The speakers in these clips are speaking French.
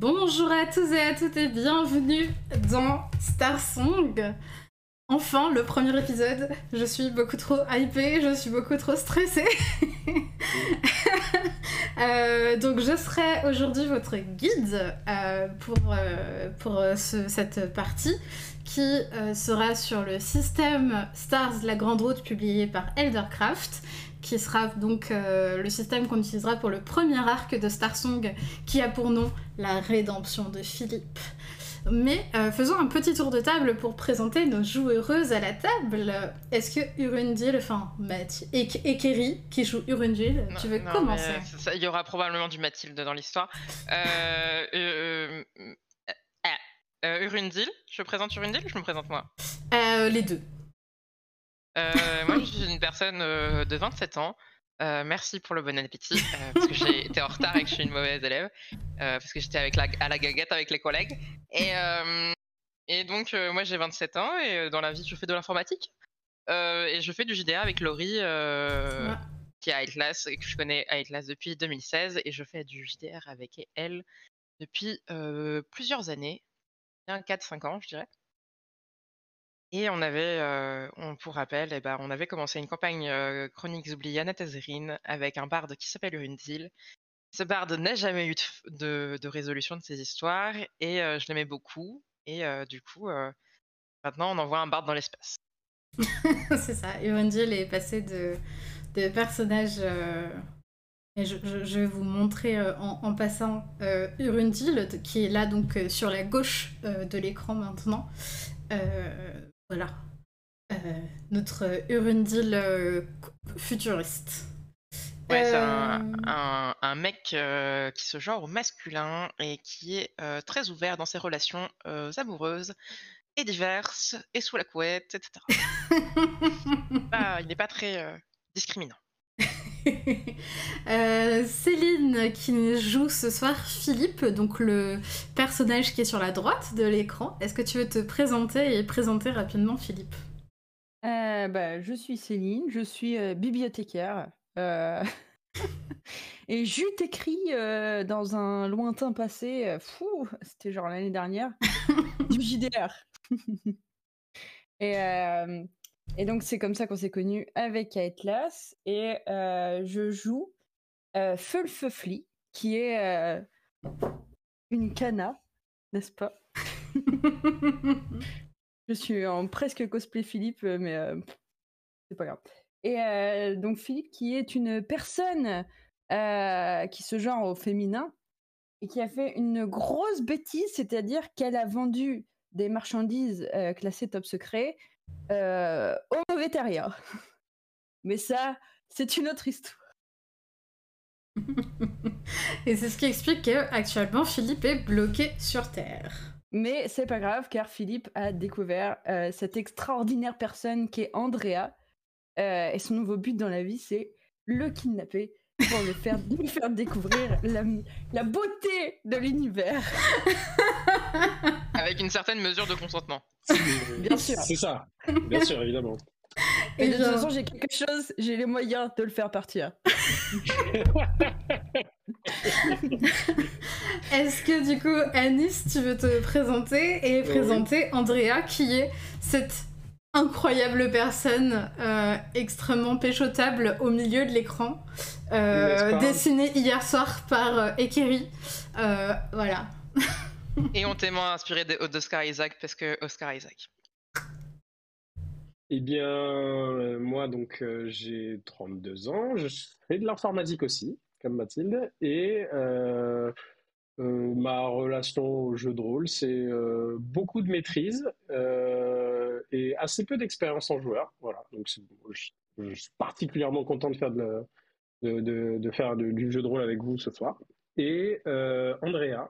bonjour à tous et à toutes et bienvenue dans Star Song. Enfin, le premier épisode. Je suis beaucoup trop hypée, je suis beaucoup trop stressée. Euh, donc, je serai aujourd'hui votre guide euh, pour, euh, pour cette partie qui sera sur le système Stars La Grande Route publié par Eldercraft qui sera donc le système qu'on utilisera pour le premier arc de Star Song qui a pour nom la rédemption de Philippe. Mais euh, faisons un petit tour de table pour présenter nos joueuses à la table. Est-ce que Urundil, enfin Math et, Kerry qui joue Urundil, tu veux commencer Il y aura probablement du Mathilde dans l'histoire. Euh, euh, euh Urundil, je présente Urundil ou je me présente moi? Les deux. Moi, je suis une personne de 27 ans. merci pour le bon appétit, parce que j'ai été en retard et que je suis une mauvaise élève, parce que j'étais avec la, à la gaguette avec les collègues. Et, et donc, moi j'ai 27 ans et dans la vie, je fais de l'informatique. et je fais du JDR avec Laurie, qui est à Atlas, et que je connais à Atlas depuis 2016. Et je fais du JDR avec elle depuis plusieurs années, bien 4-5 ans, je dirais. Et on avait, on, pour rappel, eh ben, on avait commencé une campagne Chroniques oubliées à avec un barde qui s'appelle Urundil. Ce barde n'a jamais eu de, résolution de ses histoires et je l'aimais beaucoup. Et du coup, maintenant on envoie un barde dans l'espace. C'est ça, Urundil est passé de, de personnage. Et je, vais vous montrer en, passant Urundil, qui est là donc sur la gauche de l'écran maintenant. Voilà. Euh, notre Urundil euh, futuriste. Ouais, c'est un, euh, mec qui se genre au masculin et qui est très ouvert dans ses relations amoureuses et diverses et sous la couette, etc. il n'est pas très discriminant. Euh, Céline qui joue ce soir Philippe, donc le personnage qui est sur la droite de l'écran. Est-ce que tu veux te présenter et présenter rapidement Philippe? Euh, bah, Je suis Céline, je suis euh, bibliothécaire. et j'eus écrit dans un lointain passé, fou, c'était genre l'année dernière, du JDR. et et donc, c'est comme ça qu'on s'est connus avec Atlas. Et euh, je joue euh, Fulfufli, qui est euh, une cana, n'est-ce pas? Je suis en presque cosplay Philippe, mais c'est pas grave. Et donc, Philippe, qui est une personne qui se genre au féminin et qui a fait une grosse bêtise, c'est-à-dire qu'elle a vendu des marchandises classées top secret euh, au mauvais terrier. Mais ça, c'est une autre histoire. Et c'est ce qui explique qu'actuellement Philippe est bloqué sur Terre. Mais c'est pas grave car Philippe a découvert euh, cette extraordinaire personne qui est Andrea. Euh, et son nouveau but dans la vie, c'est le kidnapper pour le faire, lui faire découvrir la, la beauté de l'univers. Avec une certaine mesure de consentement. Bien sûr. C'est ça. Bien sûr, évidemment. Et, de toute façon, j'ai quelque chose, j'ai les moyens de le faire partir. Est-ce que du coup, Anis, tu veux te présenter et présenter Andrea, qui est cette incroyable personne euh, extrêmement péchotable au milieu de l'écran, euh, dessinée hier soir par euh, Ekeri. voilà. Et on tellement inspiré d'Oscar Isaac parce que Oscar Isaac. Eh bien, euh, moi, donc, euh, j'ai 32 ans. Je fais de l'informatique aussi, comme Mathilde. Et euh, ma relation au jeu de rôle, c'est beaucoup de maîtrise et assez peu d'expérience en joueur. Voilà. Donc, je, suis particulièrement content de faire, de, faire du jeu de rôle avec vous ce soir. Et Andrea,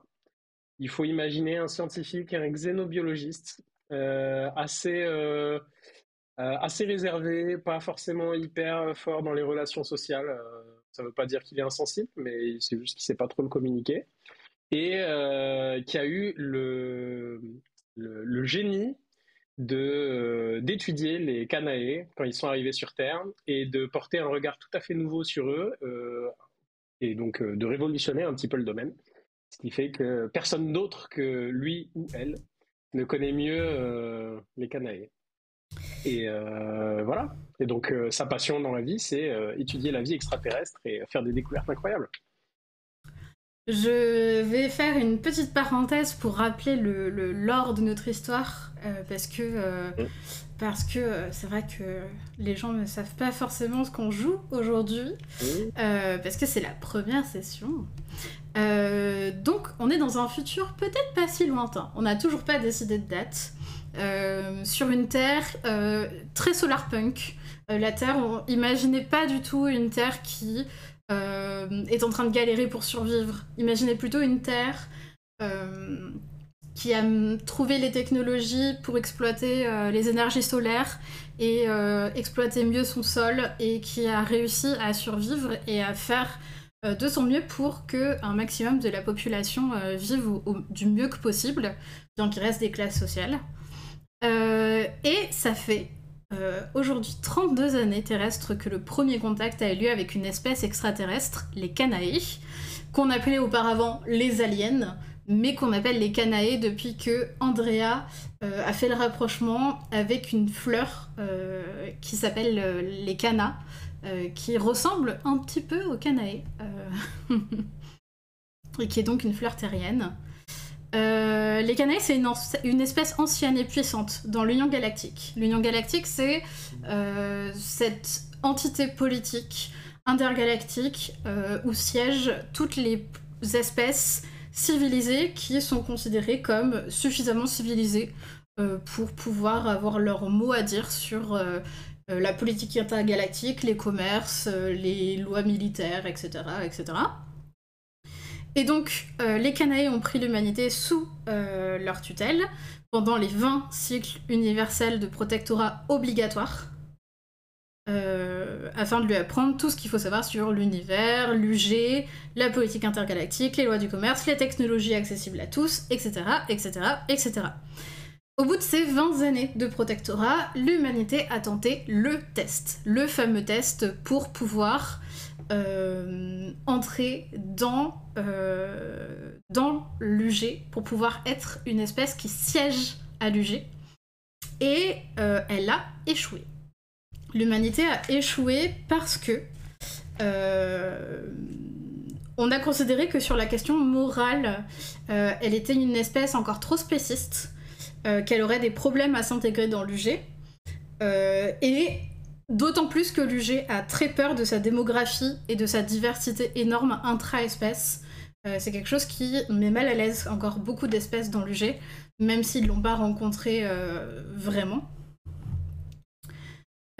il faut imaginer un scientifique, un xénobiologiste, euh, assez, euh, euh, assez réservé, pas forcément hyper fort dans les relations sociales. ça ne veut pas dire qu'il est insensible, mais c'est juste qu'il ne sait pas trop le communiquer. Et qui a eu le, le, génie de d'étudier les Canae quand ils sont arrivés sur Terre et de porter un regard tout à fait nouveau sur eux et donc de révolutionner un petit peu le domaine. Ce qui fait que personne d'autre que lui ou elle ne connaît mieux les Canaës. Et voilà. Et donc, sa passion dans la vie, c'est étudier la vie extraterrestre et faire des découvertes incroyables. Je vais faire une petite parenthèse pour rappeler le, lore de notre histoire, euh, parce que euh, parce que euh, c'est vrai que les gens ne savent pas forcément ce qu'on joue aujourd'hui, parce que c'est la première session. donc on est dans un futur peut-être pas si lointain, on n'a toujours pas décidé de date, sur une Terre très solarpunk. la Terre, on imaginait pas du tout une Terre qui euh, est en train de galérer pour survivre. Imaginez plutôt une Terre euh, qui a trouvé les technologies pour exploiter euh, les énergies solaires et exploiter mieux son sol et qui a réussi à survivre et à faire de son mieux pour que un maximum de la population vive du mieux que possible, bien qu'il reste des classes sociales. et ça fait euh, aujourd'hui 32 années terrestres que le premier contact a eu lieu avec une espèce extraterrestre, les Canae, qu'on appelait auparavant les aliens, mais qu'on appelle les Canae depuis que Andrea euh, a fait le rapprochement avec une fleur euh, qui s'appelle les Cana, qui ressemble un petit peu aux Canae, et qui est donc une fleur terrienne. Euh, les Canailles, c'est une, espèce ancienne et puissante dans l'Union Galactique. L'Union Galactique, c'est euh, cette entité politique intergalactique euh, où siègent toutes les espèces civilisées qui sont considérées comme suffisamment civilisées pour pouvoir avoir leur mot à dire sur la politique intergalactique, les commerces, les lois militaires, etc. etc. Et donc, euh, les Canaïs ont pris l'humanité sous euh, leur tutelle pendant les 20 cycles universels de protectorat obligatoire, euh, afin de lui apprendre tout ce qu'il faut savoir sur l'univers, l'UG, la politique intergalactique, les lois du commerce, les technologies accessibles à tous, etc., etc., etc. Au bout de ces 20 années de protectorat, l'humanité a tenté le test, le fameux test pour pouvoir euh, entrer dans, euh, dans l'UG pour pouvoir être une espèce qui siège à l'UG. Et euh, elle a échoué. L'humanité a échoué parce que on a considéré que sur la question morale, elle était une espèce encore trop spéciste, qu'elle aurait des problèmes à s'intégrer dans l'UG. et D'autant plus que l'UG a très peur de sa démographie et de sa diversité énorme intra-espèce. Euh, c'est quelque chose qui met mal à l'aise encore beaucoup d'espèces dans l'UG, même s'ils ne l'ont pas rencontré euh, vraiment.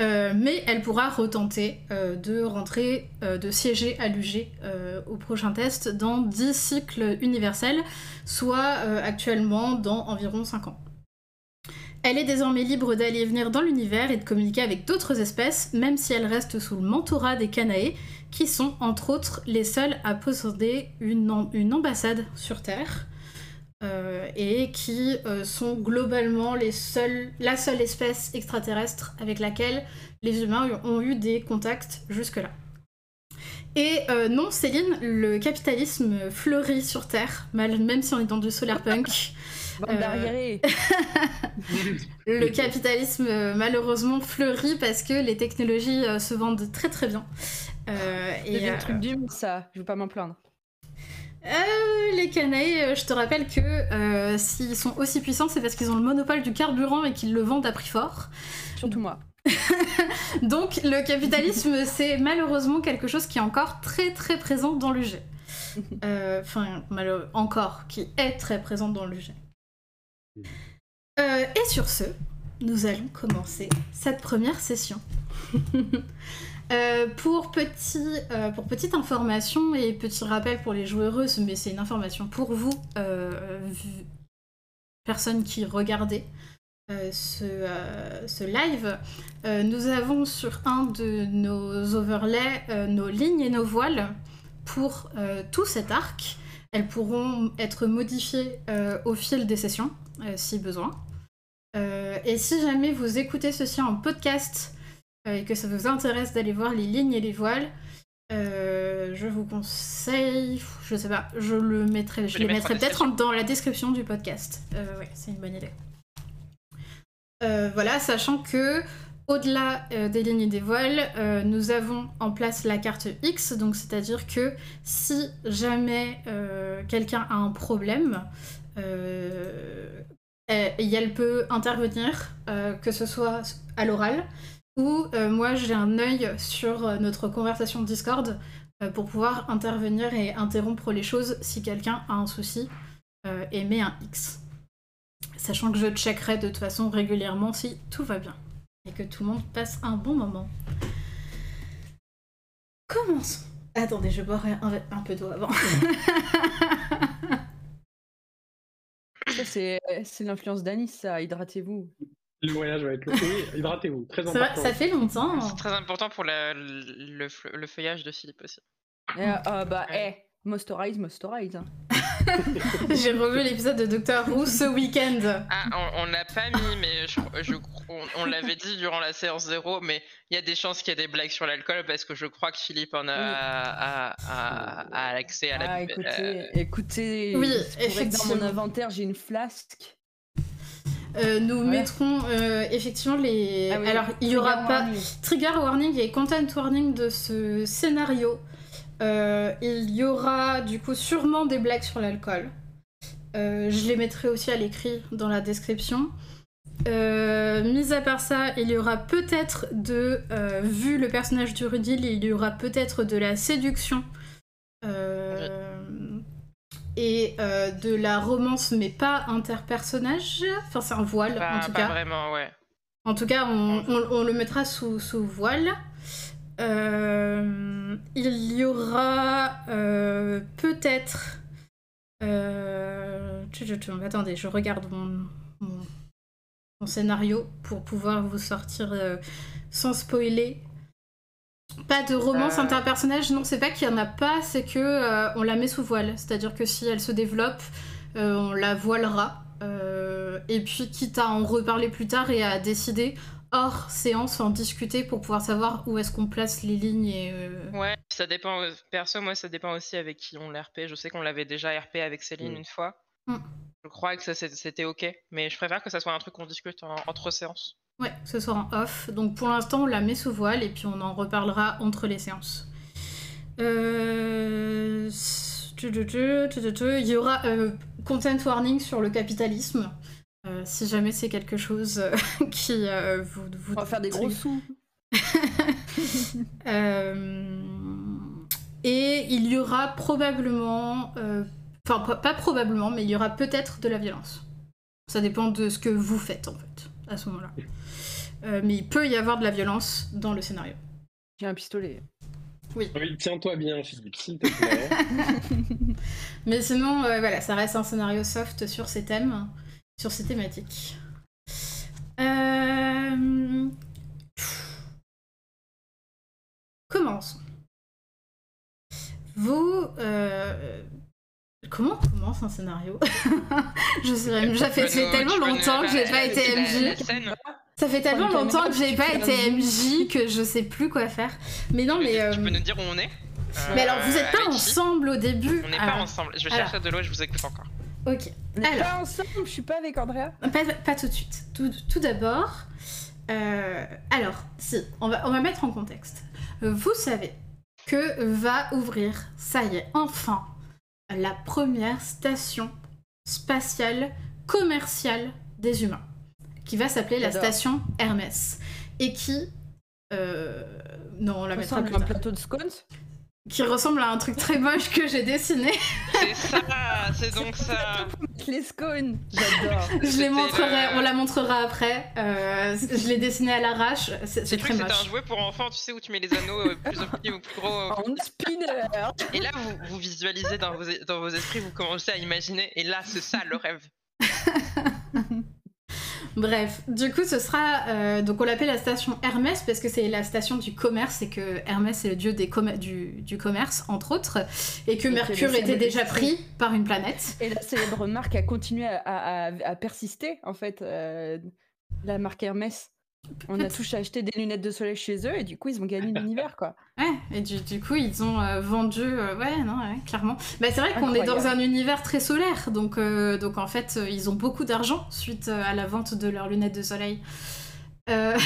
Euh, mais elle pourra retenter de rentrer, de siéger à l'UG au prochain test dans 10 cycles universels, soit actuellement dans environ 5 ans. Elle est désormais libre d'aller et venir dans l'univers et de communiquer avec d'autres espèces, même si elle reste sous le mentorat des Canae, qui sont entre autres les seuls à posséder une, ambassade sur Terre. Euh, et qui euh, sont globalement la seule espèce extraterrestre avec laquelle les humains ont eu des contacts jusque-là. Et euh, non, Céline, le capitalisme fleurit sur Terre, même si on est dans du solarpunk. Euh, le capitalisme euh, malheureusement fleurit parce que les technologies euh, se vendent très très bien. et un truc du ça, je veux pas m'en plaindre. les canailles, je te rappelle que s'ils sont aussi puissants, c'est parce qu'ils ont le monopole du carburant et qu'ils le vendent à prix fort. Surtout moi. Donc le capitalisme, c'est malheureusement quelque chose qui est encore très très présent dans l'UG. Enfin, encore, qui est très présent dans l'UG. Euh, et sur ce, nous allons commencer cette première session. Euh, pour, petit, euh, pour petite information et petit rappel pour les joueuses, mais c'est une information pour vous, personnes qui regardez ce, ce, live, nous avons sur un de nos overlays nos lignes et nos voiles pour tout cet arc. Elles pourront être modifiées au fil des sessions. Euh, si besoin. Euh, et si jamais vous écoutez ceci en podcast euh, et que ça vous intéresse d'aller voir les lignes et les voiles, euh, je vous conseille, je sais pas, je le mettrai, je les en mettrai peut-être dans la description du podcast. Euh, ouais, c'est une bonne idée. Euh, voilà, sachant que au-delà des lignes et des voiles, nous avons en place la carte X, donc c'est-à-dire que si jamais quelqu'un a un problème, et elle peut intervenir, euh, que ce soit à l'oral ou euh, moi j'ai un œil sur euh, notre conversation Discord euh, pour pouvoir intervenir et interrompre les choses si quelqu'un a un souci euh, et met un X. Sachant que je checkerai de toute façon régulièrement si tout va bien et que tout le monde passe un bon moment. Commençons. Attendez, je boirai un, un peu d'eau avant. Ça, c'est c'est l'influence d'Anis, ça. Hydratez-vous. Le voyage va être long. Oui, hydratez-vous, très important. ça fait longtemps. C'est très important pour la- le, fe- le feuillage de Philippe aussi. Euh, ah bah, Ouais. eh, Mosterize. hein. J'ai revu l'épisode de Doctor Who ce week-end. Ah, on, l'a pas mis, mais je, je- on, on l'avait dit durant la séance zéro, mais il y a des chances qu'il y ait des blagues sur l'alcool parce que je crois que Philippe en a, a- a- a accès à la. Ah, euh, écoutez, écoutez. Oui, que Dans effectivement. mon inventaire, j'ai une flasque. Euh, nous Ouais. mettrons euh, effectivement les. Ah oui, Alors, il y aura trigger pas warning. trigger warning et content warning de ce scénario. Euh, il y aura du coup sûrement des blagues sur l'alcool. Euh, je les mettrai aussi à l'écrit dans la description. Euh, mis à part ça, il y aura peut-être de, euh, vu le personnage du Rudil, il y aura peut-être de la séduction euh, et de la romance, mais pas interpersonnage. Enfin, c'est un voile Pas, en tout pas cas. vraiment, ouais. En tout cas, on, on- on le mettra sous, sous voile. Euh, il y aura euh, peut-être. euh, attendez, je regarde mon, mon- mon scénario pour pouvoir vous sortir sans spoiler. Pas de romance interpersonnage, non, c'est pas qu'il y en a pas, c'est que on la met sous voile. C'est-à-dire que si elle se développe, on la voilera. Et puis, quitte à en reparler plus tard et à décider hors séance, en discuter pour pouvoir savoir où est-ce qu'on place les lignes et. euh, Ouais, ça dépend. euh, Perso, moi, ça dépend aussi avec qui on l'RP. Je sais qu'on l'avait déjà RP avec Céline Mm. une fois. Mm. Je crois que ça, c'était ok, mais je préfère que ça soit un truc qu'on discute en- entre séances. Ouais, que ce soit en off. Donc pour l'instant, on la met sous voile et puis on en reparlera entre les séances. Euh... tu, tu, tu, tu, tu, tu. Il y aura euh, content warning sur le capitalisme. Euh, si jamais c'est quelque chose euh, qui euh, vous, vous. On va faire des gros sous. Euh, Et il y aura probablement. Enfin, pas- pas probablement, mais il y aura peut-être de la violence. Ça dépend de ce que vous faites en fait, à ce moment-là. Euh, mais il peut y avoir de la violence dans le scénario. J'ai un pistolet. Oui, tiens-toi bien, Philippe, s'il te plaît. Mais sinon, euh, voilà, ça reste un scénario soft sur ces thèmes, sur ces thématiques. Euh... Commençons. Vous... euh, Comment on commence un scénario? Je sais même, ça fait, tellement longtemps que j'ai pas été MJ. Ça fait tellement longtemps que j'ai pas été MJ que je sais plus quoi faire. Mais non, mais... Tu euh, peux nous dire où on est? Mais alors, vous êtes pas Euh, ensemble au début On n'est pas ensemble. Je vais alors. chercher de l'eau et je vous écoute encore. Ok. On Alors. pas ensemble, je suis pas avec Andrea. Pas, pas tout de suite. Tout, tout d'abord, euh, alors, si, on va, on va mettre en contexte. Vous savez que va ouvrir, ça y est, enfin, la première station spatiale commerciale des humains, qui va s'appeler la station Hermès, et qui... euh, non, on la mettra plus un plateau de scones. Qui ressemble à un truc très moche que j'ai dessiné. C'est ça, c'est donc ça. Les scones. J'adore. Je les montrerai, le- on la montrera après. Euh, je l'ai dessiné à l'arrache. C'est c'est très moche. un jouet pour enfants, tu sais, où tu mets les anneaux euh, plus petits ou plus gros. euh, En spinner. Et là, vous, vous visualisez dans vos, dans vos esprits, vous commencez à imaginer, et là, c'est ça le rêve. Bref, du coup, ce sera. euh, donc, on l'appelle la station Hermès parce que c'est la station du commerce et que Hermès est le dieu des du, du commerce, entre autres, et que Et Mercure était déjà pris par une planète. Et la célèbre marque a continué à, à- à- à persister, en fait. euh, la marque Hermès. On a tous acheté des lunettes de soleil chez eux et du coup ils ont gagné l'univers quoi. Ouais, et du, du coup ils ont euh, vendu, euh, ouais, non, ouais, clairement. Bah, c'est vrai qu'on est dans un univers très solaire, donc, euh, donc en fait ils ont beaucoup d'argent suite à la vente de leurs lunettes de soleil. Euh,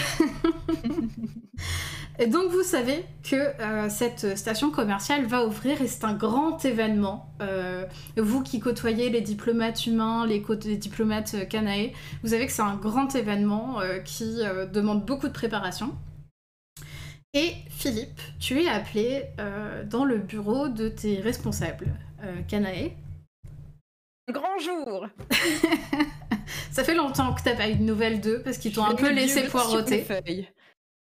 et donc vous savez que euh, cette station commerciale va ouvrir et c'est un grand événement. Euh, vous qui côtoyez les diplomates humains, les, diplomates canaës, vous savez que c'est un grand événement qui demande beaucoup de préparation. Et Philippe, tu es appelé dans le bureau de tes responsables canaës. Grand jour Ça fait longtemps que t'as pas eu de nouvelles d'eux parce qu'ils t'ont un peu laissé poireauter.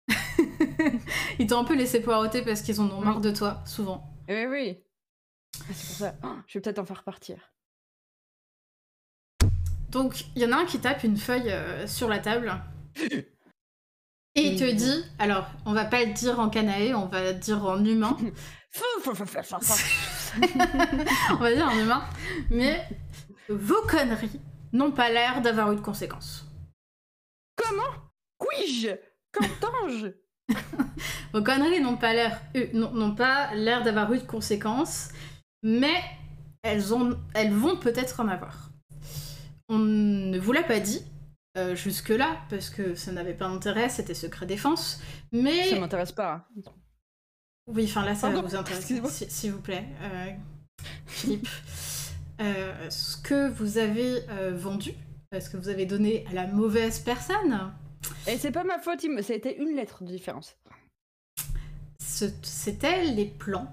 Ils t'ont un peu laissé poireauter parce qu'ils en ont Oui. marre de toi, souvent. Oui oui. Ah, C'est pour ça. Oh, je vais peut-être en faire partir. Donc, il y en a un qui tape une feuille euh, sur la table. Et il te dit, alors, on va pas le dire en canaë, on va le dire en humain. On va dire en humain. Mais vos conneries n'ont pas l'air d'avoir eu de conséquences. Puis-je Qu'entends-je? Vos conneries n'ont pas l'air euh, n'ont pas l'air d'avoir eu de conséquences, mais elles, ont, elles vont peut-être en avoir. On ne vous l'a pas dit euh, jusque-là, parce que ça n'avait pas d'intérêt, c'était secret défense, mais... Ça m'intéresse pas. Oui, enfin là, ça Pardon, vous intéresse, s'il vous plaît. Euh, Philippe, euh, ce que vous avez euh, vendu, est-ce que vous avez donné à la mauvaise personne Et c'est pas ma faute, été une lettre de différence. Ce- C'était les plans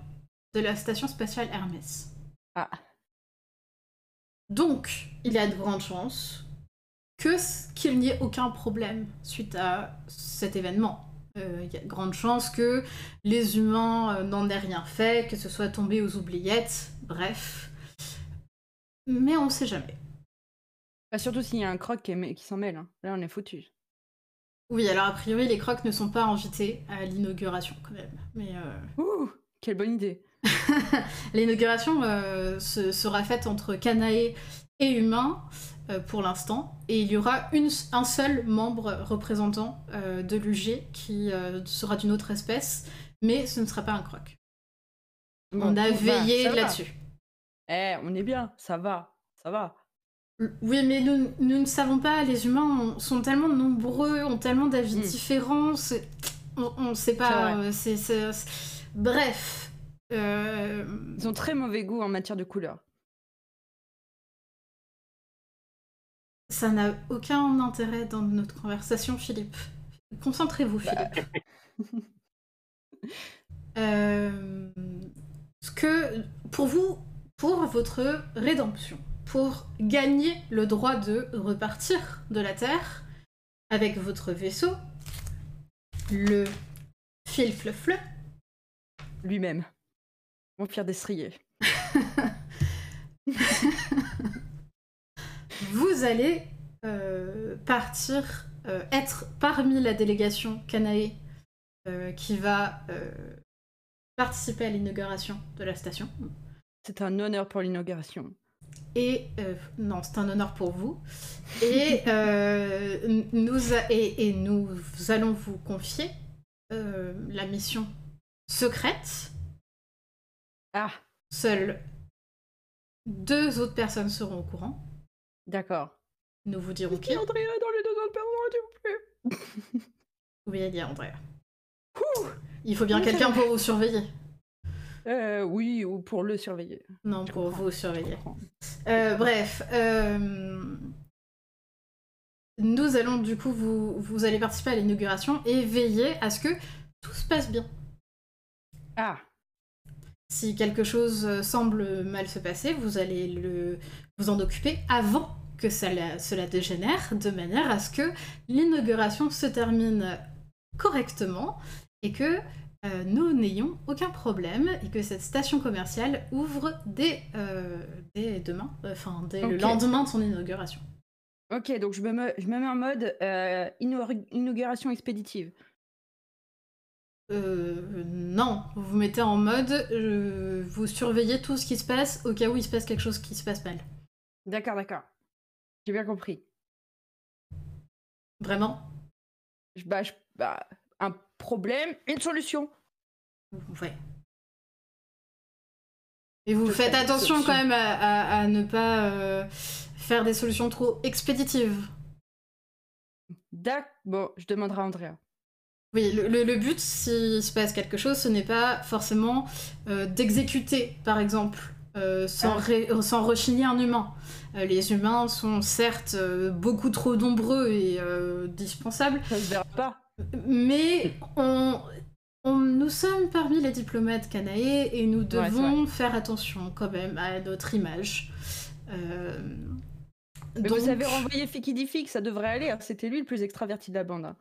de la station spatiale Hermès. Ah. Donc, il y a de grandes chances que qu'il n'y ait aucun problème suite à cet événement. Euh, Il y a de grandes chances que les humains euh, n'en aient rien fait, que ce soit tombé aux oubliettes, bref. Mais on sait jamais. Bah, surtout s'il y a un croc qui, est- qui s'en mêle. hein. Là on est foutu. Oui, alors a priori, les crocs ne sont pas invités à l'inauguration quand même. Mais euh, Ouh, quelle bonne idée. L'inauguration euh, se- sera faite entre Canae et humains euh, pour l'instant, et il y aura une, un seul membre représentant euh, de l'UG qui euh, sera d'une autre espèce, mais ce ne sera pas un croc. Bon, On a va, veillé ça va. là-dessus. Eh, on est bien, ça va, ça va. Oui, mais nous, nous ne savons pas, les humains ont- sont tellement nombreux, ont tellement d'avis Mm. différents, on ne sait pas. euh, Bref. euh, Ils ont très mauvais goût en matière de couleur. Ça n'a aucun intérêt dans notre conversation, Philippe. Concentrez-vous, Bah. Philippe. Euh, ce que, pour vous, pour votre rédemption, pour gagner le droit de repartir de la Terre avec votre vaisseau, le Filflefle, Lui-même. Vampire destrier. vous allez euh, partir, euh, être parmi la délégation Canae euh, qui va participer à l'inauguration de la station. C'est un honneur pour l'inauguration. Et euh, non, c'est un honneur pour vous. Et, euh, nous, a- et, et nous allons vous confier euh, la mission secrète. Ah, Seules deux autres personnes seront au courant. d'accord. Nous vous dirons qui. Andrea dans les deux autres personnes, s'il vous plaît Oui, il y a Andrea. Il faut bien quelqu'un pour vous surveiller. Euh, Oui, ou pour le surveiller. Non, Je pour vous surveiller. Euh, bref, euh, nous allons du coup, vous, vous allez participer à l'inauguration et veiller à ce que tout se passe bien. Ah, Si quelque chose semble mal se passer, vous allez le, vous en occuper avant que ça la- cela dégénère, de manière à ce que l'inauguration se termine correctement et que euh, nous n'ayons aucun problème et que cette station commerciale ouvre dès, euh, dès demain, enfin dès le lendemain de son inauguration. ok, donc je me, me- je me mets en mode euh, inaug- inauguration expéditive. Euh, non, vous vous mettez en mode, euh, vous surveillez tout ce qui se passe au cas où il se passe quelque chose qui se passe mal. D'accord, d'accord. J'ai bien compris. Vraiment? Bah, je- bah, un problème, une solution. Ouais. Et vous faites attention quand même à, à- à ne pas euh, faire des solutions trop expéditives. D'accord. Bon, je demanderai à Andrea. Oui, le, le- le but, s'il se passe quelque chose, ce n'est pas forcément euh, d'exécuter, par exemple, euh, sans, Ah. ré- sans rechigner un humain. Euh, les humains sont certes euh, beaucoup trop nombreux et euh, dispensables, Ça se verra pas. mais on, on- nous sommes parmi les diplomates canaïs et nous Ouais, devons faire attention quand même à notre image. Euh, Mais donc, vous avez renvoyé Fiki Fix, ça devrait aller. hein. C'était lui le plus extraverti de la bande. hein.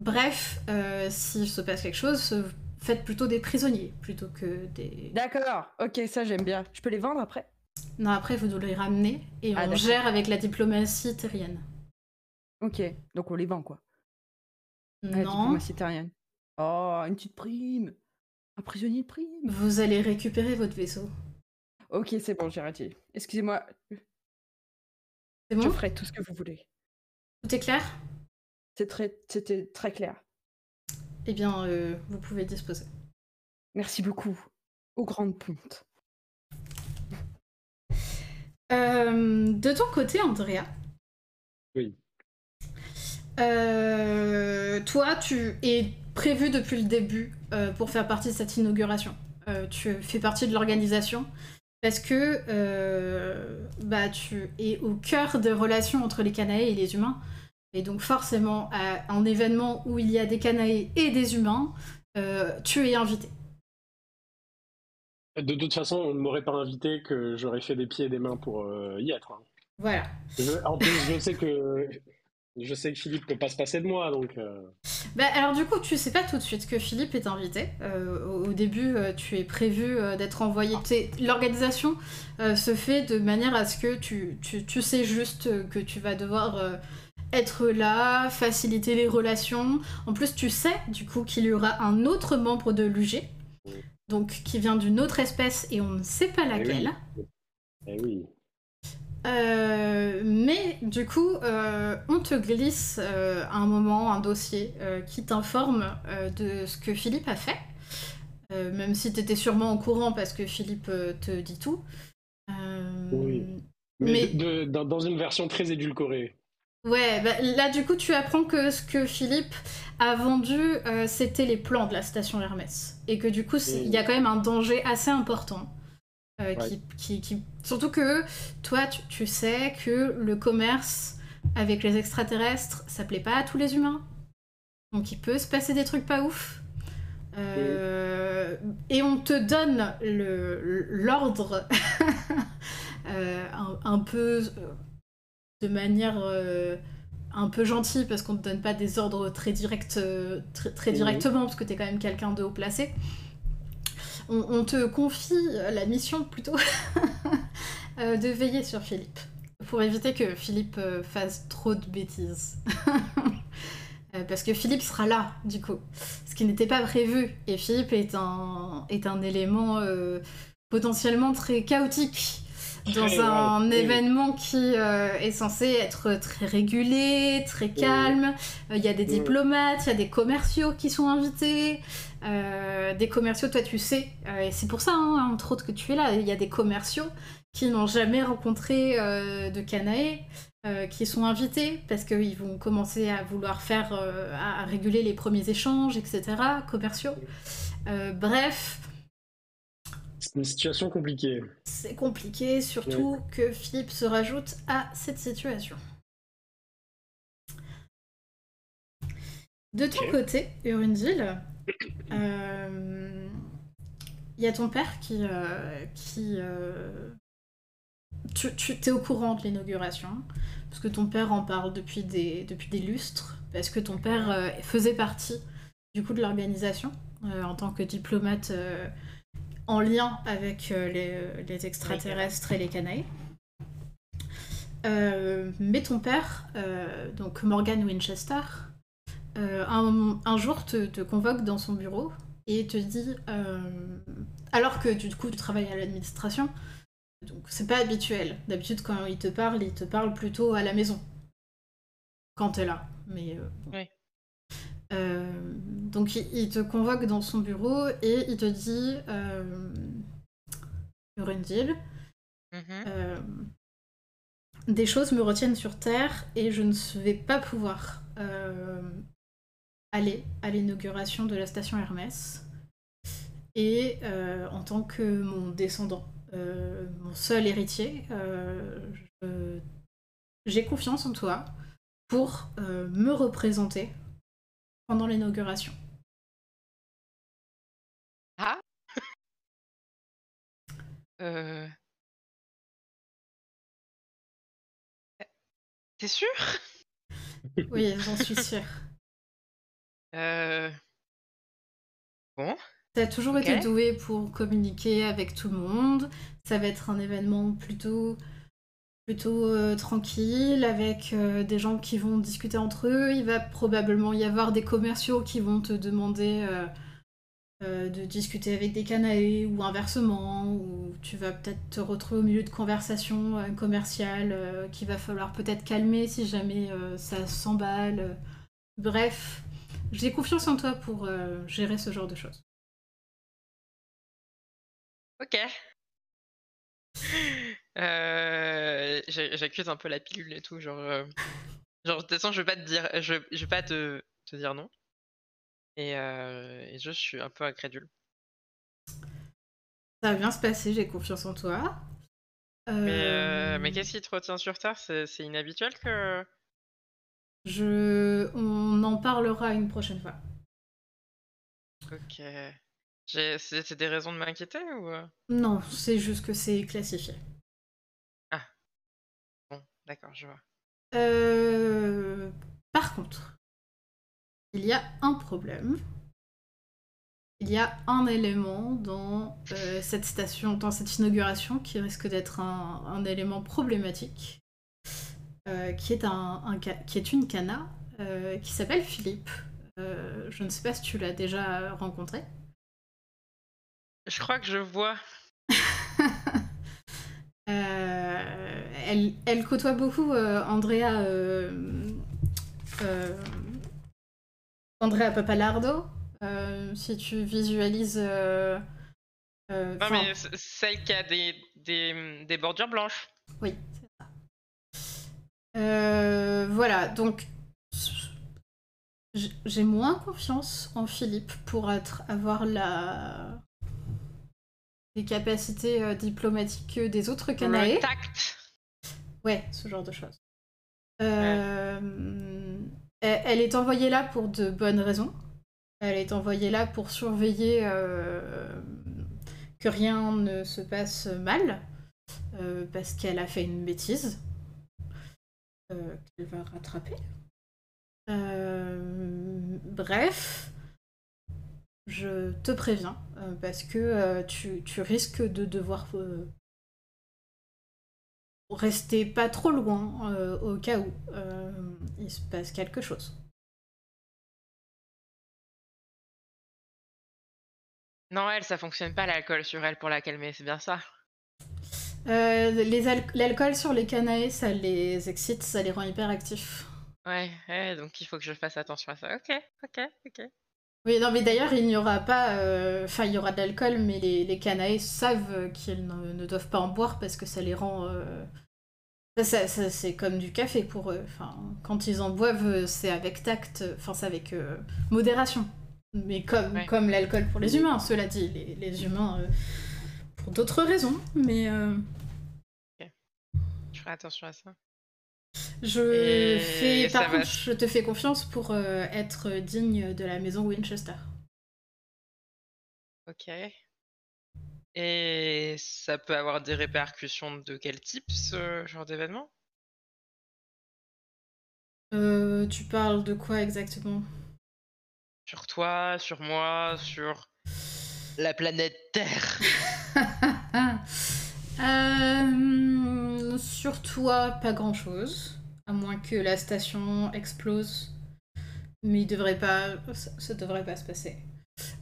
Bref, euh, s'il se passe quelque chose, faites plutôt des prisonniers plutôt que des... D'accord. Ok, ça j'aime bien. Je peux les vendre après? Non, après, vous nous les ramenez et Ah, on gère avec la diplomatie terrienne. Ok. Donc on les vend quoi. Ah, la non, diplomatie terrienne. Oh, une petite prime. Un prisonnier de prime. vous allez récupérer votre vaisseau. Ok, c'est bon, j'ai. Excusez-moi, C'est je bon? ferai tout ce que vous voulez. Tout est clair? C'est très, c'était très clair. Eh bien, euh, vous pouvez disposer. Merci beaucoup. Aux grandes pontes. Euh, de ton côté, Andrea. Oui. Euh, toi, tu es prévu depuis le début euh, pour faire partie de cette inauguration. Euh, tu fais partie de l'organisation parce que euh, bah, tu es au cœur des relations entre les Canaës et les humains. Et donc forcément, à un événement où il y a des Canaës et des humains, tu es invité. De toute façon, on ne m'aurait pas invité que j'aurais fait des pieds et des mains pour y être. hein. Voilà. Je- en plus, je sais que je sais que Philippe peut pas se passer de moi, donc. euh, Bah, alors du coup, tu sais pas tout de suite que Philippe est invité. Euh, au, au début, euh, tu es prévu euh, d'être envoyé. t'es- L'organisation euh, se fait de manière à ce que tu, tu, tu sais juste que tu vas devoir euh, être là, faciliter les relations. En plus, tu sais du coup qu'il y aura un autre membre de l'UG, donc qui vient d'une autre espèce et on ne sait pas laquelle. Eh oui. Euh, mais du coup, euh, on te glisse euh, un moment un dossier qui t'informe de ce que Philippe a fait, même si t'étais sûrement au courant parce que Philippe te dit tout. Oui. Mais, Mais- de- dans, dans une version très édulcorée. Ouais, bah, là du coup tu apprends que ce que Philippe a vendu, c'était les plans de la station Hermès. Et que du coup, il y a quand même un danger assez important. Euh, qui, qui- qui- Surtout que toi, tu, tu sais que le commerce avec les extraterrestres, ça plaît pas à tous les humains. Donc il peut se passer des trucs pas ouf. Euh, Et on te donne l'ordre euh, un, un peu de manière un peu gentille parce qu'on te donne pas des ordres très directs, euh, très, très directement parce que t'es quand même quelqu'un de haut placé. On, on te confie la mission plutôt euh, de veiller sur Philippe pour éviter que Philippe euh, fasse trop de bêtises. Euh, parce que Philippe sera là, du coup. Ce qui n'était pas prévu. Et Philippe est un, est un élément euh, potentiellement très chaotique dans un oui. événement qui euh, est censé être très régulé, très calme. Euh, Il y a des diplomates, il y a des commerciaux qui sont invités. Euh, des commerciaux, toi tu sais, euh, et c'est pour ça, hein, entre autres, que tu es là. Il y a des commerciaux qui n'ont jamais rencontré euh, de Canae, euh, qui sont invités parce qu'ils vont commencer à vouloir faire, à, à réguler les premiers échanges, etc., commerciaux. Bref, C'est une situation compliquée. c'est compliqué, surtout que Philippe se rajoute à cette situation. De ton côté, Urundil, il y a ton père qui... euh, qui euh, tu, tu es au courant de l'inauguration, parce que ton père en parle depuis des, depuis des lustres, parce que ton père euh, faisait partie du coup de l'organisation euh, en tant que diplomate euh, en lien avec euh, les, les extraterrestres et les canailles. Euh, mais ton père, euh, donc Morgan Winchester, euh, un, un jour te, te convoque dans son bureau et te dit, euh, alors que du coup tu travailles à l'administration, donc c'est pas habituel. D'habitude quand il te parle, il te parle plutôt à la maison. Quand t'es là. Mais euh. Oui. Donc il, il te convoque dans son bureau et il te dit Urundil, Mhm. euh, des choses me retiennent sur Terre et je ne vais pas pouvoir euh, aller à l'inauguration de la station Hermès. Et euh, en tant que mon descendant, euh, mon seul héritier, euh, j'ai confiance en toi pour me représenter pendant l'inauguration. Ah. T'es sûr? Oui, j'en suis sûre. Euh... Bon. T'as toujours Ok. été doué pour communiquer avec tout le monde. Ça va être un événement plutôt, plutôt euh, tranquille, avec euh, des gens qui vont discuter entre eux. Il va probablement y avoir des commerciaux qui vont te demander euh, de discuter avec des canaës ou inversement, ou tu vas peut-être te retrouver au milieu de conversations commerciales qu'il va falloir peut-être calmer si jamais ça s'emballe. Bref, j'ai confiance en toi pour euh, gérer ce genre de choses. Ok. Euh, J'accuse un peu la pilule et tout, genre, euh, genre de toute façon je vais pas te dire, je, je vais pas te, te dire non. Et, et je suis un peu incrédule. Ça va bien se passer, j'ai confiance en toi. Mais, mais qu'est-ce qui te retient sur Terre? C'est inhabituel que. Je... On en parlera une prochaine fois. Ok. C'est des raisons de m'inquiéter ou? Non, c'est juste que c'est classifié. Bon, d'accord, je vois. Euh, Par contre, il y a un problème. Il y a un élément dans euh, cette station, dans cette inauguration, qui risque d'être un, un élément problématique, euh, qui, est un, qui est une cana, euh, qui s'appelle Philippe. Euh, je ne sais pas si tu l'as déjà rencontré. Je crois que je vois. Elle, elle côtoie beaucoup Andrea, Andrea Papalardo. Si tu visualises. Non, mais celle qui a des, des, des bordures blanches. Oui. Euh, voilà, donc j'ai moins confiance en Philippe pour être, avoir la les capacités euh, diplomatiques des autres tact. Ouais, ce genre de choses. Euh, elle, elle est envoyée là pour de bonnes raisons. Elle est envoyée là pour surveiller euh, que rien ne se passe mal, parce qu'elle a fait une bêtise euh, qu'elle va rattraper. Euh, bref, je te préviens, euh, parce que tu, tu risques de devoir rester pas trop loin au cas où il se passe quelque chose. Non, elle, ça fonctionne pas l'alcool sur elle pour la calmer, c'est bien ça. Euh, L'alcool sur les canaës, ça les excite, ça les rend hyper actifs. Ouais, ouais, donc il faut que je fasse attention à ça. Ok, ok, ok. Oui, non, mais d'ailleurs, il n'y aura pas. euh, Enfin, il y aura de l'alcool, mais les, les canaës savent qu'ils ne, ne doivent pas en boire parce que ça les rend. euh, Ça, c'est comme du café pour eux. Enfin, quand ils en boivent, c'est avec tact, enfin, c'est avec euh, modération. Mais comme, Ouais. comme l'alcool pour les humains, cela dit, les, les humains pour d'autres raisons. Mais euh, Je ferai attention à ça. je Et fais. Par contre, je te fais confiance pour euh, être digne de la maison Winchester. Ok. Et ça peut avoir des répercussions de quel type, ce genre d'événement? Euh, tu parles de quoi exactement? Sur toi, sur moi, sur la planète Terre Euh, sur toi, pas grand chose. À moins que la station explose. Mais il devrait pas. Ça, ça devrait pas se passer.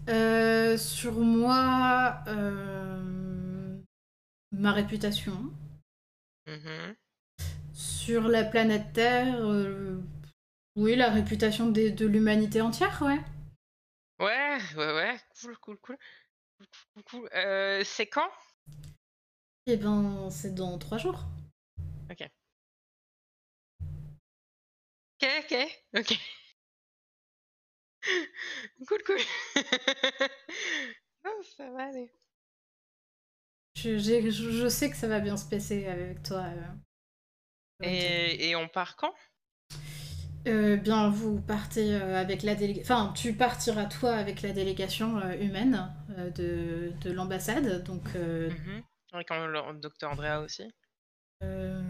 Euh, sur moi, euh, ma réputation. Mhm. Sur la planète Terre, euh, Oui, la réputation des- de l'humanité entière, ouais. Ouais, ouais, ouais. Cool, cool, cool. Euh, c'est quand? Eh ben, c'est dans trois jours. Ok, ok, ok. Cool, cool. Non, ça va aller. Je, j'ai- je- je sais que ça va bien se passer avec toi. euh. Et, et on part quand? Euh, bien, vous partez euh, avec la délégation. Enfin, tu partiras toi avec la délégation euh, humaine euh, de, de l'ambassade. Donc, euh. Et quand le docteur Andrea aussi euh,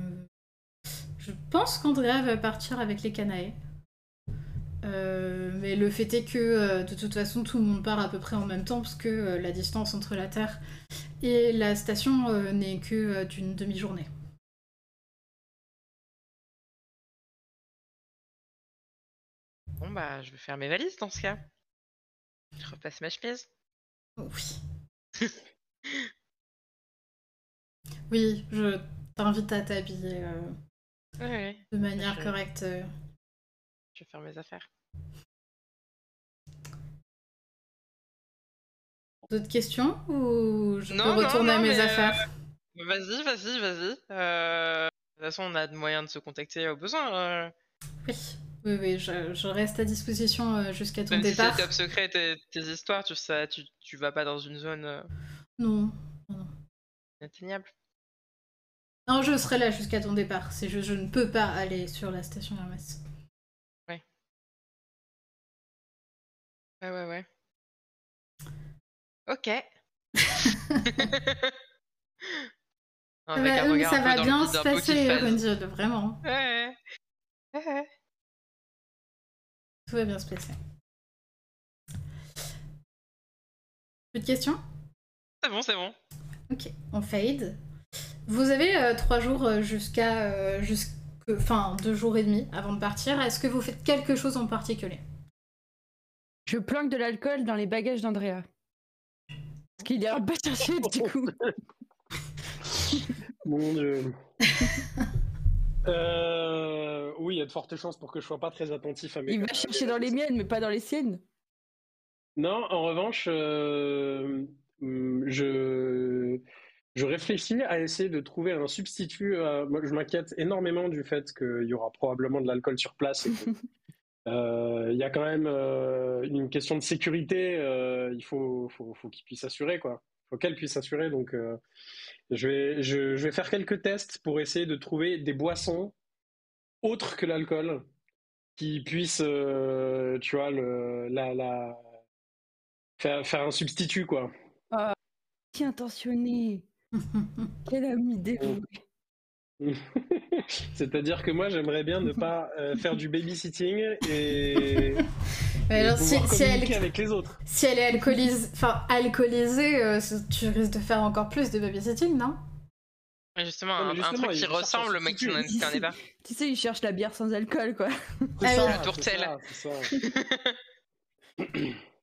je pense qu'Andrea va partir avec les Canae. Euh, mais le fait est que de toute façon tout le monde part à peu près en même temps parce que la distance entre la Terre et la station n'est que d'une demi-journée. Bon, bah, je vais faire mes valises dans ce cas. Je repasse ma chemise. Oui. oui, je t'invite à t'habiller euh, Ouais, ouais. de manière Je- correcte. euh. Je vais faire mes affaires. D'autres questions ou je Non, peux non, retourner à non, mes mais, euh, affaires? Vas-y, vas-y, vas-y. Euh, De toute façon, on a de moyens de se contacter au besoin. Oui, oui, oui, je, je reste à disposition euh, jusqu'à ton Même si départ. c'est top secret, tes, tes histoires, tu, sais, tu, tu vas pas dans une zone euh, Non, inatteignable. non, je serai là jusqu'à ton départ. C'est juste je ne peux pas aller sur la station Hermès. Ouais, ouais, ouais. Ok. Ça va, un oui, ça va bien se passer, vraiment. Ouais. ouais, ouais. Tout va bien se passer. Plus de questions? C'est bon, c'est bon. Ok, on fade. Vous avez euh, trois jours euh, jusqu'à. euh, Enfin, deux jours et demi avant de partir. Est-ce que vous faites quelque chose en particulier? Je planque de l'alcool dans les bagages d'Andrea. Parce qu'il ira pas chercher du coup. Mon dieu. Euh, oui, il y a de fortes chances pour que je sois pas très attentif à mes. Il va chercher dans les miennes, mais pas dans les siennes. Non, en revanche, euh, hum, je, je réfléchis à essayer de trouver un substitut. à- moi, je m'inquiète énormément du fait qu'il y aura probablement de l'alcool sur place. euh, Il y a quand même euh, une question de sécurité. euh, il faut, faut, faut qu'il puisse assurer, quoi. faut qu'elle puisse assurer. Donc, je vais, je, je vais faire quelques tests pour essayer de trouver des boissons autres que l'alcool qui puissent, euh, tu vois, le, la, la, faire, faire un substitut, quoi. Qui intentionné. Quel ami dévoué. C'est-à-dire que moi, j'aimerais bien ne pas euh, faire du babysitting et alors, si, elle, avec les autres. si elle est alcoolisée, enfin, alcoolisée euh, tu risques de faire encore plus de babysitting, non? Justement, Non, mais un, truc qui ressemble mec qui n'en est pas. Tu sais, il cherche la bière sans alcool, quoi. C'est Ah ça, oui. Le c'est tourtel. ça, c'est ça.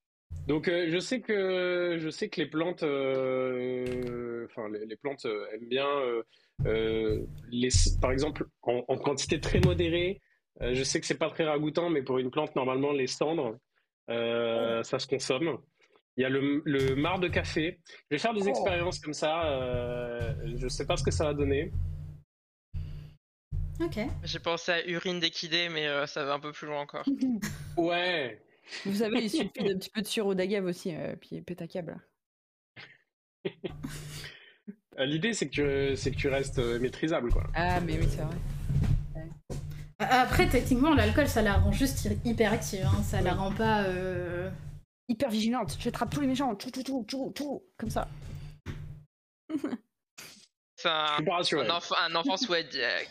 Donc euh, je sais que je sais que les plantes, euh, enfin les, les plantes euh, aiment bien euh, les, par exemple en, en quantité très modérée. Euh, je sais que c'est pas très ragoûtant, mais pour une plante normalement les cendres, euh, ça se consomme. Il y a le, le marc de café. Je vais faire des Oh. expériences comme ça. Euh, je sais pas ce que ça va donner. Ok. J'ai pensé à urine d'équidé, mais euh, ça va un peu plus loin encore. Ouais. Vous savez, il suffit d'un petit peu de sirop d'agave aussi, euh, puis pète à câble. Euh, L'idée c'est que tu c'est que tu restes maîtrisable quoi. Ah, mais oui, c'est vrai. Après, techniquement, l'alcool, ça la rend juste hyper active. Hein. Ça la rend pas. euh, Hyper vigilante, j'attrape tous les méchants, tout, tout, tout, tout, tout, comme ça. C'est un, un, enfant, un enfant sous euh,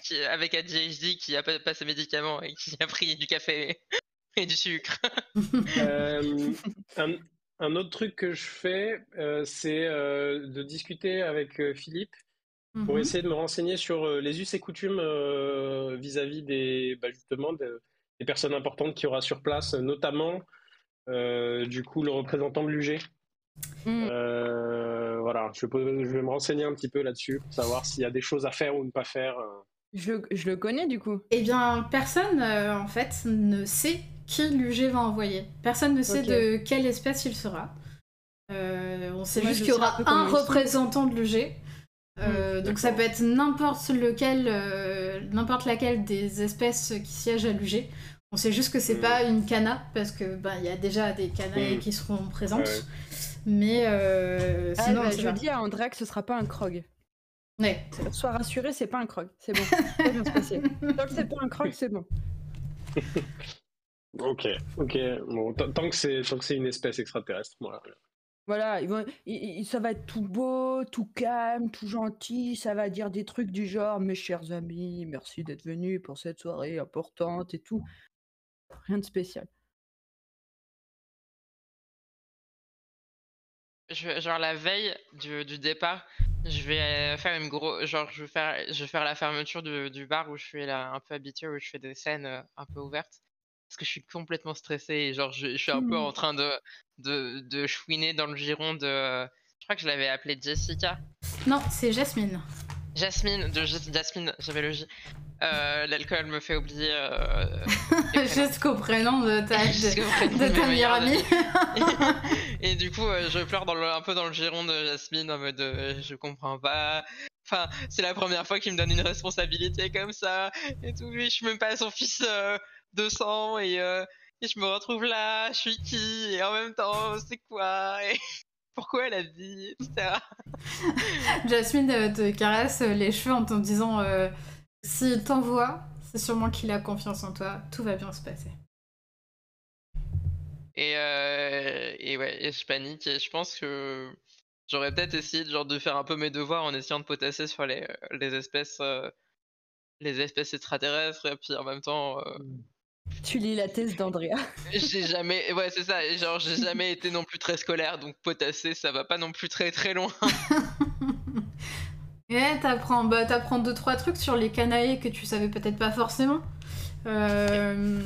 qui, avec ADHD qui a pas, pas ses médicaments et qui a pris du café et du sucre. Euh, un, un autre truc que je fais, euh, c'est euh, de discuter avec euh, Pour mhm. essayer de me renseigner sur euh, les us et coutumes euh, vis-à-vis des, bah, justement, de- des personnes importantes qu'il y aura sur place, notamment euh, du coup le représentant de l'UG. Euh, voilà, je, peux- je vais me renseigner un petit peu là-dessus pour savoir s'il y a des choses à faire ou ne pas faire. Je, le- je le connais du coup. Eh bien, personne, euh, en fait, ne sait qui l'UG va envoyer. Personne ne sait de quelle espèce il sera. Euh, on sait Moi, juste qu'il y aura un représentant de l'UG. Euh, donc ça peut être n'importe lequel, euh, n'importe laquelle des espèces qui siègent à l'UG. On sait juste que c'est Mm. pas une cana parce que ben il y a déjà des canailles Mm. qui seront présentes. Ouais. Mais euh, Ah, sinon, bah, je pas. dis à Andrea que ce sera pas un krog. Ouais. Sois rassuré, c'est pas un krog. C'est bon. Ça va bien se passer. Tant que c'est pas un krog, c'est bon. Ok, ok. Bon, t- tant que c'est tant que c'est une espèce extraterrestre, voilà. Voilà, ils vont, ça va être tout beau, tout calme, tout gentil. Ça va dire des trucs du genre Mes chers amis, merci d'être venus pour cette soirée importante et tout. Rien de spécial. Je genre la veille du, départ, je vais euh, faire une gros, genre je vais faire, je vais faire la fermeture du, bar où je suis un peu habitué, où je fais des scènes euh, un peu ouvertes, parce que je suis complètement stressé et genre je, je suis un peu Mhm. en train de, de, de chouiner dans le giron de, je crois que je l'avais appelée Jessica, Non, c'est Jasmine. Jasmine, de Jasmine, j'avais le J. Euh, L'alcool me fait oublier. Euh. Jusqu'au prénom de ta, de, de ta meilleure amie. et du coup, euh, je pleure dans le, un peu dans le giron de Jasmine en mode je comprends pas. Enfin, c'est la première fois qu'il me donne une responsabilité comme ça et tout. Je suis même pas son fils euh, de sang et, euh, et je me retrouve là, je suis qui et en même temps, c'est quoi et pourquoi elle a dit, etc. Jasmine euh, te caresse les cheveux en te disant euh, s'il t'envoie, c'est sûrement qu'il a confiance en toi, tout va bien se passer. Et, euh, et ouais, et je panique et je pense que j'aurais peut-être essayé de, genre, de faire un peu mes devoirs en essayant de potasser sur les, les espèces euh, les espèces extraterrestres et puis en même temps euh, Tu lis la thèse d'Andrea. j'ai jamais ouais c'est ça genre j'ai jamais été non plus très scolaire donc potasser ça va pas non plus très très loin Et t'apprends bah, t'apprends deux trois trucs sur les canailles que tu savais peut-être pas forcément. Euh,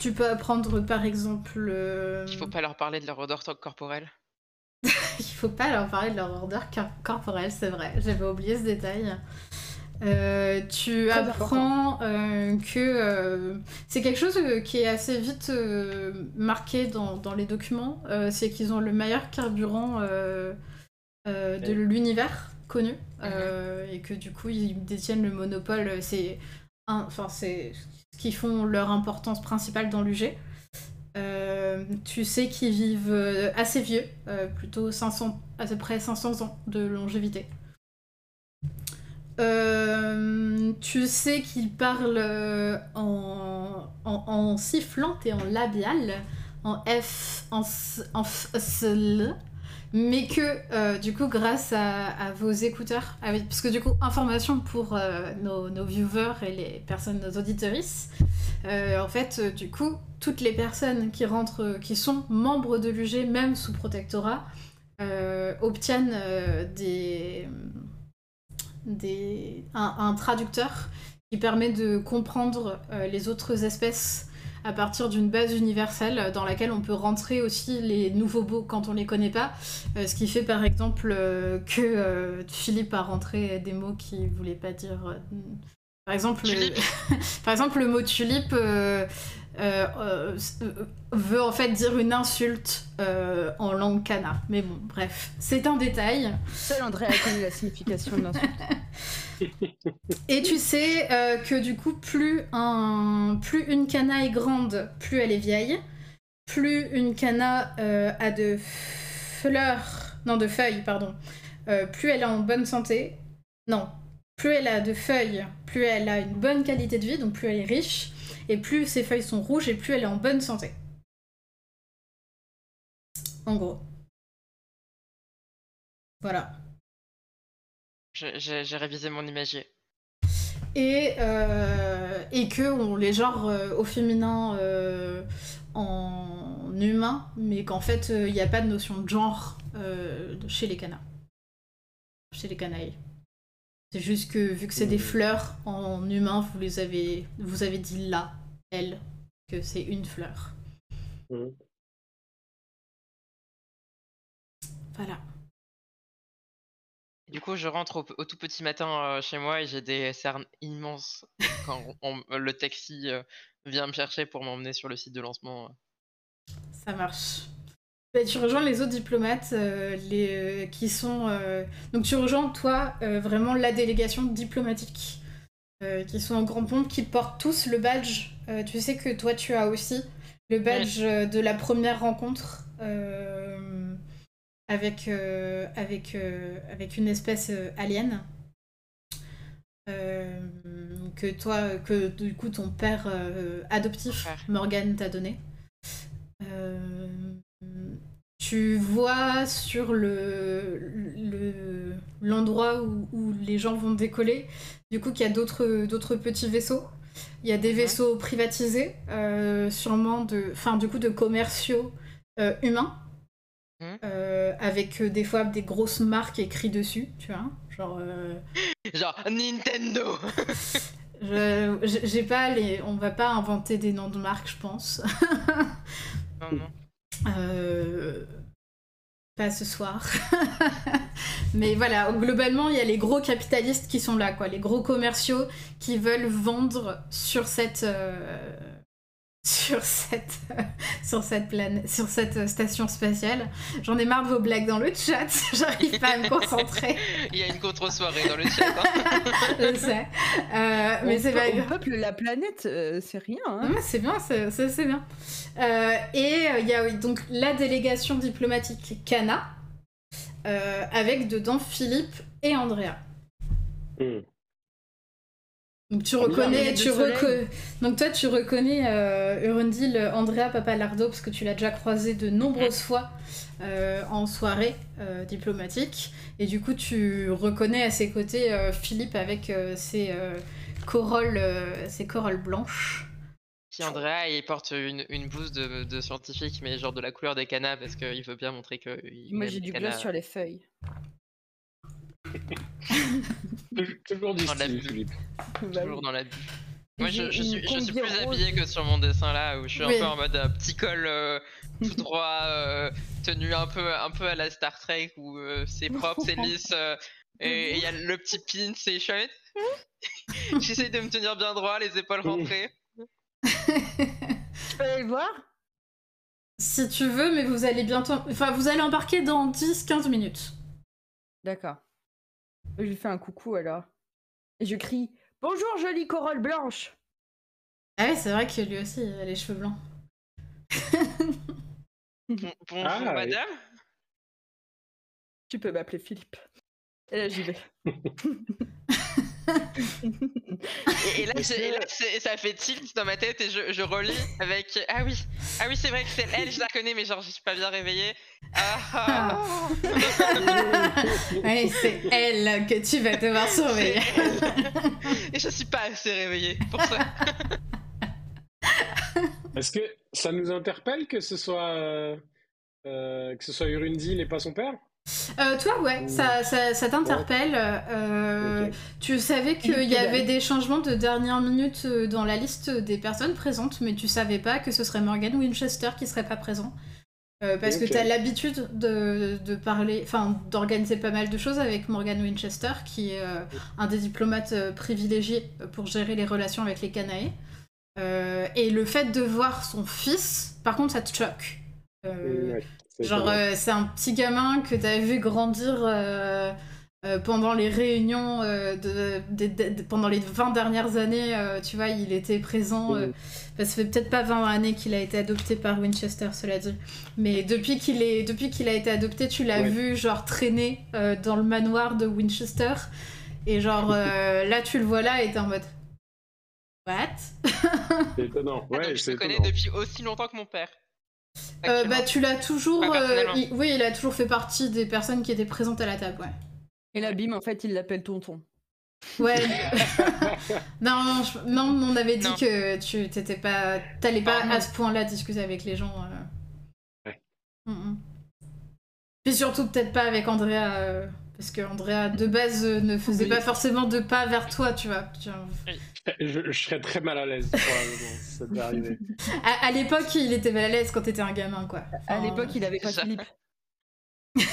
tu peux apprendre par exemple. euh, il faut pas leur parler de leur odeur corporelle Il faut pas leur parler de leur odeur cor- corporelle, c'est vrai. J'avais oublié ce détail. Euh, tu Très apprends euh, que euh, c'est quelque chose qui est assez vite euh, marqué dans, dans les documents. euh, c'est qu'ils ont le meilleur carburant euh, euh, de l'univers connu euh, et que du coup ils détiennent le monopole. C'est enfin c'est ce qui font leur importance principale dans l'UG. Euh, tu sais qu'ils vivent assez vieux, euh, plutôt 500, à peu près 500 ans de longévité. Euh, tu sais qu'ils parlent euh, en, en, sifflant et en labial, en F, en, en F, mais que euh, du coup, grâce à, vos écouteurs, ah oui, parce que du coup, information pour nos, nos viewers et les personnes, nos en fait, du coup, toutes les personnes qui rentrent, qui sont membres de l'UG, même sous protectorat, obtiennent des, des, un, un traducteur qui permet de comprendre euh, les autres espèces à partir d'une base universelle dans laquelle on peut rentrer aussi les nouveaux mots quand on les connaît pas. Euh, ce qui fait par exemple euh, que euh, Philippe a rentré des mots qu'il voulait pas dire. par exemple, par exemple, le mot tulipe euh, euh, euh, veut en fait dire une insulte euh, en langue kana. Mais bon, bref, c'est un détail. Seul Andrea a connu la signification de l'insulte. Et tu sais euh, que du coup, plus, un, plus une cana est grande, plus elle est vieille. Plus une cana euh, a de fleurs, non de feuilles, pardon, euh, plus elle est en bonne santé. Non, plus elle a de feuilles, plus elle a une bonne qualité de vie, donc plus elle est riche. Et plus ses feuilles sont rouges et plus elle est en bonne santé. En gros. Voilà. J'ai- révisé mon imagier et, euh, et que on les genre euh, au féminin euh, en humain, mais qu'en fait il n'y a pas de notion de genre chez les canas, chez les canailles. C'est juste que vu que c'est des Mhm. fleurs en humain, vous les avez, vous avez dit là, elle, que c'est une fleur. Mhm. Voilà. Du coup, je rentre au, au tout petit matin euh, chez moi et j'ai des cernes immenses quand on- on- le taxi euh, vient me chercher pour m'emmener sur le site de lancement. Ça marche. Bah, tu rejoins les autres diplomates euh, les, euh, qui sont. euh, Donc tu rejoins, toi, vraiment la délégation diplomatique qui sont en grand pompe, qui portent tous le badge. Tu sais que toi, tu as aussi le badge de la première rencontre avec, avec, avec une espèce alien. Que toi, que du coup ton père adoptif. Morgan, t'a donné. Tu vois sur le le- l'endroit où, où les gens vont décoller, du coup qu'il y a d'autres d'autres petits vaisseaux. Il y a des vaisseaux privatisés, euh, sûrement de, enfin du coup de commerciaux euh, humains, Mhm. euh, avec des fois des grosses marques écrites dessus, tu vois, genre. Genre Nintendo j'ai pas les, on va pas inventer des noms de marques, je pense. Non, non. Euh, Pas ce soir. Mais voilà, globalement, il y a les gros capitalistes qui sont là, quoi. Les gros commerciaux qui veulent vendre sur cette. euh, Sur cette, sur, cette sur cette station spatiale. J'en ai marre de vos blagues dans le chat, j'arrive pas à me concentrer, Il y a une contre-soirée dans le chat. hein. je sais. Euh, mais c'est pas on grave. peuple la planète, euh, c'est rien. Hein. Ouais, c'est bien, c'est bien. Euh, et euh, il y a oui, donc la délégation diplomatique Cana, euh, avec dedans Philippe et Andrea. Hmm. Donc tu Ah, reconnais, tu reco- donc toi tu reconnais euh, Urundil, Andrea Papalardo parce que tu l'as déjà croisé de nombreuses fois euh, en soirée euh, diplomatique et du coup tu reconnais à ses côtés euh, Philippe avec euh, ses euh, corolles, euh, ses corolles blanches. Puis Andrea, il porte une, une blouse de, de scientifique, mais genre de la couleur des canas, parce qu'il veut bien montrer que. il Moi j'ai du gloss sur les feuilles. Toujours- du Dans la style. Philippe. Bah Toujours dans. Moi, je, suis, je suis combi plus rose. habillée que sur mon dessin là, où je suis Oui. un peu en mode euh, petit col euh, tout droit, euh, tenue un peu, un peu à la Star Trek, où euh, c'est propre, c'est lisse, euh, et il y a le petit pin, c'est chouette. J'essaie de me tenir bien droit, les épaules rentrées. Tu peux aller le voir? Si tu veux, mais vous allez bientôt. Enfin, vous allez embarquer dans 10-15 minutes. D'accord. Je lui fais un coucou alors. Et je crie Bonjour jolie corolle blanche Ah oui, c'est vrai que lui aussi, il a les cheveux blancs. Bon- bonjour Ah, oui. madame. Tu peux m'appeler Philippe. Et là j'y vais. Et, et là, et ça fait tilt dans ma tête et je, je relis avec Ah oui, ah oui, c'est vrai que c'est elle, je la connais, mais genre, je suis pas bien réveillée. Ah, ah. oui, c'est elle que tu vas devoir surveiller. Et je suis pas assez réveillée pour ça. Est-ce que ça nous interpelle que ce soit euh, que ce soit Urundil et pas son père? Euh, toi, ouais, ça, ça, ça t'interpelle. euh. Tu savais qu'il y avait des changements de dernière minute euh, dans la liste des personnes présentes, mais tu savais pas que ce serait Morgan Winchester qui serait pas présent. Euh, parce que tu as l'habitude de, de parler, enfin d'organiser pas mal de choses avec Morgan Winchester, qui est euh, un des diplomates privilégiés pour gérer les relations avec les Canaës. Euh, et le fait de voir son fils, par contre, ça te choque. Euh, Genre, euh, c'est un petit gamin que t'as vu grandir euh, euh, pendant les réunions, euh, de, de- de- de- pendant les 20 dernières années, euh, tu vois, il était présent. bah, ça fait peut-être pas 20 années qu'il a été adopté par Winchester, cela dit. Mais depuis qu'il est, depuis qu'il a été adopté, tu l'as Ouais. vu, genre, traîner euh, dans le manoir de Winchester. Et genre, euh, là, tu le vois là et t'es en mode. What? C'est étonnant. Ah, Ouais, je te connais depuis aussi longtemps que mon père. Euh. Bah, tu l'as toujours. Euh, il- oui, il a toujours fait partie des personnes qui étaient présentes à la table, ouais. Et là bim en fait il l'appelle tonton. Ouais. non, non, je- non, on avait dit Non. que tu t'étais pas, t'allais pas Ah, à ce point-là discuter avec les gens. euh. Ouais. Mm, mm. Puis surtout peut-être pas avec Andrea, euh, parce que Andrea de base euh, ne faisait Oui. pas forcément de pas vers toi, tu vois. Tu vois. Je, je serais très mal à l'aise probablement si ça devait arriver. À, à l'époque, il était mal à l'aise quand t'étais un gamin, quoi. À l'époque il avait pas ça. Philippe.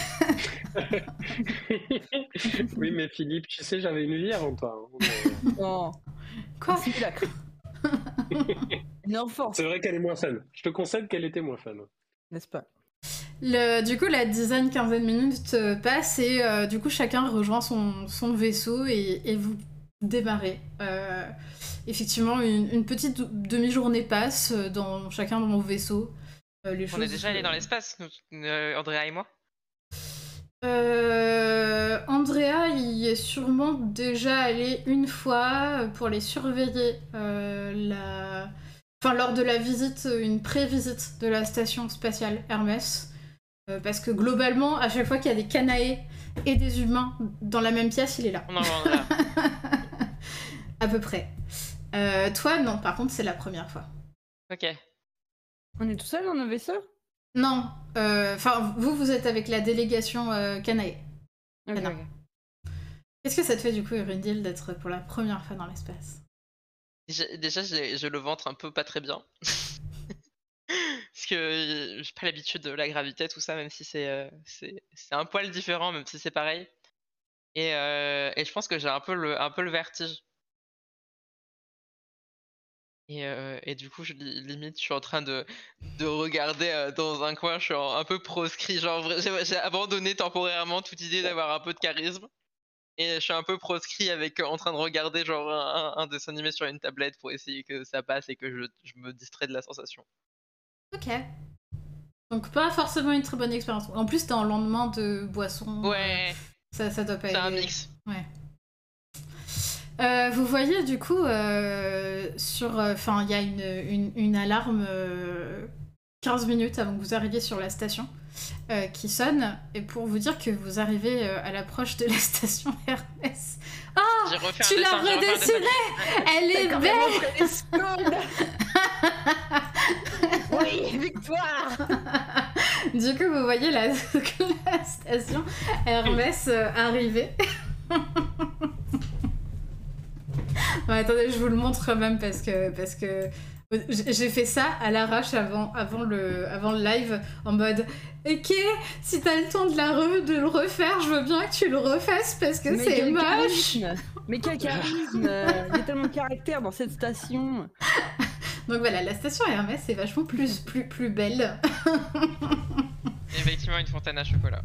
oui, mais Philippe, tu sais, j'avais une vie avant toi. hein. Mais Non, Quoi. Une enfance, C'est vrai qu'elle est moins fun. Je te concède qu'elle était moins fun. n'est-ce pas? Le- du coup, la dizaine, quinzaine de minutes euh, passe et euh, du coup, chacun rejoint son, son vaisseau et, et vous démarrez. Euh, effectivement, une, une petite demi-journée passe euh, dans chacun dans mon vaisseau. Euh, les On choses, est déjà allé dans l'espace, Andrea et moi. Euh, Andrea y est sûrement déjà allé une fois pour les surveiller la... enfin, lors de la visite, une pré-visite de la station spatiale Hermès. Parce que globalement, à chaque fois qu'il y a des Canae et des humains dans la même pièce, il est là. On en. à peu près. Euh, toi, non, par contre, c'est la première fois. ok. On est tout seul dans nos vaisseaux? Non, euh, enfin, vous, vous êtes avec la délégation euh, Canae. Ok, non. ok. Qu'est-ce que ça te fait du coup, Erundil, d'être pour la première fois dans l'espace? Déjà, j'ai le ventre un peu pas très bien. Parce que j'ai pas l'habitude de la gravité, tout ça, même si c'est euh, un poil différent, même si c'est pareil. Et, euh, et je pense que j'ai un peu le, un peu le vertige. Et, euh, et du coup, je, li- limite, je suis en train de, de regarder euh, dans un coin, je suis un peu proscrit. Genre, j'ai abandonné temporairement toute idée d'avoir un peu de charisme. Et je suis un peu proscrit avec euh, en train de regarder genre un, dessin animé sur une tablette pour essayer que ça passe et que je, je me distrais de la sensation. Ok. Donc pas forcément une très bonne expérience. En plus, t'es en lendemain de boisson. Ouais, Ça, ça doit pas c'est un mix. Euh, vous voyez du coup euh, sur, enfin il y a une, une, une alarme euh, 15 minutes avant que vous arriviez sur la station euh, qui sonne. Et pour vous dire que vous arrivez euh, à l'approche de la station Hermès. J'ai refait tu l'as redessinée Elle est belle. Oui, victoire. Du coup, vous voyez la, la station Hermès euh, arriver. Ouais, attendez, je vous le montre quand même parce que, parce que j'ai fait ça à l'arrache avant, avant, le, avant le live en mode Ok, si t'as le temps de, la re- de le refaire, je veux bien que tu le refasses parce que Mais c'est moche. Mais quel charisme Il y a tellement de caractère dans cette station Donc voilà, la station Hermès est vachement plus, plus, plus belle. Effectivement, une fontaine à chocolat.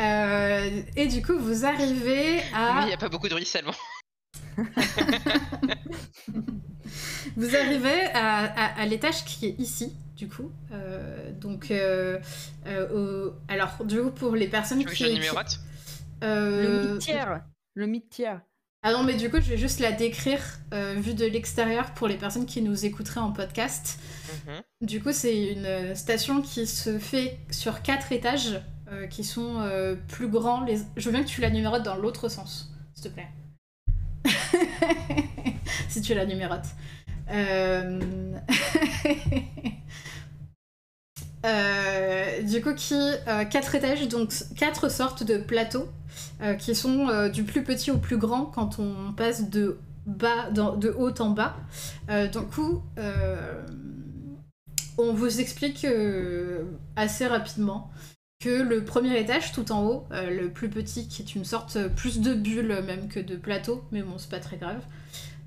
Euh, et du coup, vous arrivez Mais à. il n'y a pas beaucoup de ruissellement. Vous arrivez à, à- à l'étage qui est ici, du coup. Euh, donc, euh, euh, au- alors, du coup, pour les personnes Tu veux qui. je qui- numérote euh, Le Le mythière Ah non, mais du coup, je vais juste la décrire euh, vue de l'extérieur pour les personnes qui nous écouteraient en podcast. Mhm. Du coup, c'est une station qui se fait sur quatre étages euh, qui sont euh, plus grands. Je veux bien que tu la numérotes dans l'autre sens, s'il te plaît. si tu la numérotes. Euh... du coup, qui quatre étages, donc quatre sortes de plateaux qui sont du plus petit au plus grand quand on passe de bas, de haut en bas. Euh, du coup, on vous explique assez rapidement que le premier étage, tout en haut, euh, le plus petit, qui est une sorte euh, plus de bulle même que de plateau, mais bon, c'est pas très grave,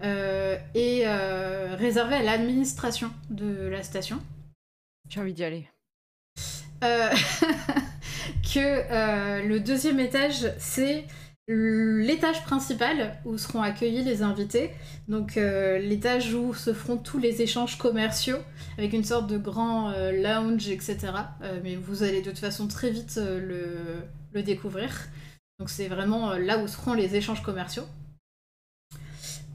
euh, est euh, réservé à l'administration de la station. J'ai envie d'y aller. Que le deuxième étage, c'est l'étage principal où seront accueillis les invités. Donc euh, l'étage où se feront tous les échanges commerciaux avec une sorte de grand euh, lounge, etc. Euh, mais vous allez de toute façon très vite le, le découvrir. Donc c'est vraiment là où seront les échanges commerciaux.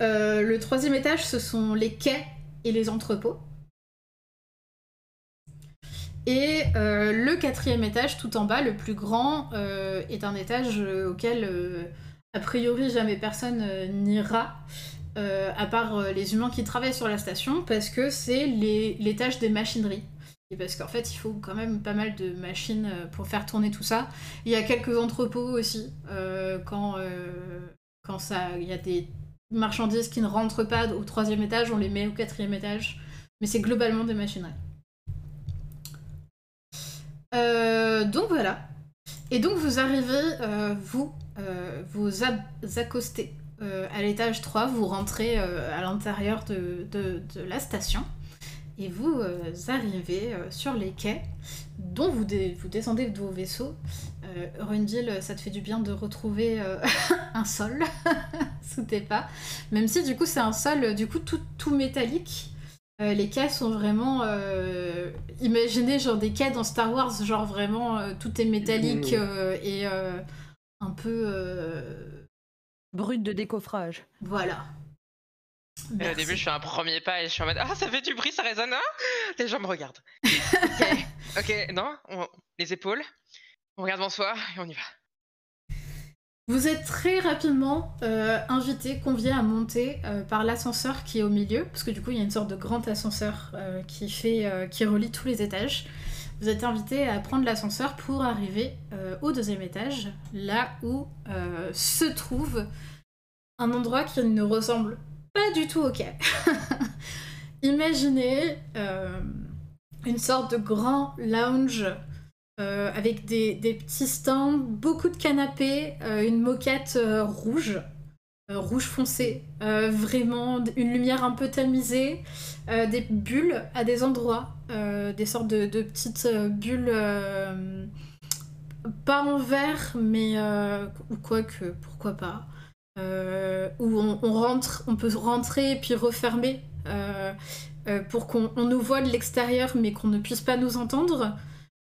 Le troisième étage, ce sont les quais et les entrepôts. Et euh, le quatrième étage, tout en bas, le plus grand, euh, est un étage euh, auquel, a priori, jamais personne n'ira, à part les humains qui travaillent sur la station, parce que c'est l'étage des machineries. Et parce qu'en fait, il faut quand même pas mal de machines pour faire tourner tout ça. Il y a quelques entrepôts aussi, quand, quand ça, il y a des marchandises qui ne rentrent pas au troisième étage, on les met au quatrième étage. Mais c'est globalement des machineries. Euh, donc voilà. Et donc vous arrivez, euh, vous, euh, vous accostez à l'étage 3, vous rentrez à l'intérieur de, la station et vous arrivez sur les quais dont vous, descendez de vos vaisseaux. Rundil, ça te fait du bien de retrouver un sol sous tes pas, même si du coup c'est un sol du coup tout, tout métallique. Euh, les quais sont vraiment. euh, imaginez genre des quais dans Star Wars, genre vraiment euh, tout est métallique Mhm. euh, et euh, un peu. euh, Brut de décoffrage. voilà. Et au début, je fais un premier pas et je suis en mode Ah, ça fait du bruit, ça résonne. Ah les gens me regardent. ok, ok, non, on- les épaules. On regarde bonsoir et on y va. Vous êtes très rapidement euh, invité, convié à monter euh, par l'ascenseur qui est au milieu, parce que du coup il y a une sorte de grand ascenseur euh, qui fait, qui relie tous les étages. Vous êtes invité à prendre l'ascenseur pour arriver au deuxième étage, là où se trouve un endroit qui ne ressemble pas du tout au quai. Imaginez une sorte de grand lounge euh, avec des, petits stands, beaucoup de canapés, euh, une moquette euh, rouge, rouge foncé, vraiment une lumière un peu tamisée, des bulles à des endroits, des sortes de, petites bulles, pas en verre, mais ou quoi que, pourquoi pas, où on, peut rentrer et puis refermer. pour qu'on on nous voit de l'extérieur mais qu'on ne puisse pas nous entendre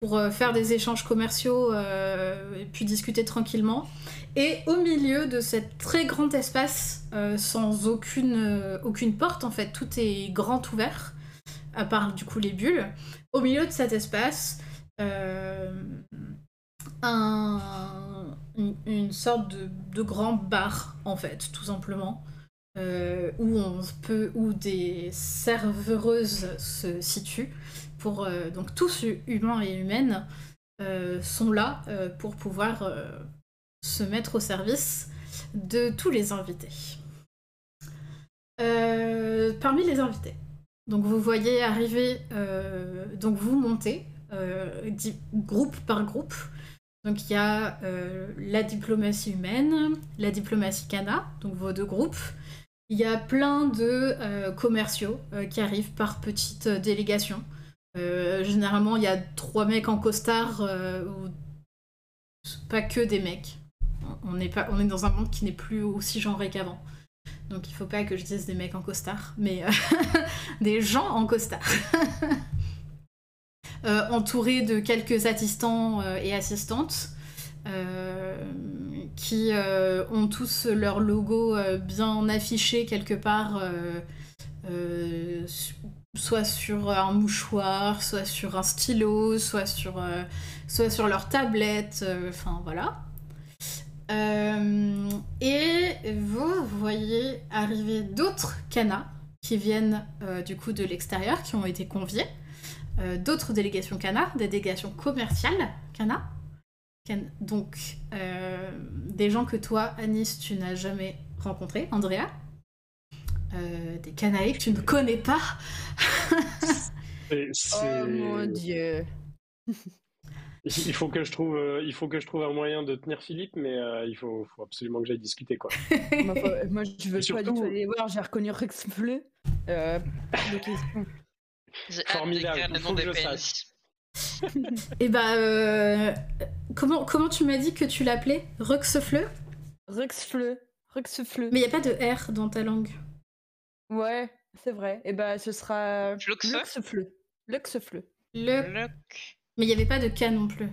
pour euh, faire des échanges commerciaux euh, et puis discuter tranquillement. Et au milieu de cet très grand espace, euh, sans aucune, aucune porte en fait, tout est grand ouvert, à part du coup les bulles. Au milieu de cet espace, un- une, une sorte de, de grand bar en fait, tout simplement. où on peut où des serveuses se situent euh, donc tous hu- humains et humaines euh, sont là euh, pour pouvoir se mettre au service de tous les invités. Parmi les invités, donc vous voyez arriver, donc vous montez groupe par groupe. Donc il y a la diplomatie humaine, la diplomatie cana, donc vos deux groupes. Il y a plein de commerciaux qui arrivent par petites délégations. Euh, généralement, il y a trois mecs en costard, euh, ou pas que des mecs. On est, pas, on est dans un monde qui n'est plus aussi genré qu'avant. Donc il faut pas que je dise des mecs en costard, mais euh, des gens en costard. Entourés de quelques assistants et assistantes qui ont tous leur logo bien affiché quelque part, soit sur un mouchoir, soit sur un stylo, soit sur, euh, soit sur leur tablette, euh, enfin voilà. Euh, et vous voyez arriver d'autres canas qui viennent euh, du coup de l'extérieur, qui ont été conviés. Euh, d'autres délégations cana, des délégations commerciales cana. Can- Donc, euh, des gens que toi, Anis, tu n'as jamais rencontrés, Andrea. Euh, des canaïs que tu ne connais pas. Oh mon dieu. Il faut que je trouve, euh, il faut que je trouve un moyen de tenir Philippe, mais euh, il faut, faut absolument que j'aille discuter quoi. Moi, faut- moi, je veux pas surtout- du tout aller voir, j'ai reconnu Rex Fleu. Euh, pas Formidable, il faut que je. Et bah, euh, comment, comment tu m'as dit que tu l'appelais? Ruxfleu Rex Fleu. Rex Fleu. Mais il n'y a pas de R dans ta langue. Ouais, c'est vrai. Et bah, ce sera Fluxe Lux Fleu. Lux Fleu. Le... Luck. Mais il n'y avait pas de K non plus.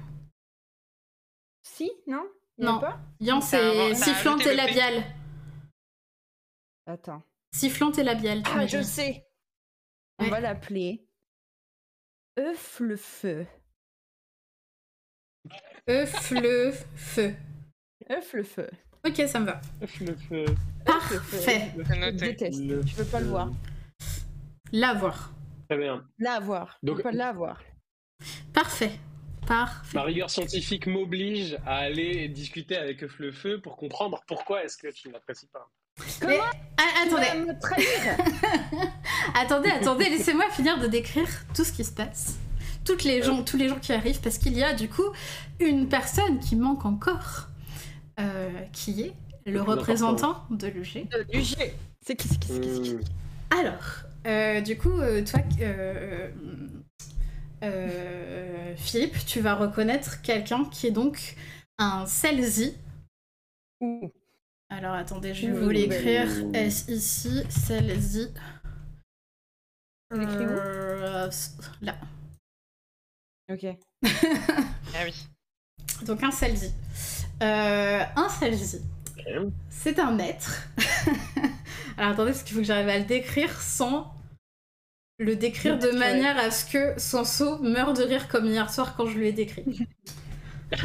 Si, non? Il Non. pas? Yan, c'est sifflante et labiale. Attends. Sifflante et labiale, tu Ah, je sais. On Ouais. va l'appeler Euf le feu. Euf, le feu. Euf le feu. Ok, ça me va. Le feu. Parfait. Je déteste. Le Je veux pas le voir. La voir. Très bien. La voir. Je Donc- veux pas la voir. Parfait. Parfait. Ma rigueur scientifique m'oblige à aller discuter avec le feu pour comprendre pourquoi est-ce que tu ne l'apprécies pas. Mais- Ah, attendez, me trahir? Attendez, attendez, laissez-moi finir de décrire tout ce qui se passe. toutes les gens, tous les gens qui arrivent, parce qu'il y a du coup une personne qui manque encore, euh, qui est le représentant de l'UG. Du G. C'est qui, c'est qui, c'est qui, c'est qui Hmm. Alors, euh, du coup, euh, toi, euh, euh, Philippe, tu vas reconnaître quelqu'un qui est donc un Selzy. Ouh. Alors attendez, je vais Ouh, vous l'écrire ben- S ici, où Euh, là. Ok. Ah oui. Donc un Selzy. Euh, un Selzy, C'est un maître. Alors attendez, parce qu'il faut que j'arrive à le décrire sans le décrire de manière à ce que Sanso meure de rire comme hier soir quand je lui ai décrit.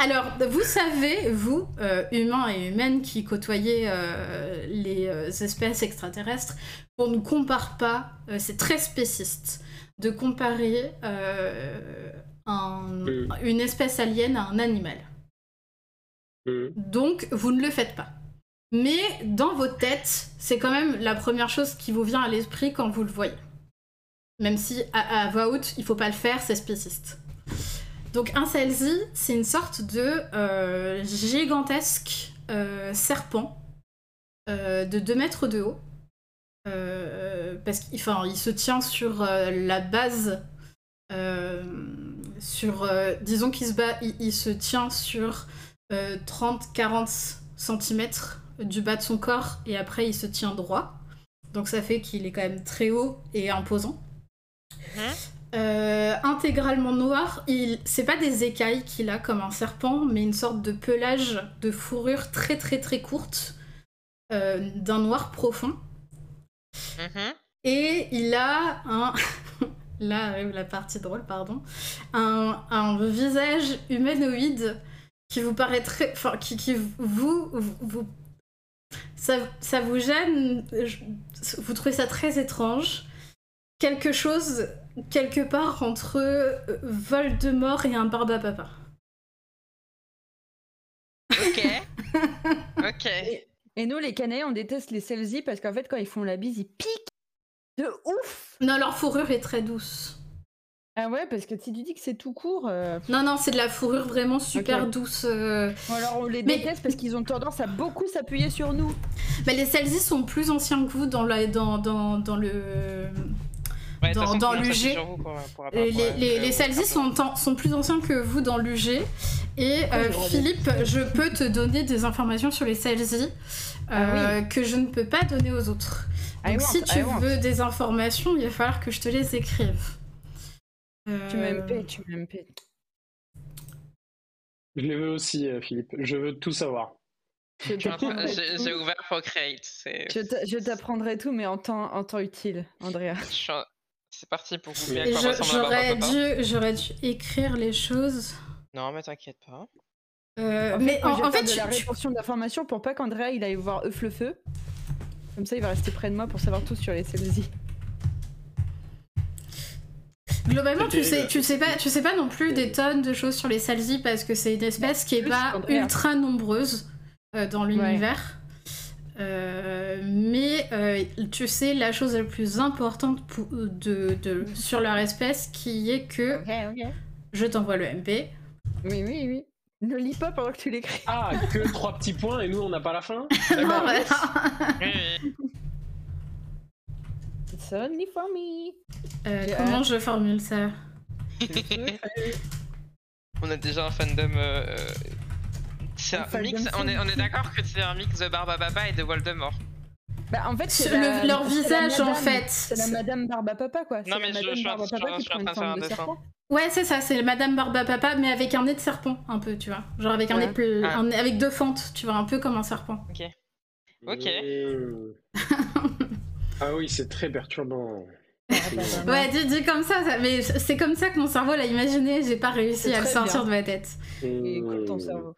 Alors, vous savez, vous, euh, humains et humaines qui côtoyez euh, les euh, espèces extraterrestres, on ne compare pas, euh, c'est très spéciste, de comparer un- une espèce alien à un animal. Hmm. Donc, vous ne le faites pas. Mais dans votre tête, c'est quand même la première chose qui vous vient à l'esprit quand vous le voyez. Même si à, voix haute, il faut pas le faire, c'est spéciste. Donc un Selzy, c'est une sorte de euh, gigantesque euh, serpent euh, de 2 mètres de haut. Parce qu'il se tient sur la base, sur, disons qu'il se, bat, il se tient sur 30-40 cm du bas de son corps et après il se tient droit. Donc ça fait qu'il est quand même très haut et imposant. Mhm. Euh, intégralement noir, il... c'est pas des écailles qu'il a comme un serpent, mais une sorte de pelage de fourrure très très très courte, euh, d'un noir profond. Mhm. Et il a un. Là arrive la partie drôle, pardon. Un, un visage humanoïde qui vous paraît très. Enfin, qui, qui vous. vous, vous- ça, ça vous gêne. Vous trouvez ça très étrange. Quelque chose, quelque part entre euh, Voldemort et un barbe à papa. Ok. ok. Et nous, les Canaïens, on déteste les Selzy parce qu'en fait, quand ils font la bise, ils piquent de ouf. Non, leur fourrure est très douce. Ah ouais, parce que si tu dis que c'est tout court, euh, Non, non, c'est de la fourrure vraiment super douce. euh, alors on les Mais- déteste parce qu'ils ont tendance à beaucoup s'appuyer sur nous. Mais les Selzy sont plus anciens que vous dans, la, dans, dans, dans le. Ouais, Dans- l'UG, Les, les, Selzy sont, sont plus anciens que vous dans l'UG. Et euh, Philippe, je peux te donner des informations sur les euh, Ah que je ne peux pas donner aux autres. I Donc want, si tu I want. veux des informations, il va falloir que je te les écrive. Tu Euh, m'MP, tu m'MP. Je les veux aussi, euh, Philippe. Je veux tout savoir. J'ai ouvert Procreate. c'est- Je t'a- je t'apprendrai tout, mais en temps, en temps utile, Andrea. C'est parti pour un J'aurais dû, j'aurais dû écrire les choses. Non, mais t'inquiète pas. Euh, En fait, mais en, fait, de tu- la tu- rétention d'informations pour pas qu'Andrea il aille voir Euf le feu. Comme ça, il va rester près de moi pour savoir tout sur les Selzy. Globalement, tu sais, tu sais pas, tu sais pas non plus des tonnes de choses sur les Selzy parce que c'est une espèce qui est pas ultra nombreuse euh, dans l'univers. Euh, mais euh, tu sais la chose la plus importante pour- de, de- sur leur espèce qui est que je t'envoie le MP. Oui, oui, oui. Ne lis pas pendant que tu l'écris. Ah, que trois petits points et nous, on n'a pas la fin Non, D'accord. voilà. Oui, oui. It's only for me. Euh, comment hâte. je formule ça? On a déjà un fandom. euh, euh, C'est Un un fandom mix. On est, on est d'accord que c'est un mix de Barbapapa et de Voldemort? Bah, en fait, c'est Sur le- la- leur visage, en fait. C'est la Madame Barbapapa, quoi. Non, la mais je- Madame je suis en- Barbapapa je qui je en prend une train de faire forme un de dessin. serpent. Ouais, c'est ça, c'est Madame Barba Papa, mais avec un nez de serpent, un peu, tu vois. Genre avec un nez Ah. un nez- avec deux fentes, tu vois, un peu comme un serpent. Ok. Ok. Ah oui, c'est très perturbant. Ouais, dis, dis comme ça, ça- mais c'est comme ça que mon cerveau l'a imaginé, j'ai pas réussi à le sortir bien. de ma tête. Écoute ton cerveau.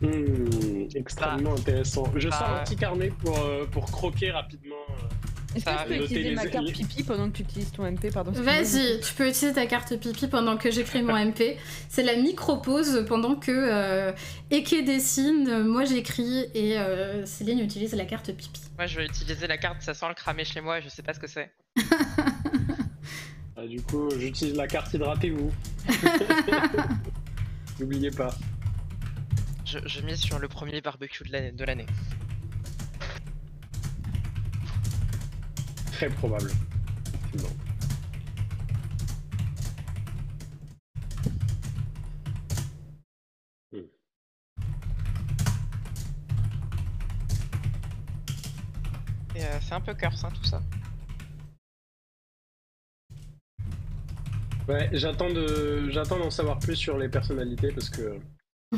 Mmh, extrêmement intéressant. Je Ah, sors un petit carnet pour, euh, pour croquer rapidement. euh. Est-ce que je arrive. peux utiliser ma carte pipi pendant que tu utilises ton MP Pardon. Vas-y, tu peux utiliser ta carte pipi pendant que j'écris mon MP. C'est la micro-pause pendant que euh, Eke dessine, moi j'écris et euh, Céline utilise la carte pipi. Moi, je vais utiliser la carte, ça sent le cramer chez moi je sais pas ce que c'est. Ah, du coup, j'utilise la carte hydratez-vous. N'oubliez pas. Je, je mise sur le premier barbecue de l'année- de l'année. Très probable. Effectivement. Et euh, c'est un peu curse, hein, tout ça. Ouais, j'attends de, j'attends d'en savoir plus sur les personnalités parce que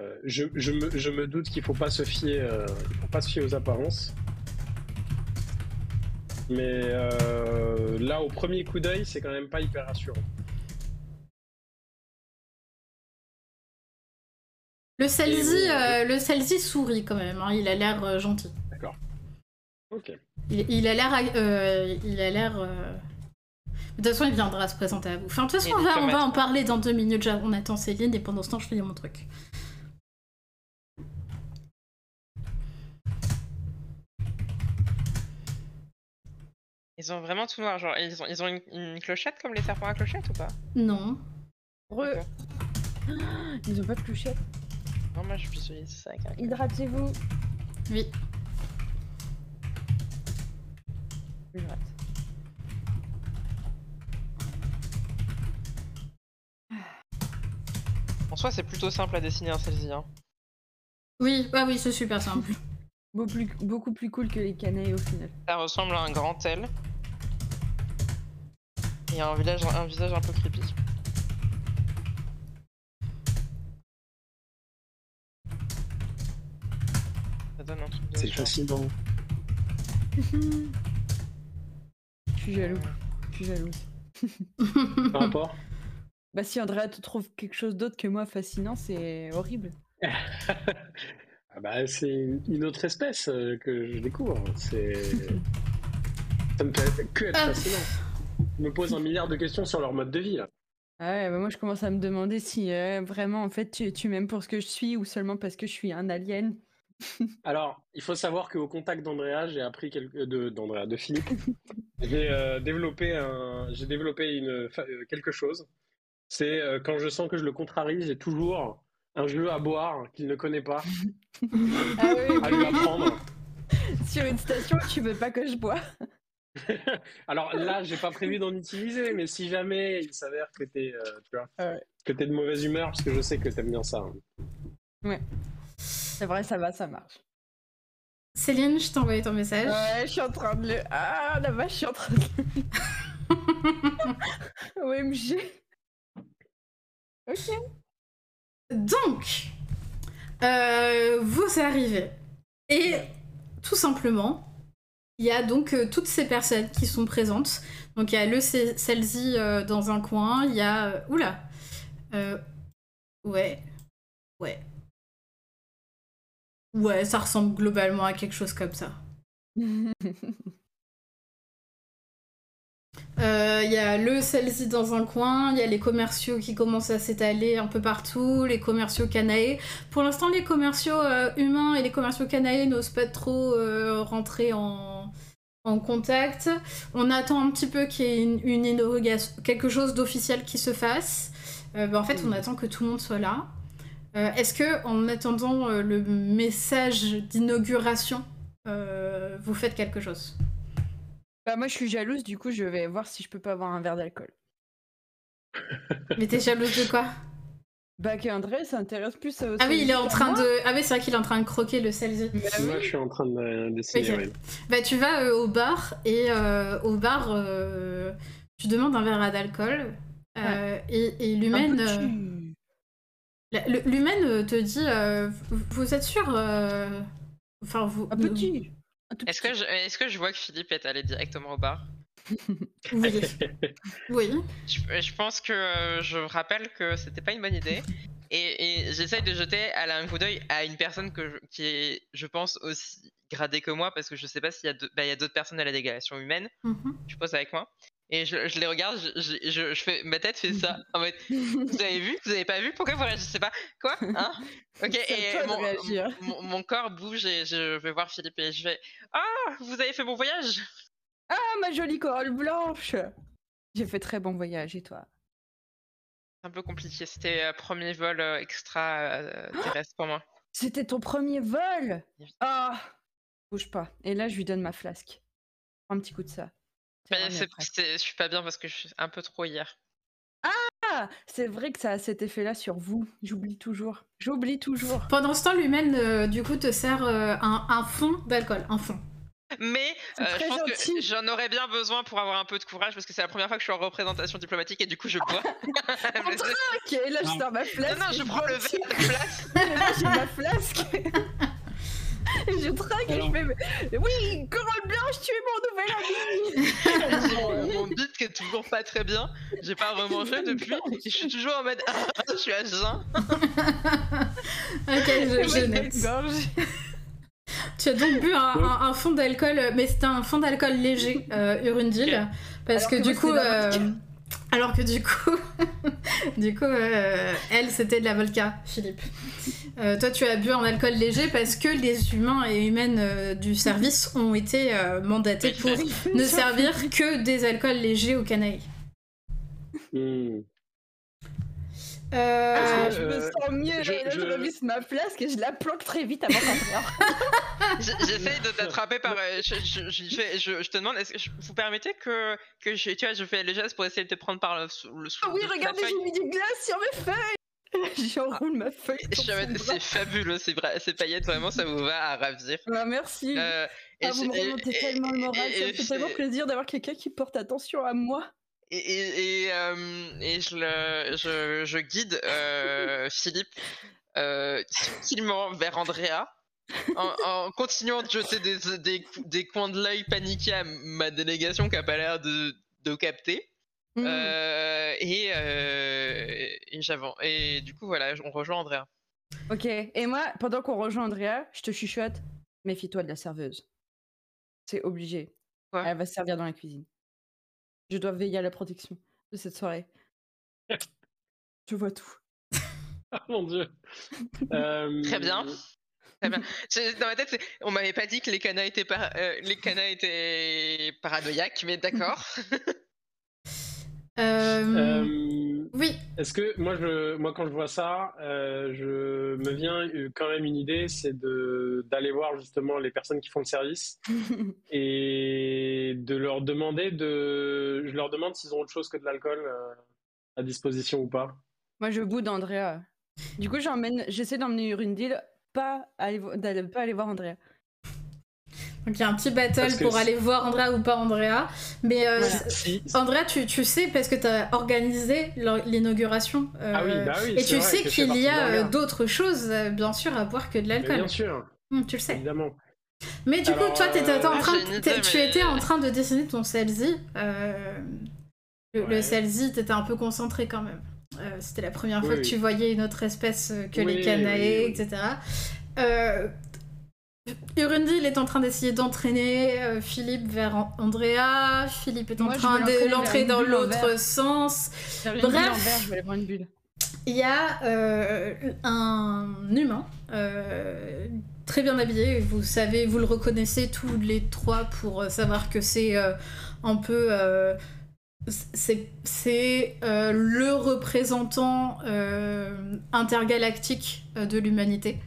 euh, je, je me, je me doute qu'il faut pas se fier, euh, il faut pas se fier aux apparences. Mais euh, là, au premier coup d'œil, c'est quand même pas hyper rassurant. Le Celsi, euh, le Celsi sourit quand même, hein, il a l'air euh, gentil. D'accord. Ok. Il, a l'air. euh, il a l'air. euh, De toute façon, il viendra se présenter à vous. Enfin, de toute façon, on va, on va en parler dans deux minutes. On attend Céline et pendant ce temps, je finis mon truc. Ils ont vraiment tout noir, genre ils ont, ils ont une, une clochette comme les serpents à clochette ou pas? Non. Re. Ils ont pas de clochette. Non, moi je visualise ça avec un. Hydratez-vous. Oui. Hydrate. En soi, c'est plutôt simple à dessiner un Celsi. Hein. Oui, bah oui, c'est super simple. Beaucoup plus, beaucoup plus cool que les canailles au final. Ça ressemble à un grand L. Et un, village, un visage un peu creepy. Ça donne un truc de C'est fascinant. Je suis jaloux. Je suis jalouse. Par rapport Bah si Andrea te trouve quelque chose d'autre que moi fascinant, c'est horrible. Ah bah, c'est une autre espèce euh, que je découvre. C'est. Ça me fait que être Ah. fascinant. Je me pose un milliard de questions sur leur mode de vie là. Ah ouais, bah moi je commence à me demander si euh, vraiment en fait tu, tu m'aimes pour ce que je suis ou seulement parce que je suis un alien. Alors, il faut savoir qu'au contact d'Andrea, j'ai appris quelque... de d'Andrea, de Philippe, j'ai euh, développé un, j'ai développé une euh, quelque chose. C'est euh, quand je sens que je le contrarie, j'ai toujours un jeu à boire qu'il ne connaît pas Ah oui, à lui apprendre. sur une station tu veux pas que je bois. Alors là, j'ai pas prévu d'en utiliser, mais si jamais il s'avère que t'es, euh, tu vois, Ah ouais. que t'es de mauvaise humeur, parce que je sais que t'aimes bien ça. hein. C'est vrai, ça va, ça marche. Céline, je t'ai envoyé ton message. Ouais, je suis en train de le. Ah la vache, je suis en train de le. OMG. Ok. Donc, euh, vous arrivez. Et tout simplement, il y a donc euh, toutes ces personnes qui sont présentes. Donc il y a le Ce- Celsi euh, dans un coin, il y a... euh, oula Ouais. Ouais. Ouais, ça ressemble globalement à quelque chose comme ça. Euh, Il y a le Celsi dans un coin, il y a les commerciaux qui commencent à s'étaler un peu partout, les commerciaux canaës. Pour l'instant, les commerciaux euh, humains et les commerciaux canaës n'osent pas trop euh, rentrer en, en contact. On attend un petit peu qu'il y ait une, une inauguration- quelque chose d'officiel qui se fasse. Euh, ben, en fait, on attend que tout le monde soit là. Euh, Est-ce que, en attendant euh, le message d'inauguration, euh, vous faites quelque chose? Bah moi je suis jalouse, du coup je vais voir si je peux pas avoir un verre d'alcool. Mais t'es jalouse de quoi? Bah que André s'intéresse plus au Ah oui, il est en train de. Ah oui, c'est vrai qu'il est en train de croquer le Celsi. Bah oui. Moi, je suis en train de- d'essayer. Ok. ouais. Bah, tu vas euh, au bar et euh, au bar, euh, tu demandes un verre d'alcool. euh, et l'humaine l'humaine te dit euh, vous, vous êtes sûr euh, Enfin, vous. Un petit. Un tout Est-ce que, petit. je, est-ce que je vois que Philippe est allé directement au bar? Oui. oui. je, je pense que euh, je rappelle que c'était pas une bonne idée. Et, et j'essaye de jeter à la- un coup d'œil à une personne que je- qui est, je pense, aussi gradée que moi, parce que je sais pas s'il y a deux- bah, il y a d'autres personnes à la délégation humaine, Mhm. je suppose avec moi. Et je, je les regarde, je, je- je- fais, ma tête fait ça. En mode, vous avez vu Vous avez pas vu Pourquoi vous réagissez pas? Quoi? Hein? Ok, et mon, mon, mon corps bouge et je vais voir Philippe et je fais Ah, vous avez fait mon voyage Ah ma jolie corolle blanche J'ai fait très bon voyage et toi? C'est un peu compliqué. C'était un premier vol euh, extra euh, terrestre pour moi. C'était ton premier vol? Ah Bouge pas. Et là, je lui donne ma flasque. Prends un petit coup de ça. C'est Mais je suis pas bien parce que je suis un peu trop hier. Ah C'est vrai que ça a cet effet-là sur vous. J'oublie toujours. J'oublie toujours. Pendant ce temps, l'humaine, euh, du coup, te sert euh, un, un fond d'alcool. Un fond. Mais euh, je pense gentil. que j'en aurais bien besoin pour avoir un peu de courage parce que c'est la première fois que je suis en représentation diplomatique et du coup je bois. Mais c'est- Ok, là, je sors ma flasque. non, non, et je prends le verre place. Et là, j'ai ma flasque. je traque et je fais mais- Oui, Corolle Blanche, tu es mon nouvel ami mon- bit qui est toujours pas très bien. J'ai pas remangé depuis. Et je suis toujours en mode ah, je suis à jeun. Ok, je, je Ouais, note. gorge. Tu as donc bu un, un- un fond d'alcool, euh, mais c'était un fond d'alcool léger, euh, Urundil, parce que, que du coup, euh, alors que du coup, du coup, euh, elle c'était de la vodka, Philippe. Euh, toi, tu as bu un alcool léger parce que les humains et humaines euh, du service ont été euh, mandatés pour ne servir que des alcools légers aux canailles. Euh, Ah, Euh, je me sens mieux je- et là je, je- revisse ma flasque et je la planque très vite avant. J- J'essaye de t'attraper par. Je, je- je fais- je- je te demande, est-ce que je- vous permettez que, que je, tu vois, je fais les gestes pour essayer de te prendre par le, le sous Ah oui, regardez, j'ai mis du glace sur mes feuilles J'enroule ma feuille. C'est fabuleux, ces, ces paillettes, vraiment, ça vous va à ravir. Ah, merci. Euh, Ah, vous me remontez tellement le moral, ça me fait tellement plaisir d'avoir quelqu'un qui porte attention à moi. Et, et, et, euh, et je, le, je, je guide euh, Philippe euh, subtilement vers Andrea en, en continuant de jeter des, des, coins de l'œil paniqués à ma délégation qui a pas l'air de, de capter. Mm. Euh, et euh, et j'avance. Et du coup, voilà, on rejoint Andrea. Ok, et moi, pendant qu'on rejoint Andrea, je te chuchote, méfie-toi de la serveuse. C'est obligé. Quoi? Elle va se servir dans la cuisine. Je dois veiller à la protection de cette soirée. Je vois tout. Ah mon dieu. Euh, Très bien. Très bien. Dans ma tête, on m'avait pas dit que les canas étaient, par- euh, les canas étaient paranoïaques, mais d'accord. euh, euh, Oui, Est-ce que moi, je, moi, quand je vois ça, euh, je me vient quand même une idée, c'est de d'aller voir justement les personnes qui font le service et de leur demander de, je leur demande s'ils ont autre chose que de l'alcool euh, à disposition ou pas. moi, je boude Andrea. Du coup, j'emmène, j'essaie d'emmener Urundil, pas aller, pas aller voir Andrea. Donc il y a un petit battle pour aller voir Andrea ou pas Andrea. Mais euh, Voilà. Andrea, tu, tu sais, parce que tu as organisé l'inauguration. euh, Ah oui, bah oui. et tu vrai sais qu'il y a euh, d'autres choses, bien sûr, à boire que de l'alcool. Bien sûr, Hum, tu le sais. évidemment. Mais du coup, toi, t'étais en euh, train, tu étais en train de dessiner ton Celsi. euh, le, le Ouais. Celsi, t'étais un peu concentré quand même. Euh, C'était la première fois Oui, que tu voyais une autre espèce que les Oui, canaës, oui, oui. etc. Urundil est en train d'essayer d'entraîner euh, Philippe vers An- Andrea. Philippe est en Moi, train de l'entraîner l'entrer dans l'autre sens. Bref. verre, je vais aller voir une bulle. Il y a euh, un humain euh, très bien habillé. Vous savez, vous le reconnaissez tous les trois pour savoir que c'est un peu. c'est le représentant intergalactique de l'humanité.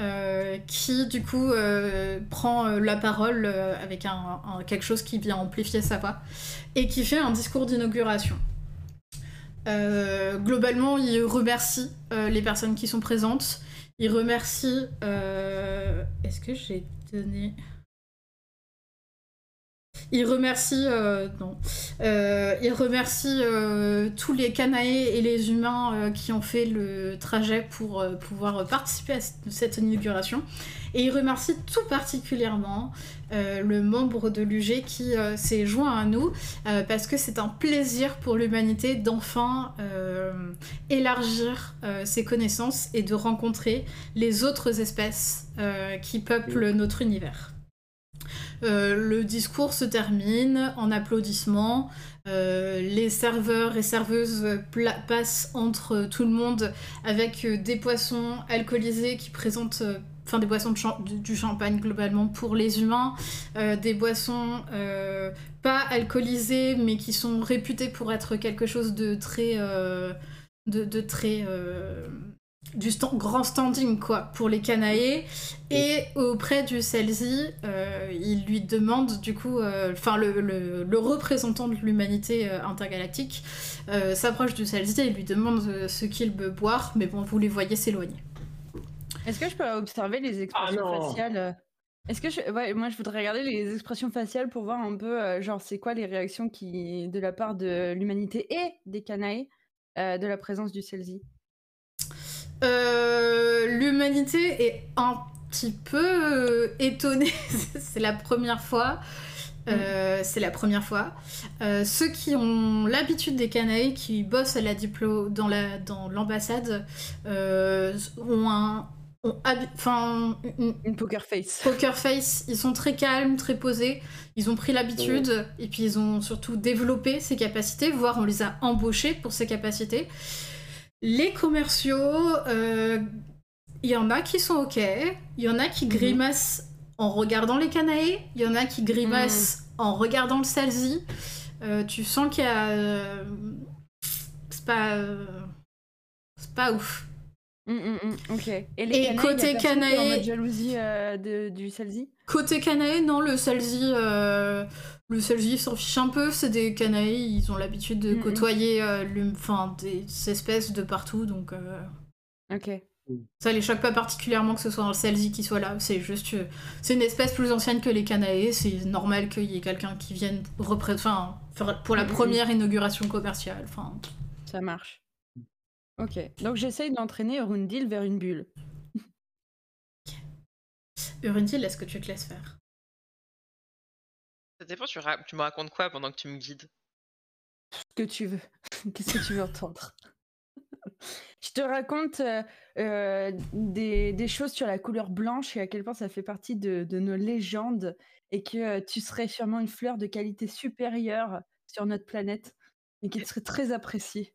Euh, qui du coup euh, prend euh, la parole avec un- quelque chose qui vient amplifier sa voix et qui fait un discours d'inauguration. Globalement, il remercie les personnes qui sont présentes. Il remercie. Est-ce que j'ai donné. Il remercie. euh, non. Euh, il remercie euh, tous les Canaës et les humains qui ont fait le trajet pour pouvoir participer à cette- inauguration. Et il remercie tout particulièrement euh, le membre de l'UG qui euh, s'est joint à nous euh, parce que c'est un plaisir pour l'humanité d'enfin élargir ses connaissances et de rencontrer les autres espèces qui peuplent notre univers. Euh, le discours se termine en applaudissements. Euh, les serveurs et serveuses passent entre tout le monde avec euh, des poissons alcoolisés qui présentent enfin des boissons de du, champagne globalement pour les humains, des boissons pas alcoolisées mais qui sont réputées pour être quelque chose de très, de, très du stand- grand standing quoi pour les Canaës et auprès du Celsi euh, il lui demande du coup euh, enfin le, le- le représentant de l'humanité euh, intergalactique euh, s'approche du Celsi et lui demande ce qu'il veut boire mais bon vous les voyez s'éloigner Est-ce que je peux observer les expressions non. faciales Est-ce que je... ouais, moi je voudrais regarder les expressions faciales pour voir un peu euh, genre c'est quoi les réactions qui de la part de l'humanité et des Canaës euh, de la présence du Celsi. Euh, l'humanité est un petit peu euh, étonnée c'est la première fois Euh, c'est la première fois. Ceux qui ont l'habitude des Canaës, qui bossent à la diplo dans la dans l'ambassade, ont un enfin une, Une poker face. Poker face, ils sont très calmes, très posés. Ils ont pris l'habitude et puis ils ont surtout développé ces capacités, voire on les a embauchés pour ces capacités. Les commerciaux, euh, il y en a qui sont ok, il y en a qui Mhm. grimacent en regardant les Canaës, il y en a qui grimacent en regardant le Salzi. Euh, tu sens qu'il y a. euh, c'est pas. euh, c'est pas ouf. Mm, mm, mm, ok. Et, Et les Canaës, côté y a personne qui est en Canaës- mode jalousie euh, de- du Celsi? Côté Canaë, non, le Salzi, euh, le Salzi s'en fiche un peu. C'est des Canaës, ils ont l'habitude de côtoyer euh, enfin, des espèces de partout, donc euh, Ok. ça les choque pas particulièrement que ce soit un Salzi qui soit là. C'est juste, euh, c'est une espèce plus ancienne que les Canaës. C'est normal qu'il y ait quelqu'un qui vienne repré- pour la première inauguration commerciale. Enfin, Ça marche. Ok. Donc j'essaye d'entraîner Rundil vers une bulle. Urundil, est-ce que tu te laisses faire? Ça dépend, tu, ra- tu me racontes quoi pendant que tu me guides? Ce que tu veux. Qu'est-ce que tu veux entendre? Je te raconte euh, euh, des, des choses sur la couleur blanche et à quel point ça fait partie de, de nos légendes et que euh, tu serais sûrement une fleur de qualité supérieure sur notre planète et qu'elle serait très appréciée.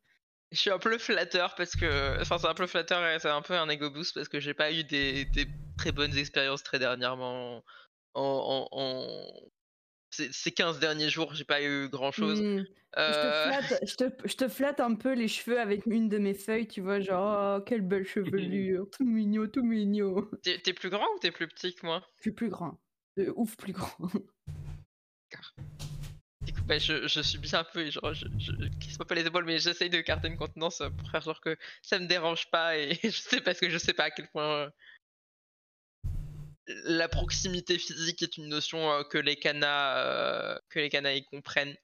Je suis un peu flatteur parce que. Enfin, c'est un peu flatteur et c'est un peu un ego boost parce que j'ai pas eu des, des très bonnes expériences très dernièrement. En, en, en- Ces, ces 15 derniers jours, j'ai pas eu grand chose. Hmm. Je, te flatte, je, te, je te flatte un peu les cheveux avec une de mes feuilles, tu vois, genre, oh, quelle belle chevelure, tout mignon, tout mignon. T'es t'es plus grand ou t'es plus petit que moi? Je suis plus grand, de ouf plus grand. Du coup, bah, je, je subis un peu et genre, je, je crisse pas les épaules, mais j'essaye de garder une contenance euh, pour faire genre que ça me dérange pas et je sais parce que je sais pas à quel point euh, la proximité physique est une notion euh, que les canas euh, que les canas y comprennent.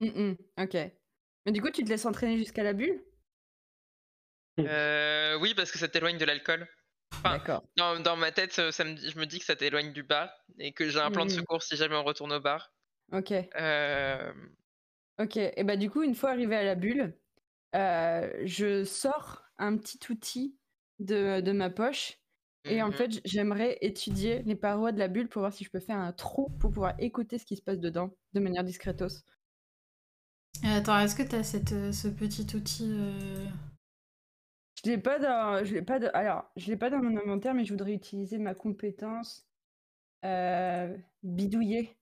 Mm, mm, ok. Mais du coup, tu te laisses entraîner jusqu'à la bulle? Euh, oui, parce que ça t'éloigne de l'alcool. Enfin, D'accord. Dans, dans ma tête, ça me dit- je me dis que ça t'éloigne du bar et que j'ai un plan de Mhm. secours si jamais on retourne au bar. Ok. Euh, Ok. Et bah, du coup, une fois arrivé à la bulle, euh, je sors un petit outil de, de ma poche. Et en mhm. fait, j'aimerais étudier les parois de la bulle pour voir si je peux faire un trou pour pouvoir écouter ce qui se passe dedans de manière discretos. Attends, est-ce que t'as cette, ce petit outil euh, Je l'ai pas dans, je l'ai pas de, alors, je l'ai pas dans mon inventaire, mais je voudrais utiliser ma compétence euh, bidouiller.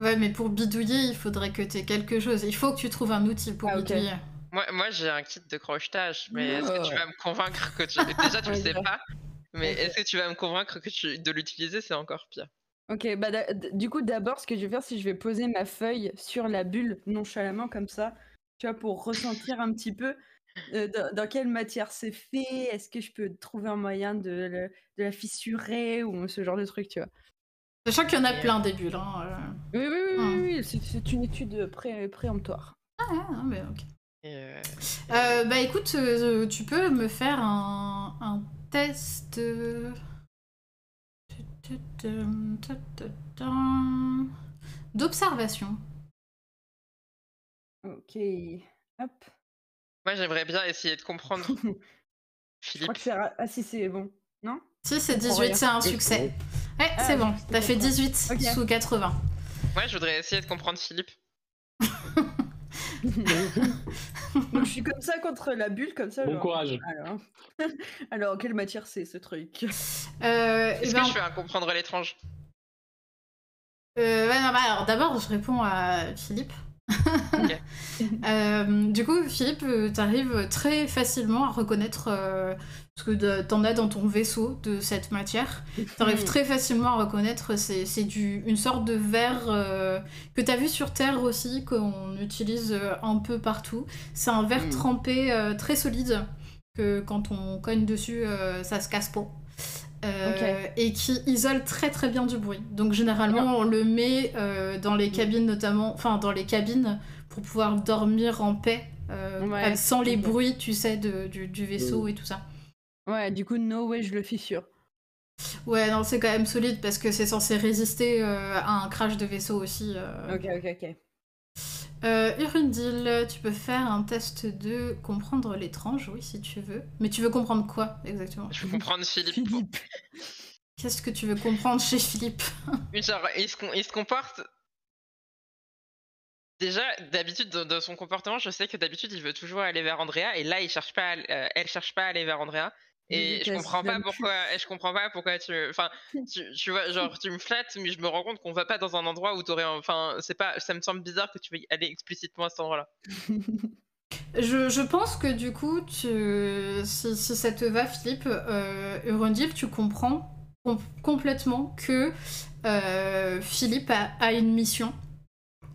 Ouais, mais pour bidouiller, il faudrait que tu aies quelque chose. Il faut que tu trouves un outil pour Ah, bidouiller. Moi, moi j'ai un kit de crochetage, mais est-ce que tu Oh. vas me convaincre que tu. Déjà, tu le sais pas, mais est-ce que tu vas me convaincre que tu... de l'utiliser C'est encore pire. Ok, bah du coup, d'abord, ce que je vais faire, c'est que je vais poser ma feuille sur la bulle nonchalamment comme ça, tu vois, pour ressentir un petit peu euh, dans, dans quelle matière c'est fait. Est-ce que je peux trouver un moyen de, le- de la fissurer ou ce genre de truc, tu vois. Sachant qu'il y en a Et, plein des bulles. Hein. euh. Oui, oui, oui, oui, oui, c'est- une étude pré préemptoire. Ah, ouais, non, mais ok. Et, euh, Euh, bah écoute, euh, tu peux me faire un, un test d'observation. Ok, hop. Moi, j'aimerais bien essayer de comprendre Je crois Philippe. que c'est... Ah si, c'est bon. Non? Si, c'est comprends 18, rien. c'est un succès. Ouais, Ah, c'est bon, t'as fait comprends. 18 Ok. sous 80. Moi, je voudrais essayer de comprendre Philippe. Donc je suis comme ça contre la bulle, comme ça. Bon genre. courage. Alors, alors quelle matière c'est ce truc? Euh, eh Est-ce ben, que je fais un comprendre l'étrange? euh, ouais, non, bah, alors d'abord, je réponds à Philippe. Euh, du coup, Philippe, euh, t'arrives très facilement à reconnaître euh, ce que t'en as dans ton vaisseau de cette matière. T'arrives Hmm. très facilement à reconnaître, c'est c'est du- une sorte de verre euh, que t'as vu sur Terre aussi, qu'on utilise un peu partout. C'est un verre Mm. trempé très solide, que quand on cogne dessus, ça se casse pas. Euh. Et qui isole très très bien du bruit. Donc généralement on le met euh, dans les cabines notamment, enfin dans les cabines pour pouvoir dormir en paix, euh, Ouais. sans les bruits, tu sais, de- du, du vaisseau et tout ça. Ouais, du coup, no way, je le fissure. Ouais, non, c'est quand même solide parce que c'est censé résister euh, à un crash de vaisseau aussi. euh. Ok, ok, ok. Euh, Urundil, tu peux faire un test de comprendre l'étrange, oui, si tu veux. Mais tu veux comprendre quoi exactement Je veux comprendre Philippe. Philippe. Qu'est-ce que tu veux comprendre chez Philippe Genre, il se, com- il se comporte. Déjà, d'habitude, dans, dans son comportement, je sais que d'habitude, il veut toujours aller vers Andrea, et là, il cherche pas, à euh, elle cherche pas à aller vers Andrea. Et je comprends pas pourquoi. Et je comprends pas pourquoi tu. Enfin, tu, tu vois, genre, tu me flattes, mais je me rends compte qu'on va pas dans un endroit où t'aurais. Enfin, c'est pas. Ça me semble bizarre que tu veuilles aller explicitement à cet endroit-là. je, je pense que du coup, tu... si, si ça te va, Philippe, euh, tu comprends com- complètement que euh, Philippe a, a une mission.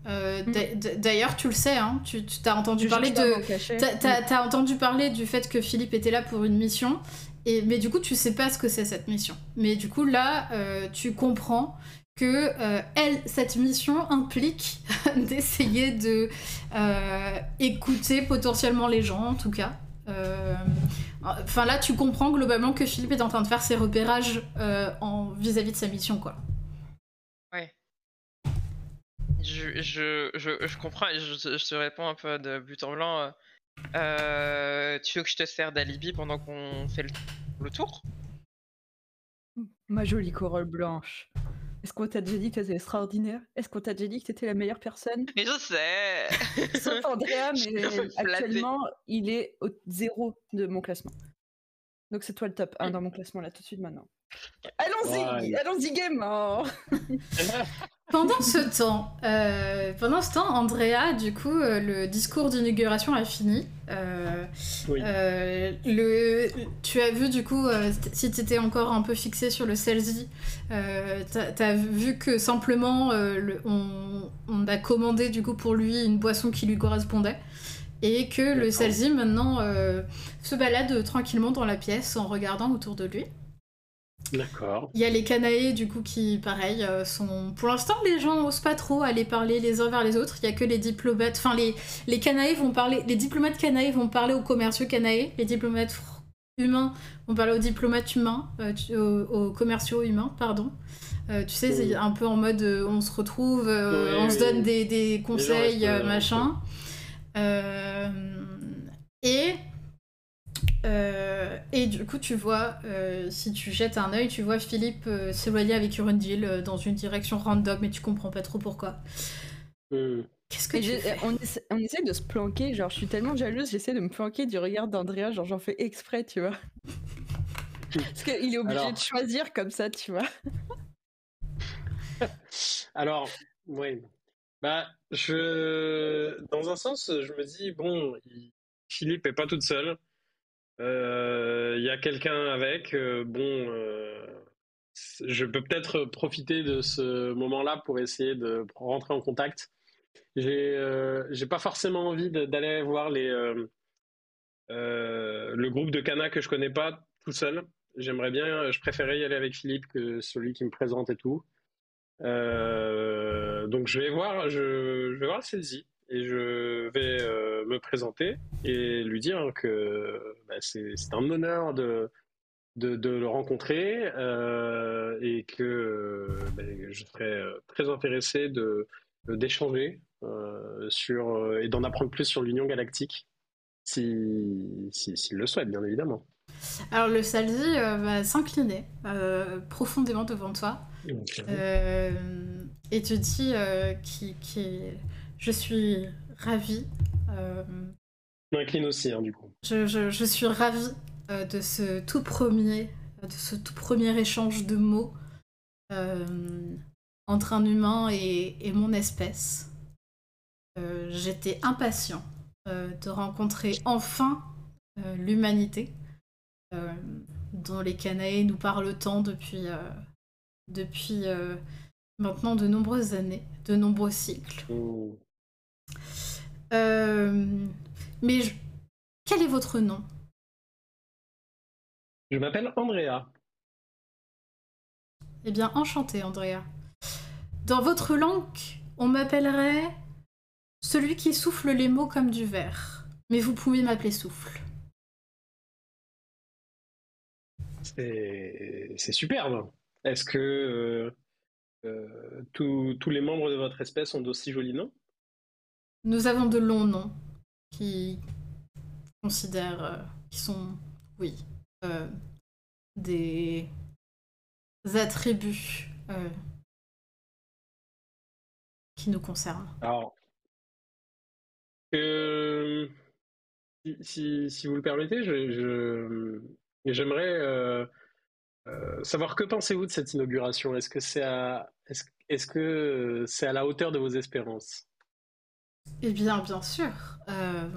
Euh, d'a- D'ailleurs, tu le sais, hein, tu t'as entendu parler de. T'as- T'as t'as entendu parler du fait que Philippe était là pour une mission, et, mais du coup tu sais pas ce que c'est cette mission. Mais du coup là, euh, tu comprends que euh, elle, cette mission implique d'essayer de écouter potentiellement les gens, en tout cas. Enfin là, tu comprends globalement que Philippe est en train de faire ses repérages en vis-à-vis de sa mission, quoi. Je, je, je, je comprends et je, je te réponds un peu de but en blanc. euh, euh, tu veux que je te sers d'alibi pendant qu'on fait le, le tour? Ma jolie corolle blanche. Est-ce qu'on t'a déjà dit que t'étais extraordinaire? Est-ce qu'on t'a déjà dit que t'étais la meilleure personne? Mais je sais Sauf Andrea, mais actuellement, il est au zéro de mon classement. Donc c'est toi le top 1 dans mon classement là tout de suite maintenant. Allons-y, Ouais. allons-y game oh. Pendant ce temps, euh, pendant ce temps, Andrea, du coup, euh, le discours d'inauguration a fini. Euh, Oui. euh, le, tu as vu du coup, euh, si tu étais encore un peu fixé sur le Celsi, euh, t'as as vu que simplement euh, le- on, on a commandé du coup pour lui une boisson qui lui correspondait et que le. Celsi maintenant euh, se balade tranquillement dans la pièce en regardant autour de lui. D'accord. Il y a les Canaës, du coup, qui, pareil, euh, sont... Pour l'instant, les gens osent pas trop aller parler les uns vers les autres. Il y a que les diplomates... Enfin, les, les Canaës vont parler... Les diplomates Canaës vont parler aux commerciaux Canaës. Les diplomates humains vont parler aux diplomates humains. euh, aux, aux commerciaux humains, pardon. Euh, tu sais, c'est un peu en mode euh, on se retrouve, euh, Oui, on se donne oui. des, des conseils, machin. Et... euh, et du coup, tu vois, euh, si tu jettes un œil, tu vois Philippe euh, s'éloigner avec Urundil euh, dans une direction random, mais tu comprends pas trop pourquoi. Hmm. Qu'est-ce que Et tu j'ai- fais on, essa- on essaie de se planquer, genre je suis tellement jalouse, j'essaie de me planquer du regard d'Andrea, genre j'en fais exprès, tu vois. Parce qu'il est obligé Alors. de choisir comme ça, tu vois. Alors, oui. Bah, je, dans un sens, je me dis, bon, il- Philippe est pas toute seule. Euh, Il y a quelqu'un avec. euh, bon, euh, je peux peut-être profiter de ce moment-là pour essayer de rentrer en contact. J'ai, j'ai pas forcément envie d'aller voir le groupe de Cana que je connais pas tout seul. J'aimerais bien, je préférais y aller avec Philippe que celui qui me présente et tout. Donc je vais voir, je, je vais voir et je vais euh, me présenter et lui dire que bah, c'est un honneur de, de, de le rencontrer euh, et que bah, je serais euh, très intéressé d'échanger euh, sur et d'en apprendre plus sur l'Union Galactique si si- s'il le souhaite bien évidemment. Alors, le Salzi euh, va s'incliner profondément devant toi et te dit euh, qui, qui- Je suis ravie euh, m'incline aussi, hein, du coup. Je, je- je suis ravie euh, de ce tout premier, de ce tout premier échange de mots euh, entre un humain et, et mon espèce. J'étais impatient de rencontrer enfin l'humanité dont les Canaës nous parlent tant depuis, euh, depuis euh, maintenant de nombreuses années, de nombreux cycles. Mm. Euh, mais je- quel est votre nom? Je m'appelle Andrea. Eh bien, enchanté, Andrea. Dans votre langue, on m'appellerait celui qui souffle les mots comme du verre. Mais vous pouvez m'appeler souffle. C'est c'est superbe. Est-ce que euh, euh, tous- tous les membres de votre espèce ont d'aussi jolis noms? Nous avons de longs noms qui considèrent, euh, qui sont, oui, euh, des attributs euh, qui nous concernent. Alors, si, vous le permettez, j'aimerais savoir que pensez-vous de cette inauguration? Est-ce que c'est à, est-ce, est-ce que c'est à la hauteur de vos espérances? Eh bien, bien sûr. euh,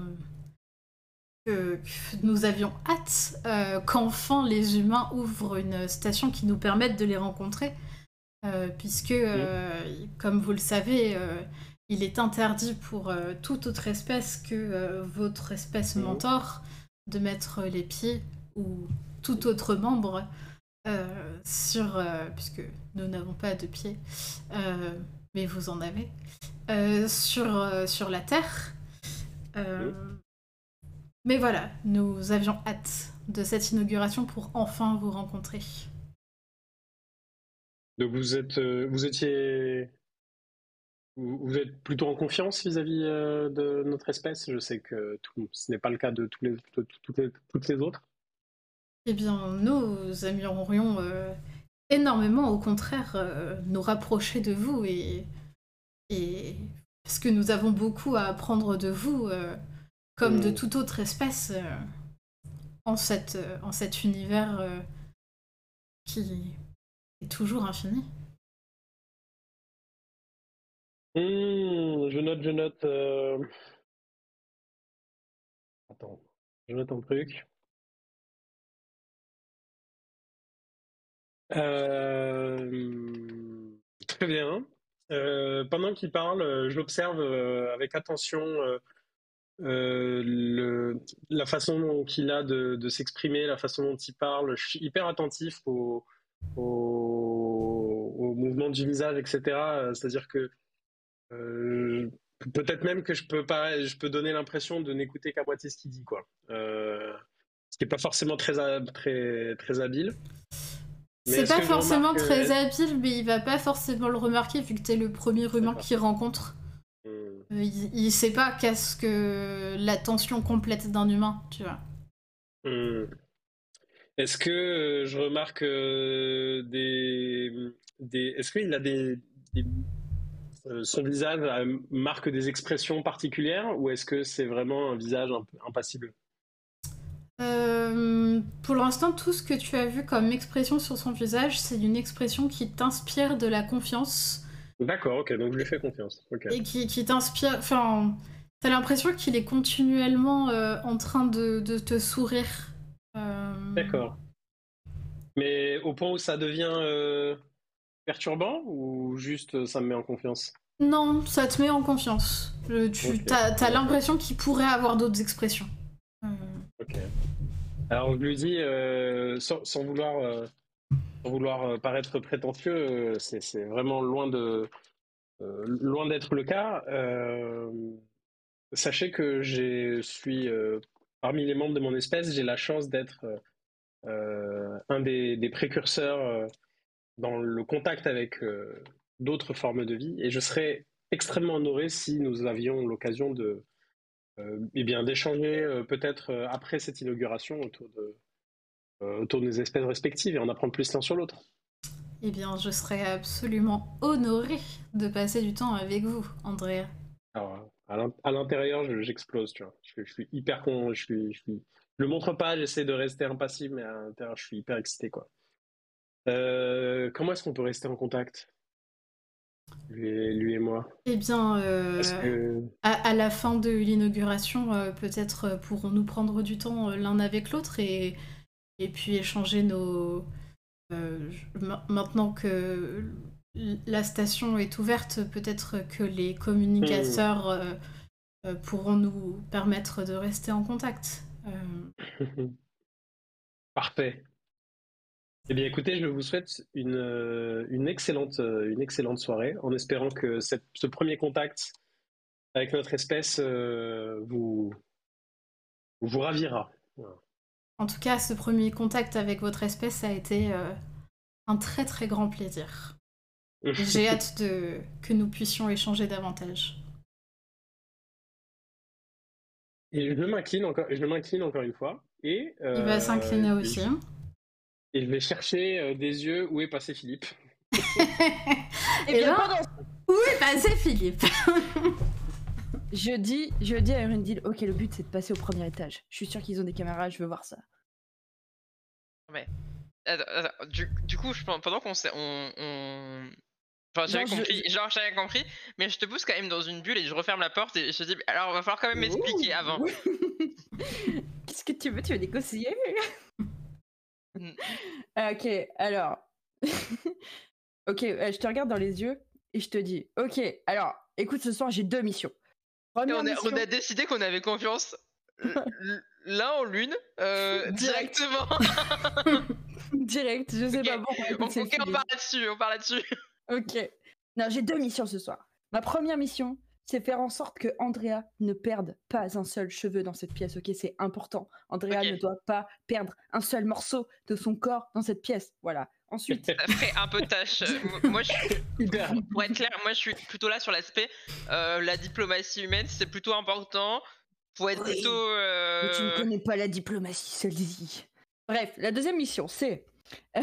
que, que nous avions hâte euh, qu'enfin les humains ouvrent une station qui nous permette de les rencontrer. euh, puisque, euh, comme vous le savez, euh, il est interdit pour euh, toute autre espèce que euh, votre espèce Mhm. mentor de mettre les pieds ou tout autre membre euh, sur. euh, puisque nous n'avons pas de pieds, euh, mais vous en avez, euh, sur, euh, sur la Terre. Euh, Mais voilà, nous avions hâte de cette inauguration pour enfin vous rencontrer. Donc vous êtes, vous étiez, vous, vous êtes plutôt en confiance vis-à-vis de notre espèce? Je sais que tout- ce n'est pas le cas de tous les, de toutes les, toutes les autres. Eh bien, nous aimerions énormément, au contraire, nous rapprocher de vous et, et parce que nous avons beaucoup à apprendre de vous, euh, comme de Mm. toute autre espèce, euh, en, cette, euh, en cet univers qui est toujours infini. Hmm, je note, je note. Attends, je note un truc. Très bien. Euh, pendant qu'il parle, euh, j'observe euh, avec attention la façon dont il a de, s'exprimer, la façon dont il parle. Je suis hyper attentif au, au, mouvement du visage, etc. C'est-à-dire que peut-être même que je peux pas, je peux donner l'impression de n'écouter qu'à moitié ce qu'il dit, quoi. Ce qui est pas forcément très, très, très habile. C'est pas forcément remarque, très euh, habile, mais il va pas forcément le remarquer vu que t'es le premier humain qu'il rencontre. Hmm. Euh, Il, il sait pas qu'est-ce que la tension complète d'un humain, tu vois. Hmm. Est-ce que euh, je remarque euh, des, des... Est-ce qu'il a des, des- euh, son visage marque des expressions particulières ou est-ce que c'est vraiment un visage impassible? Euh, pour l'instant, tout ce que tu as vu comme expression sur son visage, c'est une expression qui t'inspire de la confiance D'accord, ok, donc je lui fais confiance. Ok. et qui, qui t'inspire. Enfin, t'as l'impression qu'il est continuellement euh, en train de, de te sourire. Euh, D'accord. Mais au point où ça devient perturbant ou juste ça me met en confiance? Non, ça te met en confiance. Tu t'as l'impression qu'il pourrait avoir d'autres expressions. Euh, Ok. Alors je lui dis, euh, sans, vouloir, euh, sans vouloir euh, paraître prétentieux, c'est vraiment loin de, loin d'être le cas. Sachez que je suis parmi les membres de mon espèce, j'ai la chance d'être un des, précurseurs dans le contact avec d'autres formes de vie, et je serais extrêmement honoré si nous avions l'occasion de eh bien, d'échanger euh, peut-être euh, après cette inauguration autour de, euh, autour de nos espèces respectives et en apprendre plus l'un sur l'autre. Eh bien, je serais absolument honorée de passer du temps avec vous, Andrea. Alors, À l'intérieur, j'explose, tu vois. Je, suis hyper con, je suis, je suis, le montre pas, j'essaie de rester impassible, mais à l'intérieur, je suis hyper excité, quoi. Euh, comment est-ce qu'on peut rester en contact? Lui et, moi Eh bien, euh, à, la fin de l'inauguration, euh, peut-être pourrons-nous prendre du temps l'un avec l'autre et, et puis échanger nos... maintenant que la station est ouverte, peut-être que les communicateurs hmm. pourront nous permettre de rester en contact. Parfait. Eh bien, écoutez, je vous souhaite une, euh, une, excellente, euh, une excellente soirée, en espérant que cette, ce premier contact avec notre espèce euh, vous, vous ravira. En tout cas, ce premier contact avec votre espèce a été un très très grand plaisir. J'ai hâte de, que nous puissions échanger davantage. Et je m'incline encore, je m'incline encore une fois. Et, Il va s'incliner aussi. Hein. Et je vais chercher euh, des yeux où est passé Philippe. et, là, où est passé Philippe? Je dis, je dis à Erundil, ok, le but c'est de passer au premier étage. Je suis sûr qu'ils ont des caméras, je veux voir ça. Mais du, coup, je, pendant qu'on s'est, on, Enfin, j'avais compris, genre j'avais compris, mais je te pousse quand même dans une bulle et je referme la porte et je te dis, alors on va falloir quand même m'expliquer avant. Qu'est-ce que tu veux? Tu veux négocier Mm. Ah, ok, alors. ok, euh, je te regarde dans les yeux et je te dis, ok, alors, écoute, ce soir j'ai deux missions. On a, décidé qu'on avait confiance l'un en l'une, euh, directement. Direct, je sais pas pourquoi. ok, on parle là-dessus, on parle là-dessus. ok. Non, j'ai deux missions ce soir. Ma première mission, c'est faire en sorte que Andrea ne perde pas un seul cheveu dans cette pièce. Ok, c'est important. Andrea ne doit pas perdre un seul morceau de son corps dans cette pièce. Voilà. Ensuite, ça ferait un peu tâche. moi, je suis... pour être clair, moi, je suis plutôt là sur l'aspect euh, la diplomatie humaine. C'est plutôt important. Faut être plutôt. Mais tu ne euh, connais pas la diplomatie, celle-ci. Bref, la deuxième mission, c'est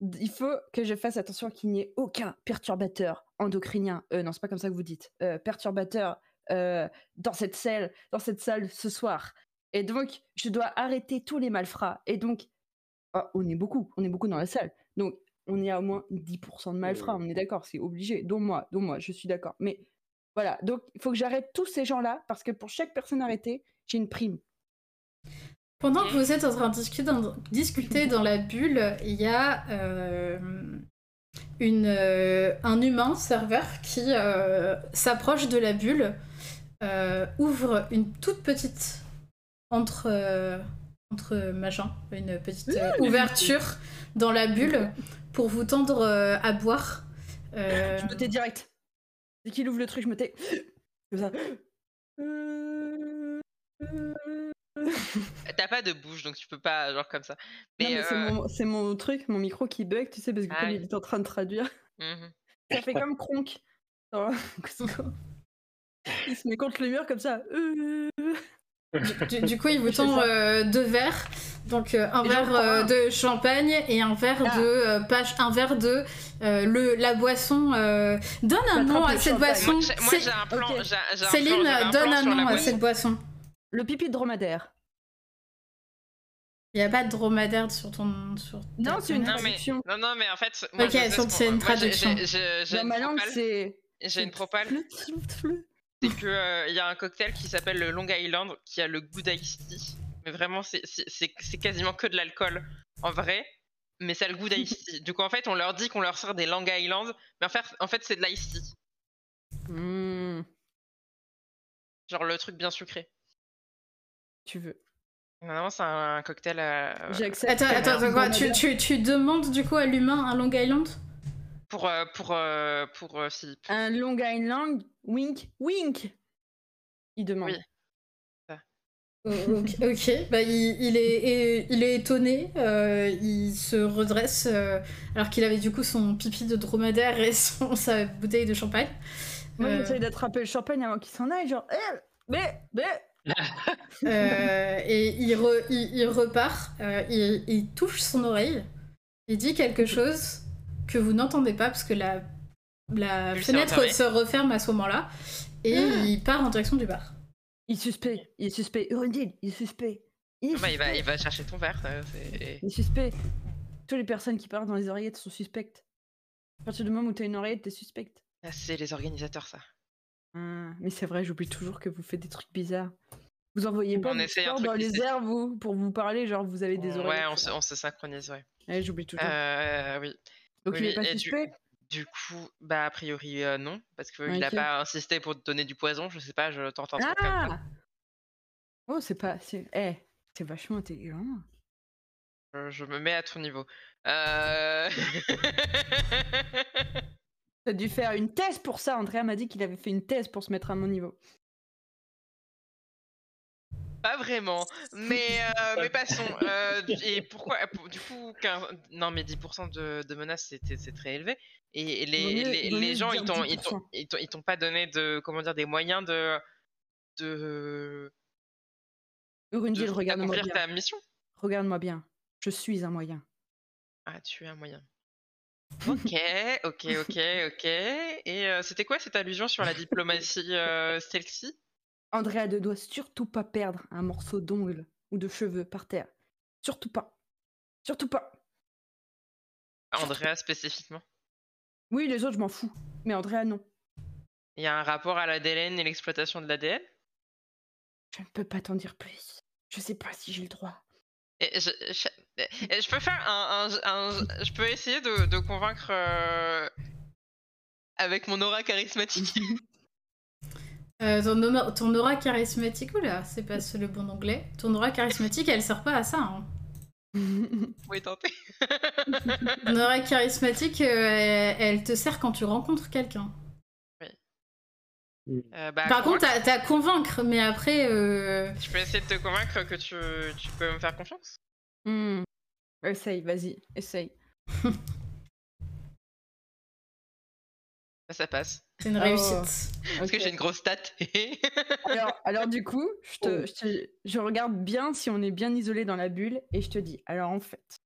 il faut que je fasse attention qu'il n'y ait aucun perturbateur endocrinien. Euh, non, c'est pas comme ça que vous dites. Euh, perturbateur euh, dans cette salle, dans cette salle ce soir. Et donc, je dois arrêter tous les malfrats. Et donc, oh, on est beaucoup, on est beaucoup dans la salle. Donc, on est à au moins 10% de malfrats. On est d'accord, c'est obligé. Dont moi, dont moi, je suis d'accord. Mais voilà, donc il faut que j'arrête tous ces gens-là parce que pour chaque personne arrêtée, j'ai une prime. Pendant que vous êtes en train de discuter dans, la bulle, il y a euh, une, euh, un humain serveur qui euh, s'approche de la bulle, ouvre une toute petite entre entre machin, une petite ouverture dans la bulle pour vous tendre à boire. Je me tais direct. Dès qu'il ouvre le truc, je me tais. Comme ça. T'as pas de bouche, donc tu peux pas, genre comme ça. Mais, c'est, mon, truc, mon micro qui bug, tu sais, parce que ah il est en train de traduire. Mmh ça fait comme Kronk. il se met contre le mur comme ça. Du, coup, il vous tend euh, deux verres. Donc euh, un verre euh, de champagne et un verre ah. de page, un verre de le la boisson. donne un nom à cette boisson. Moi, j'ai un plan. Céline, donne un nom à cette boisson. Le pipi de dromadaire. Il n'y a pas de dromadaire sur ton. Sur non, c'est une traduction. Non, non, mais en fait. Moi, ok, c'est une traduction. Dans ma langue, c'est. J'ai une propale. C'est qu'il euh, y a un cocktail qui s'appelle le Long Island qui a le goût d'ice tea. Mais vraiment, c'est quasiment que de l'alcool en vrai. Mais ça a le goût d'ice tea. Du coup, en fait, on leur dit qu'on leur sert des Long Island. Mais en fait, en fait c'est de l'ice tea. Hmm. Genre le truc bien sucré tu veux. Non, c'est un, cocktail. à... Attends, attends, quoi tu, tu, tu, demandes du coup à l'humain un Long Island? Pour euh, pour euh, pour euh, Philippe. Un Long Island, wink, wink. Il demande. Oui. Oh, ok, Bah, il, est, il est étonné, il se redresse alors qu'il avait du coup son pipi de dromadaire et son, sa bouteille de champagne. Moi j'essaie d'attraper le champagne avant qu'il s'en aille, genre, eh, mais, mais, Euh, et il, il, repart, euh, il, touche son oreille, il dit quelque chose que vous n'entendez pas parce que la, la fenêtre se referme à ce moment-là. et il part en direction du bar. Il est suspect, il est suspect. Urundil, il est suspect. Il est Ah bah, il, va, il va chercher ton verre. ça, c'est- Il est suspect. Toutes les personnes qui parlent dans les oreillettes sont suspectes. À partir du moment où t'as une oreillette, t'es suspecte. Ah, c'est les organisateurs, ça. Ah, mais c'est vrai, j'oublie toujours que vous faites des trucs bizarres. Vous envoyez pas On vos essaye un corps truc dans les airs, vous, pour vous parler, genre vous avez des oreillettes. ouais, on se, on se synchronise, ouais. Ouais, j'oublie toujours. Euh, oui. Donc oui, il est pas et du- suspect? Du coup, bah, a priori, euh, non. Parce qu'il a Ok. pas insisté pour te donner du poison. Je sais pas, je tente un truc comme ça. Ah Oh, c'est pas. C'est eh, c'est vachement intelligent. Je, je me mets à ton niveau. Euh... T'as dû faire une thèse pour ça. Andrea m'a dit qu'il avait fait une thèse pour se mettre à mon niveau. Pas vraiment, mais, euh, mais passons. Euh, et pourquoi pour- Du coup, 15 non, mais 10% de, de menaces, c'était- c'est très élevé. Et les, mieux- les, vaut les mieux gens, ils t'ont, ils 10%. t'ont, ils t'ont- ils t'ont pas donné de, comment dire, des moyens de, de, Urundil, regarde-moi bien. ta mission. Regarde-moi bien. Je suis un moyen. Ah, tu es un moyen. Ok, ok, ok, ok. Et euh, c'était quoi cette allusion sur la diplomatie stealthy Andrea ne doit surtout pas perdre un morceau d'ongle ou de cheveux par terre. Surtout pas. Surtout pas. Andrea spécifiquement? Oui, les autres, je m'en fous. Mais Andrea, non. Il y a un rapport à l'ADN et l'exploitation de l'ADN Je ne peux pas t'en dire plus. Je sais pas si j'ai le droit. Et je, je- et je peux faire un, un- un- je peux essayer de, de convaincre euh, avec mon aura charismatique. Euh, ton, aura, ton aura charismatique, oula, c'est pas ce- le bon anglais. Ton aura charismatique, elle sert pas à ça. Hein. Oui, tenter. Ton aura charismatique, euh, elle, elle te sert quand tu rencontres quelqu'un. Euh, bah, Par contre, t'as t'as convaincre, mais après, euh, je peux essayer de te convaincre que tu, tu peux me faire confiance. Hmm. Essaye, vas-y, essaye. Ça passe. C'est une Oh. réussite. Parce que j'ai une grosse stat. alors, alors du coup, je, te, Oh. je, te- je regarde bien si on est bien isolé dans la bulle et je te dis, alors en fait,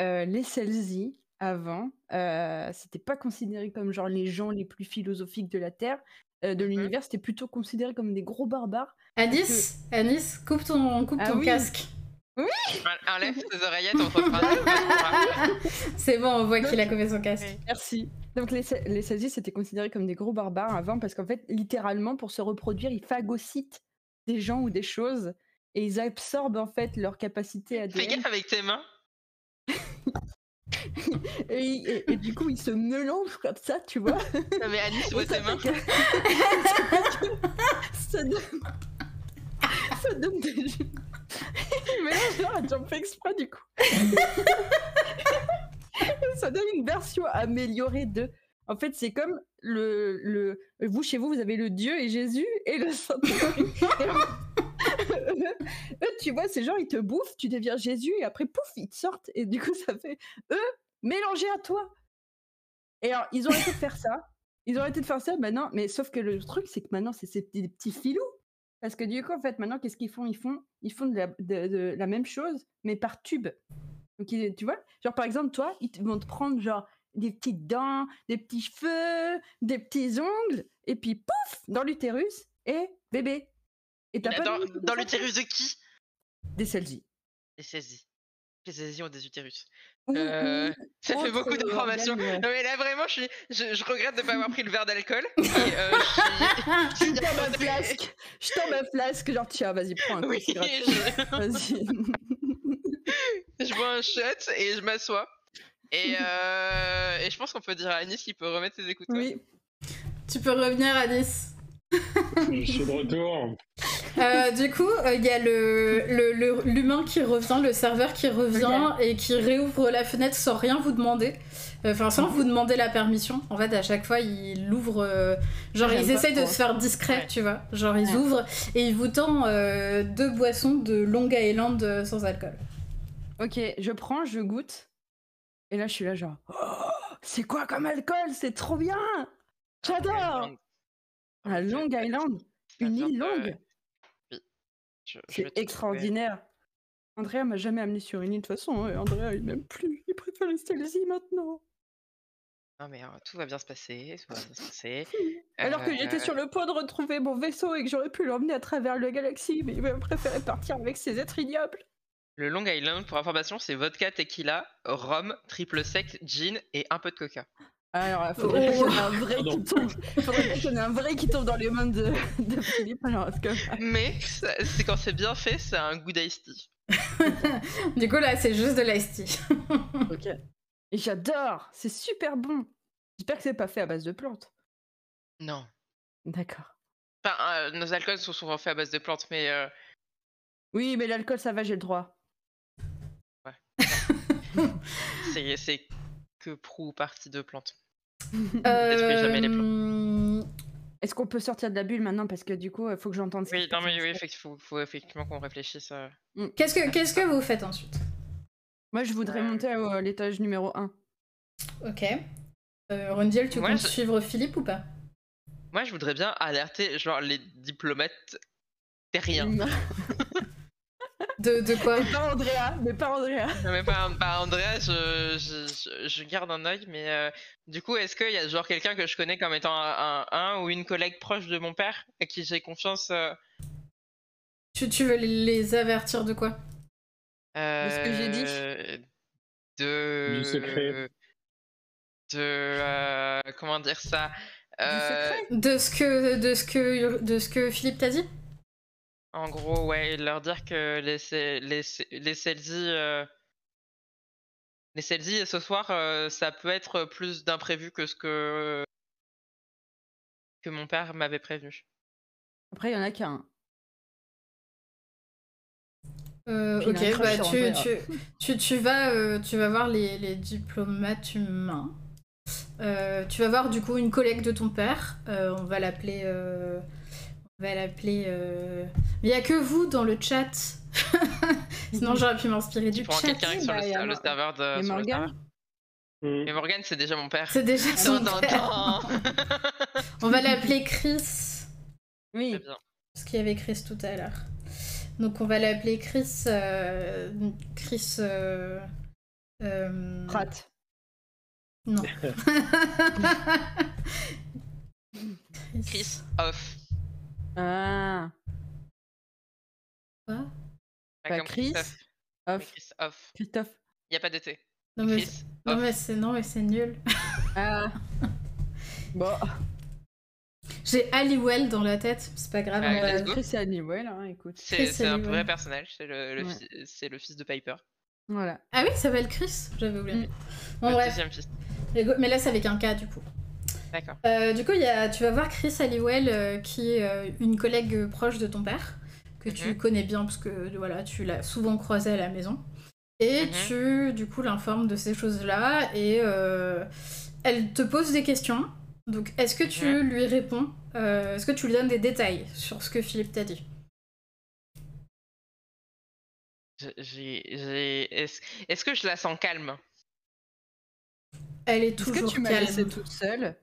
euh, les Selzy, avant, euh, c'était pas considéré comme genre les gens les plus philosophiques de la Terre, euh, de Mhm. l'univers, c'était plutôt considéré comme des gros barbares. Anis, Anis, coupe ton, coupe Ah ton oui. casque. Enlève tes oreillettes, on refera. C'est bon, on voit qu'il a coupé son casque. Oui. Merci. Donc les, Se- les Selzy, c'était considéré comme des gros barbares avant parce qu'en fait, littéralement, pour se reproduire, ils phagocytent des gens ou des choses et ils absorbent en fait leur capacité à Fais gaffe avec tes mains. et, et- et du coup, ils se mélangent comme ça, tu vois. Non, mais Alice, vois ça, tes mains. que- ça donne... ça donne des... Mais là, genre, j'en fais exprès du coup. ça donne une version améliorée de... En fait, c'est comme le, le... Vous, chez vous, vous avez le Dieu et Jésus et le Saint-Esprit. eux, tu vois, ces gens, ils te bouffent, tu deviens Jésus et après, pouf, ils te sortent. Et du coup, ça fait eux mélangés à toi. Et alors, ils ont arrêté de faire ça. Ils ont arrêté de faire ça maintenant, mais sauf que le truc, c'est que maintenant, c'est ces petits filous. Parce que du coup, en fait, maintenant, qu'est-ce qu'ils font? Ils font, ils font de, la, de- de la même chose, mais par tube. Donc, ils- tu vois? Genre, par exemple, toi, ils vont te prendre, genre, des petites dents, des petits cheveux, des petits ongles, et puis, pouf, dans l'utérus, et bébé. Et t'as pas Dans, dans l'utérus de qui? Des Selzy. Les saisies. Les saisies ont des utérus. Ou- Euh, ou Ça fait beaucoup d'informations. Non mais là vraiment, je, suis, je, je regrette de ne pas avoir pris le verre d'alcool. Euh, je Je tends ma flasque, je ma flasque, genre tiens, vas-y, prends un coup, Oui, Vas-y. je bois un shot et je m'assois. Et, euh, et je pense qu'on peut dire à Anis qu'il peut remettre ses écouteurs. oui. Tu peux revenir, Anis. Je suis de retour. Euh, du coup, euh, il y a le le- le- l'humain qui revient, le serveur qui revient et qui réouvre la fenêtre sans rien vous demander. Euh, Enfin, sans vous demander la permission. En fait, à chaque fois, il l'ouvre. euh, genre, ils essayent de se faire discret, Ouais. tu vois. Genre, ils Ouais. ouvrent et ils vous tendent euh, deux boissons de Long Island sans alcool. Ok, je prends, je goûte. Et là, je suis là, genre, Oh, c'est quoi comme alcool? C'est trop bien J'adore Un Long Island Une île longue Je- je vais C'est te extraordinaire. Andrea m'a jamais amené sur une île de toute façon. hein, et Andrea, il m'aime plus. Il préfère rester ici maintenant. Non mais euh, tout va bien se passer, tout va bien se passer. Alors que j'étais Euh, sur le point de retrouver mon vaisseau et que j'aurais pu l'emmener à travers la galaxie, mais il a préféré partir avec ses êtres ignobles. Le Long Island, pour information, c'est vodka, tequila, rhum, triple sec, gin et un peu de coca. Alors, il faudrait Oh. qu'il y en ait un vrai Pardon. qui tombe. faudrait qu'il y ait un vrai qui tombe dans les mains de, de Philippe. Alors, parce que... Mais c'est quand c'est bien fait, c'est un good iced tea. Du coup, là, c'est juste de l'ice tea. Ok. Et j'adore, c'est super bon. J'espère que c'est pas fait à base de plantes. Non. D'accord. Enfin, euh, nos alcools sont souvent faits à base de plantes, mais euh, Oui, mais l'alcool, ça va, j'ai le droit. c'est c'est que prou partie de plantes. Euh, Détruis jamais les Est-ce qu'on peut sortir de la bulle maintenant Parce que du coup, il faut que j'entende Oui, non mais oui, faut, faut effectivement qu'on réfléchisse. euh. Qu'est-ce que qu'est-ce que vous faites ensuite? Moi, je voudrais Euh. monter à l'étage numéro 1. Ok. Euh, Rondiel, tu Moi, comptes je- suivre Philippe ou pas? Moi, je voudrais bien alerter genre les diplomates terriens. De, de quoi Mais pas Andrea, mais pas Andrea. Non, mais pas, pas Andrea, je, je, je- garde un œil, mais euh, du coup, est-ce qu'il y a genre quelqu'un que je connais comme étant un, un- un ou une collègue proche de mon père à qui j'ai confiance euh, tu, tu veux les avertir de quoi? Ce que j'ai dit? euh, De. Du secret. De. euh, comment dire ça? Euh, secret? De ce que de ce que de ce que Philippe t'a dit? En gros, ouais, leur dire que les, les, les Celsi. euh, les Celsi, ce soir, euh, ça peut être plus d'imprévu que ce que. que mon père m'avait prévenu. Après, il y en a qu'un. Euh, ok, bah tu, tu, tu, tu vas, euh, tu vas voir les, les diplomates humains. Euh, tu vas voir du coup une collègue de ton père. Euh, on va l'appeler. On va l'appeler. euh, il n'y a que vous dans le chat. Sinon j'aurais pu m'inspirer du Tu prends chat. quelqu'un sur bah, le, a le serveur de. Et sur le. Hmm. Mais Morgan, c'est déjà mon père. C'est déjà son non, père. non. On va l'appeler Chris. Oui. Bien. Parce qu'il y avait Chris tout à l'heure. Donc on va l'appeler Chris. euh, Chris. euh, euh, Pratt. Non. Chris off. Ah. Quoi? Pas Bah, comme Chris, Christophe, mais Off. Chris off. Christophe. Il n'y a pas de T. Non mais, Chris non, off. mais c'est non mais c'est nul. Ah. Bon. J'ai Halliwell dans la tête, c'est pas grave. Ah, on va- let's go. Chris et Hannibal, hein, écoute. C'est Chris c'est un Halliwell. vrai personnage, c'est le, le Ouais. fi- c'est le fils de Piper. Voilà. Ah oui, il s'appelle Chris, j'avais oublié. Mm. Bon le bref, deuxième fils. mais là c'est avec un K du coup. D'accord. Euh, du coup, il y a, tu vas voir Chris Halliwell, euh, qui est euh, une collègue proche de ton père, que tu Mhm. connais bien parce que voilà, tu l'as souvent croisé à la maison. Et Mhm. tu, du coup, l'informes de ces choses-là et euh, elle te pose des questions. Donc, est-ce que tu Mhm. lui réponds euh, Est-ce que tu lui donnes des détails sur ce que Philippe t'a dit? Est-ce que je la sens calme? Elle est Est-ce toujours que tu m'as calme. toute seule?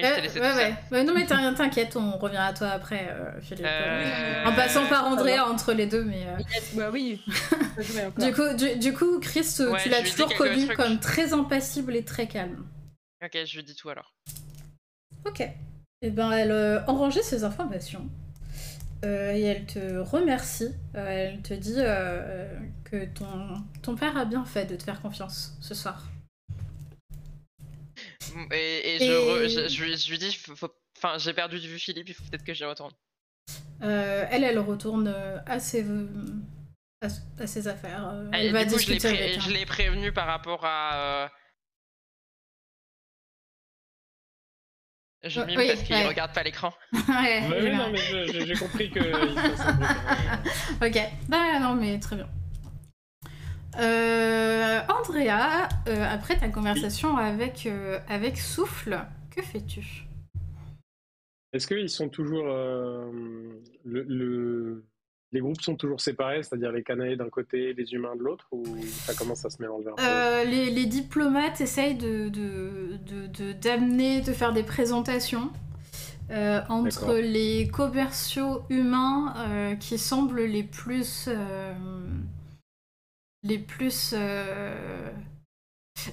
Oui, Euh, je t'ai laissé ouais, ouais. non, mais t'in- t'inquiète, on revient à toi après, euh, Philippe. Euh, En passant par Andrea alors. entre les deux, mais. euh, Bah oui. Du coup, du, du coup, Chris, Ouais, tu l'as toujours connu trucs. comme très impassible et très calme. Ok, je lui dis tout alors. Ok. Et ben, elle euh, enrangeait ses informations. Euh, et elle te remercie. Euh, elle te dit euh, que ton, ton père a bien fait de te faire confiance ce soir. Et, et je, Et- re- je, je lui- je lui dis, enfin, j'ai perdu de vue Philippe, il faut peut-être que j'y retourne. Euh, elle, elle retourne euh, à ses, à, à ses affaires. Euh, Et elle va du coup, je l'ai discuter pré- avec je un- l'ai prévenu par rapport à. euh, Je mime oui, parce qu'il ouais. regarde pas l'écran. Ouais, oui, évidemment. non, mais j'ai compris que. euh, Ok, bah, non mais très bien. Euh, Andrea, euh, après ta conversation avec, euh, avec Souffle, que fais-tu? Est-ce qu'ils sont toujours. le, le- Les groupes sont toujours séparés, c'est-à-dire les Canaïs d'un côté, les humains de l'autre, ou ça commence à se mélanger un peu? Les, les diplomates essayent de, de, de- de- d'amener, de faire des présentations euh, entre les commerciaux humains euh, qui semblent les plus... euh, les plus... euh,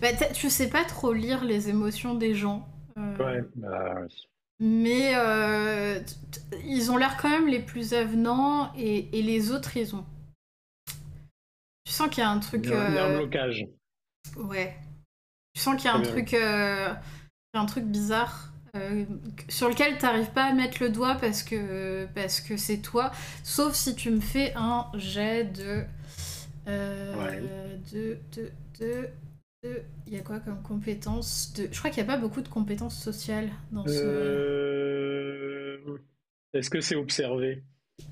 Bah, tu sais pas trop lire les émotions des gens. euh, Ouais, bah oui. Mais euh, ils ont l'air quand même les plus avenants et, et les autres, ils ont. Tu sens qu'il y a un truc. Il y a, un blocage. Ouais. Tu sens qu'il y a un bien. truc, un truc bizarre euh, sur lequel t'arrives pas à mettre le doigt parce que parce que c'est toi. Sauf si tu me fais un jet de euh, Ouais. de de de Il y a quoi comme compétences de... Je crois qu'il n'y a pas beaucoup de compétences sociales dans ce. Euh, Est-ce que c'est observé?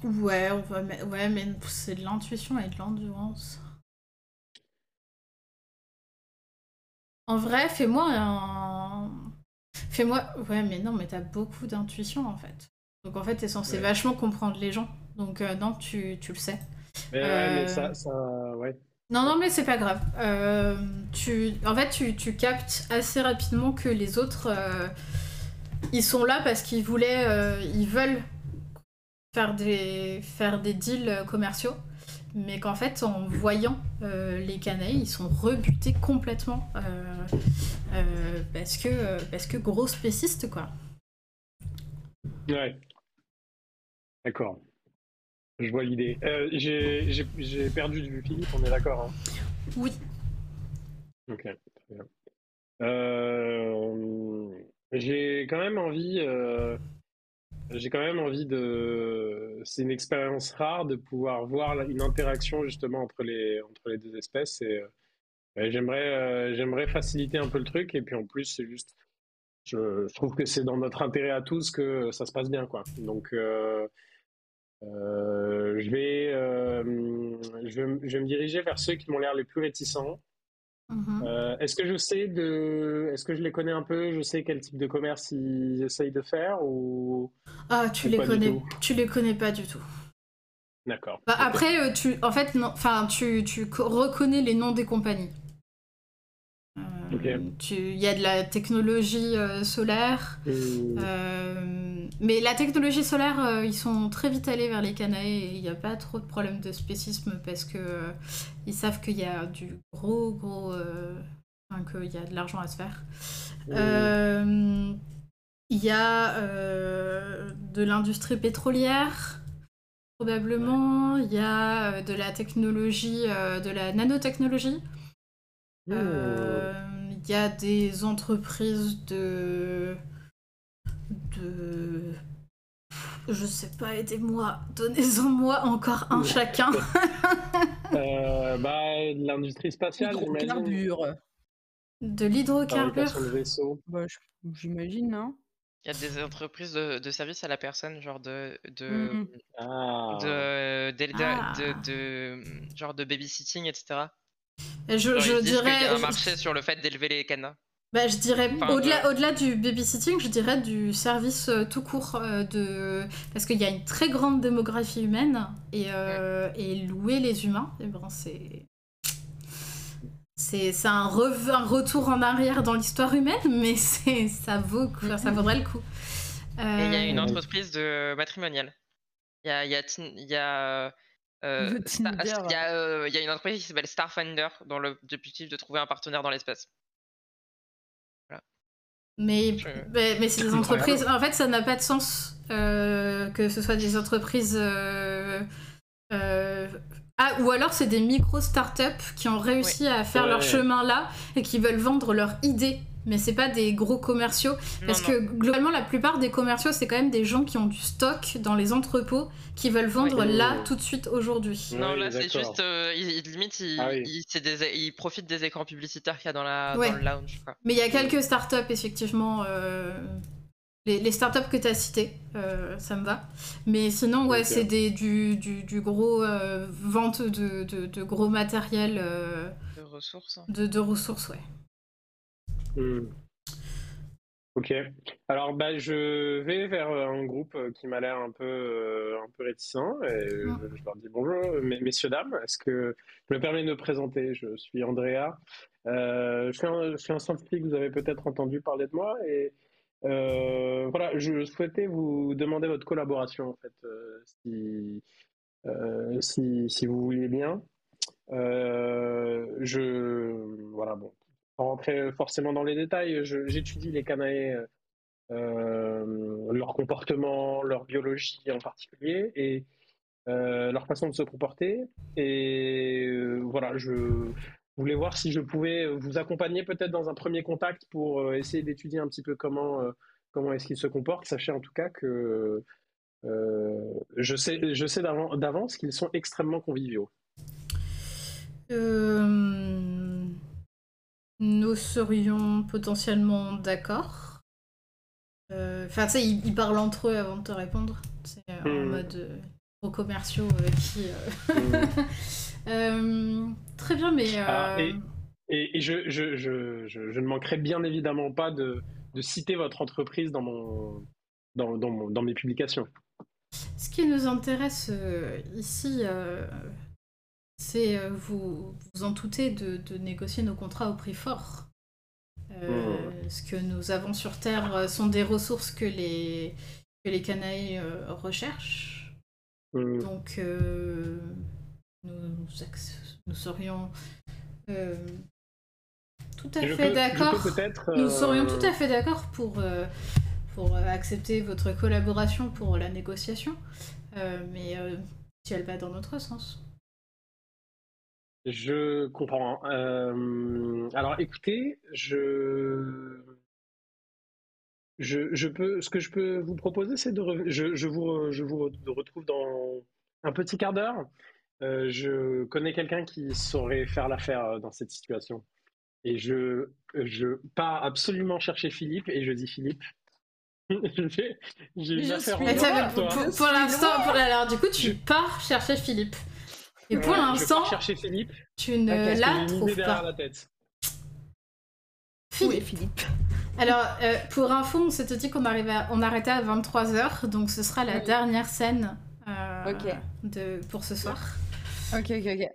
Ouais, on va ouais, mais c'est de l'intuition et de l'endurance. En vrai, fais-moi un. Fais-moi. Ouais, mais non, mais t'as beaucoup d'intuition en fait. Donc en fait, t'es censé Ouais. vachement comprendre les gens. Donc euh, non, tu, tu le sais. Mais, ouais, Euh, mais ça, ça, ouais. Non, non, mais c'est pas grave. Euh, tu, en fait, tu, tu captes assez rapidement que les autres, euh, ils sont là parce qu'ils voulaient, euh, ils veulent faire des, faire des deals commerciaux, mais qu'en fait, en voyant les canailles, ils sont rebutés complètement parce que, parce que gros spéciste quoi. Ouais. D'accord. Je vois l'idée. Euh, j'ai perdu de vue Philippe, on est d'accord. Hein Oui. ok, très bien. Euh, j'ai quand même envie. euh, j'ai quand même envie de. C'est une expérience rare de pouvoir voir une interaction justement entre les entre les deux espèces et euh, j'aimerais j'aimerais faciliter un peu le truc et puis en plus c'est juste. Je, je trouve que c'est dans notre intérêt à tous que ça se passe bien quoi. Donc je, vais, euh, je, vais, me- je vais me diriger vers ceux qui m'ont l'air les plus réticents. Mhm. Euh, est-ce que je sais de, est-ce que je les connais un peu? Je sais quel type de commerce ils essayent de faire ou Ah, tu ou les connais, tu les connais pas du tout. D'accord. Bah. Après, euh, tu, en fait, non, enfin, tu, tu co- reconnais les noms des compagnies. Il y a de la technologie euh, solaire, Hmm, euh, mais la technologie solaire, euh, ils sont très vite allés vers les canailles et il n'y a pas trop de problème de spécisme parce que ils savent qu'il y a du gros, gros, enfin, qu'il y a de l'argent à se faire. Euh, Il y a de l'industrie pétrolière, probablement. Il y a de la technologie, de la nanotechnologie. Euh, Il y a des entreprises de. de. Je sais pas, aidez-moi, donnez-en moi encore un Ouais. chacun. Euh, bah, de l'industrie spatiale, j'imagine. De vaisseaux. Bah, J'imagine, hein. Il y a des entreprises de, de service à la personne, genre de, de, Mhm. Ah. de, Ah. de, de- genre de babysitting, etc. Je, je disent qu'il y dirais. a un marché sur le fait d'élever les canas. Bah, je dirais, Enfin, au-delà, de- au-delà du babysitting, je dirais du service euh, tout court. euh, de... Parce qu'il y a une très grande démographie humaine et, euh, et louer les humains, eh ben, c'est. C'est, c'est un, rev- un retour en arrière dans l'histoire humaine, mais c'est, ça, vaut, enfin, ça vaudrait le coup. Et il y a une entreprise de matrimoniale. Il y a, il y a, il y a, euh, Le Star- Tinder. il y a, euh, il y a une entreprise qui s'appelle Starfinder dans le objectif de trouver un partenaire dans l'espace. Mais, Je- mais, mais c'est des entreprises. En fait, ça n'a pas de sens euh, que ce soit des entreprises. euh, euh, Ah, ou alors c'est des micro-startups qui ont réussi à faire leur Ouais. chemin là et qui veulent vendre leur idée. Mais c'est pas des gros commerciaux. Non, Parce non. que globalement, la plupart des commerciaux, c'est quand même des gens qui ont du stock dans les entrepôts qui veulent vendre Ouais. là tout de suite aujourd'hui. Non, Oui, là c'est juste, euh, ils, ils- limite, ils, Ah oui. ils- c'est des, ils profitent des écrans publicitaires qu'il y a dans, la, Ouais. dans le lounge. Quoi. Mais il y a quelques startups, effectivement. euh, Les, les startups que tu as citées, euh, ça me va. Mais sinon, ouais, c'est des, du, du, du gros euh, vente de, de, de gros matériel euh, De ressources. de, de ressources, ouais. Hmm. Ok. Alors, bah, je vais vers euh, un groupe euh, qui m'a l'air un peu, euh, un peu réticent. Et Mm. je leur dis bonjour, mes- messieurs, dames. Est-ce que je me permets de me présenter? Je suis Andrea. Euh, je, suis un, je suis un scientifique, vous avez peut-être entendu parler de moi. Et euh, voilà, je souhaitais vous demander votre collaboration, en fait, si, si, si vous voulez bien. Je, voilà, bon, rentrer forcément dans les détails, j'étudie les canaës, leur comportement, leur biologie en particulier, et leur façon de se comporter. Et voilà, je voulais voir si je pouvais vous accompagner peut-être dans un premier contact pour essayer d'étudier un petit peu comment, comment est-ce qu'ils se comportent. Sachez en tout cas que je sais, je sais d'avance qu'ils sont extrêmement conviviaux. Euh, nous serions potentiellement d'accord. Euh, enfin, tu sais, ils, parlent entre eux avant de te répondre. C'est en hmm. mode aux commerciaux qui. Hmm. très bien, mais. Ah, et, je, je, je, je, ne manquerai bien évidemment pas de, de citer votre entreprise dans, mon, dans, dans, dans mes publications. Ce qui nous intéresse ici, c'est euh, vous vous en doutez de, négocier nos contrats au prix fort. Euh, mmh. Ce que nous avons sur Terre euh, sont des ressources que les, que les canailles recherchent. Mmh. Donc, nous, nous, serions tout à fait d'accord. Nous serions tout à fait d'accord pour, pour accepter votre collaboration pour la négociation, mais si elle va dans notre sens. Je comprends. Euh, alors, écoutez, je... je, peux, ce que je peux vous proposer, c'est de, je, je, vous, je vous retrouve dans un petit quart d'heure. Euh, je connais quelqu'un qui saurait faire l'affaire euh, dans cette situation. Et je, je pars absolument chercher Philippe et je dis Philippe, j'ai une affaire en pour, pour l'instant, alors du coup, tu pars chercher Philippe. Et pour l'instant. Tu ne okay, la trouves pas. La tête. Philippe. Philippe? Alors, euh, pour info, on s'était dit qu'on on arrêtait à 23h, donc ce sera la dernière scène euh, de, pour ce soir. Ok, ok, ok.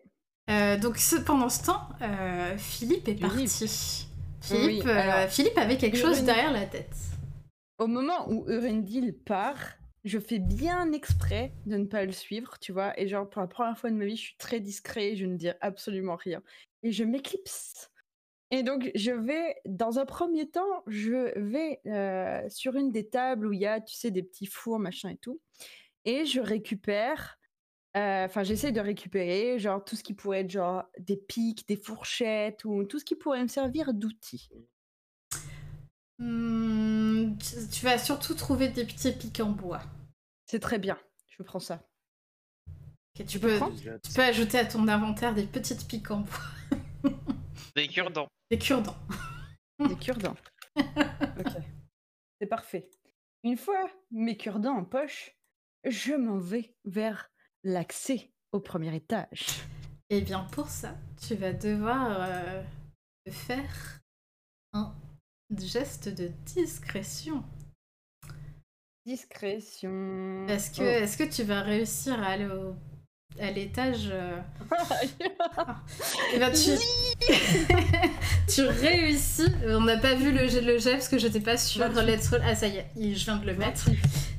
Euh, donc, pendant ce temps, Philippe est parti. Philippe, Philippe avait quelque chose derrière la tête. Au moment où Urendil part, je fais bien exprès de ne pas le suivre, tu vois. Et genre, pour la première fois de ma vie, je suis très discret, je ne dis absolument rien. Et je m'éclipse. Et donc, je vais, dans un premier temps, je vais euh, sur une des tables où il y a, tu sais, des petits fours, machin et tout. Et je récupère, euh, enfin, j'essaie de récupérer, genre, tout ce qui pourrait être, genre, des pics, des fourchettes, ou tout ce qui pourrait me servir d'outil. Hmm, tu vas surtout trouver des petits pics en bois. C'est très bien, je prends ça. tu, peux, tu peux ajouter à ton inventaire des petites piques en bois. des cure-dents. Des cure-dents. des cure-dents. ok. C'est parfait. Une fois mes cure-dents en poche, je m'en vais vers l'accès au premier étage. Et eh bien pour ça, tu vas devoir euh, faire un geste de discrétion. Discrétion. Est-ce que, oh. est que tu vas réussir à aller au, à l'étage euh... Eh ben, tu... tu réussis. On n'a pas vu le jet, le jet parce que j'étais pas sûre. Let's Ah ça y est, je viens de le mettre.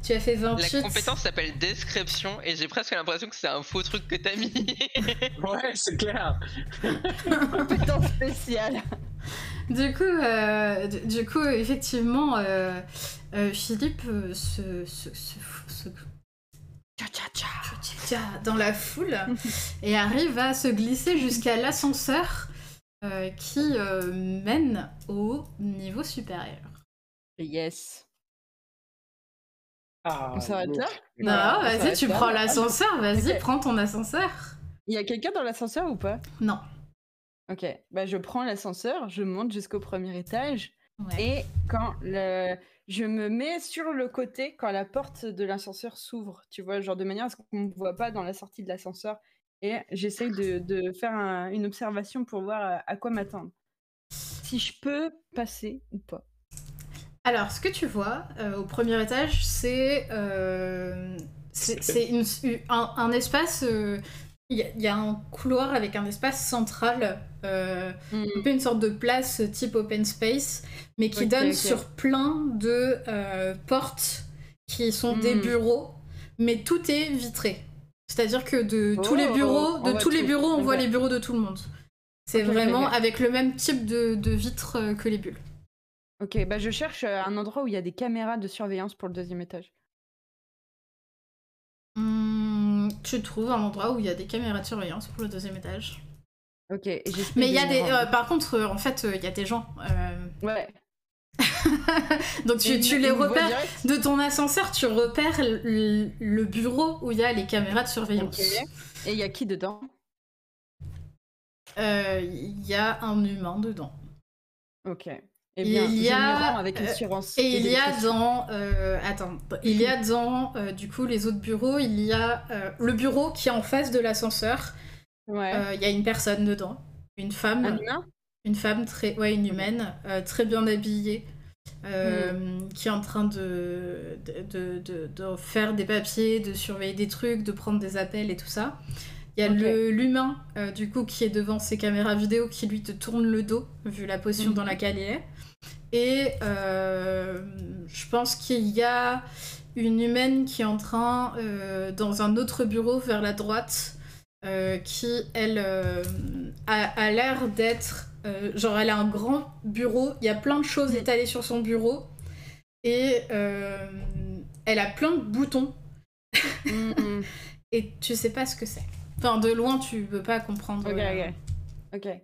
Tu as fait 28. La compétence s'appelle description et j'ai presque l'impression que c'est un faux truc que t'as mis. ouais, c'est clair. compétence spéciale. Du coup, euh, du, coup, effectivement, euh, euh, Philippe se, se, se, dans la foule et arrive à se glisser jusqu'à l'ascenseur qui mène au niveau supérieur. Yes. Ah, on s'arrête là Non, vas-y, tu prends l'ascenseur, vas-y, prends ton ascenseur. Il y a quelqu'un dans l'ascenseur ou pas? Non. Ok, bah, je prends l'ascenseur, je monte jusqu'au premier étage. Et quand le... je me mets sur le côté quand la porte de l'ascenseur s'ouvre, tu vois, genre de manière à ce qu'on ne voit pas dans la sortie de l'ascenseur. Et j'essaye de, faire une observation pour voir à, quoi m'attendre. Si je peux passer ou pas. Alors, ce que tu vois euh, au premier étage, c'est euh, c'est un, un, espace euh, il y, a un couloir avec un espace central, euh, mm. un peu une sorte de place type open space, mais qui donne sur plein de euh, portes qui sont des mm. bureaux, mais tout est vitré. C'est-à-dire que de tous les oh, bureaux, de tous les bureaux, on voit les bureaux de tout le monde. C'est vraiment avec le même type de, de vitre euh, que les bulles. Ok, bah je cherche un endroit où il y a des caméras de surveillance pour le deuxième étage. Hmm, tu trouves un endroit où il y a des caméras de surveillance pour le deuxième étage? Ok, Mais il y a de des. euh, par contre, euh, en fait, euh, il y a des gens. euh, Ouais. Donc tu, les repères. De ton ascenseur, tu repères le, le bureau où il y a les caméras de surveillance. Ok. Et il y a qui dedans? Euh, Il y a un humain dedans. Ok. Eh Il bien, y je m'y a, avec euh, assurance. Et il y a dans. euh, attends. Il y a dans, euh, du coup, les autres bureaux, il y a euh, le bureau qui est en face de l'ascenseur. Ouais. Euh, Il y a une personne dedans. Une femme. un humain? Une femme très, ouais, une humaine, euh, très bien habillée, euh, Hmm. qui est en train de de, de, de- de faire des papiers, de surveiller des trucs, de prendre des appels et tout ça. Il y a l'humain, euh, du coup, qui est devant ses caméras vidéo, qui lui te tourne le dos, vu la position Mhm. dans laquelle il est. Et je pense qu'il y a une humaine qui est en train, dans un autre bureau vers la droite, euh, qui, elle, euh, a, a l'air d'être... euh, genre, elle a un grand bureau, il y a plein de choses étalées sur son bureau, et elle a plein de boutons, Mhm. et tu sais pas ce que c'est. Enfin, de loin, tu peux pas comprendre. Ok, ok. Ok.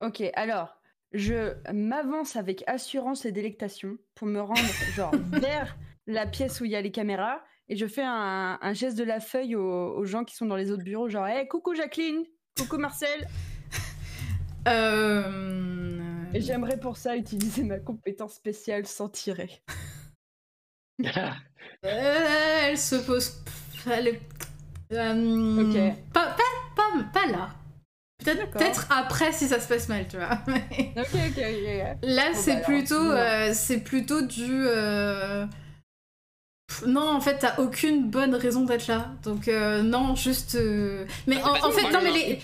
Ok, alors, je m'avance avec assurance et délectation pour me rendre, genre, vers la pièce où il y a les caméras et je fais un, un geste de la feuille aux, aux gens qui sont dans les autres bureaux, genre, hey, coucou Jacqueline, coucou Marcel. Euh, Et j'aimerais pour ça utiliser ma compétence spéciale sans tirer. Euh, elle se pose. Elle est- euh, Ok. Pas, pas, pas, pas là. Peut-être après si ça se passe mal, tu vois. Mais Ok, ok, ok. là, c'est bah plutôt, euh, c'est plutôt du. Non, en fait, t'as aucune bonne raison d'être là. Donc, euh, non, juste. euh, Mais Ça en, fait, non, mais les.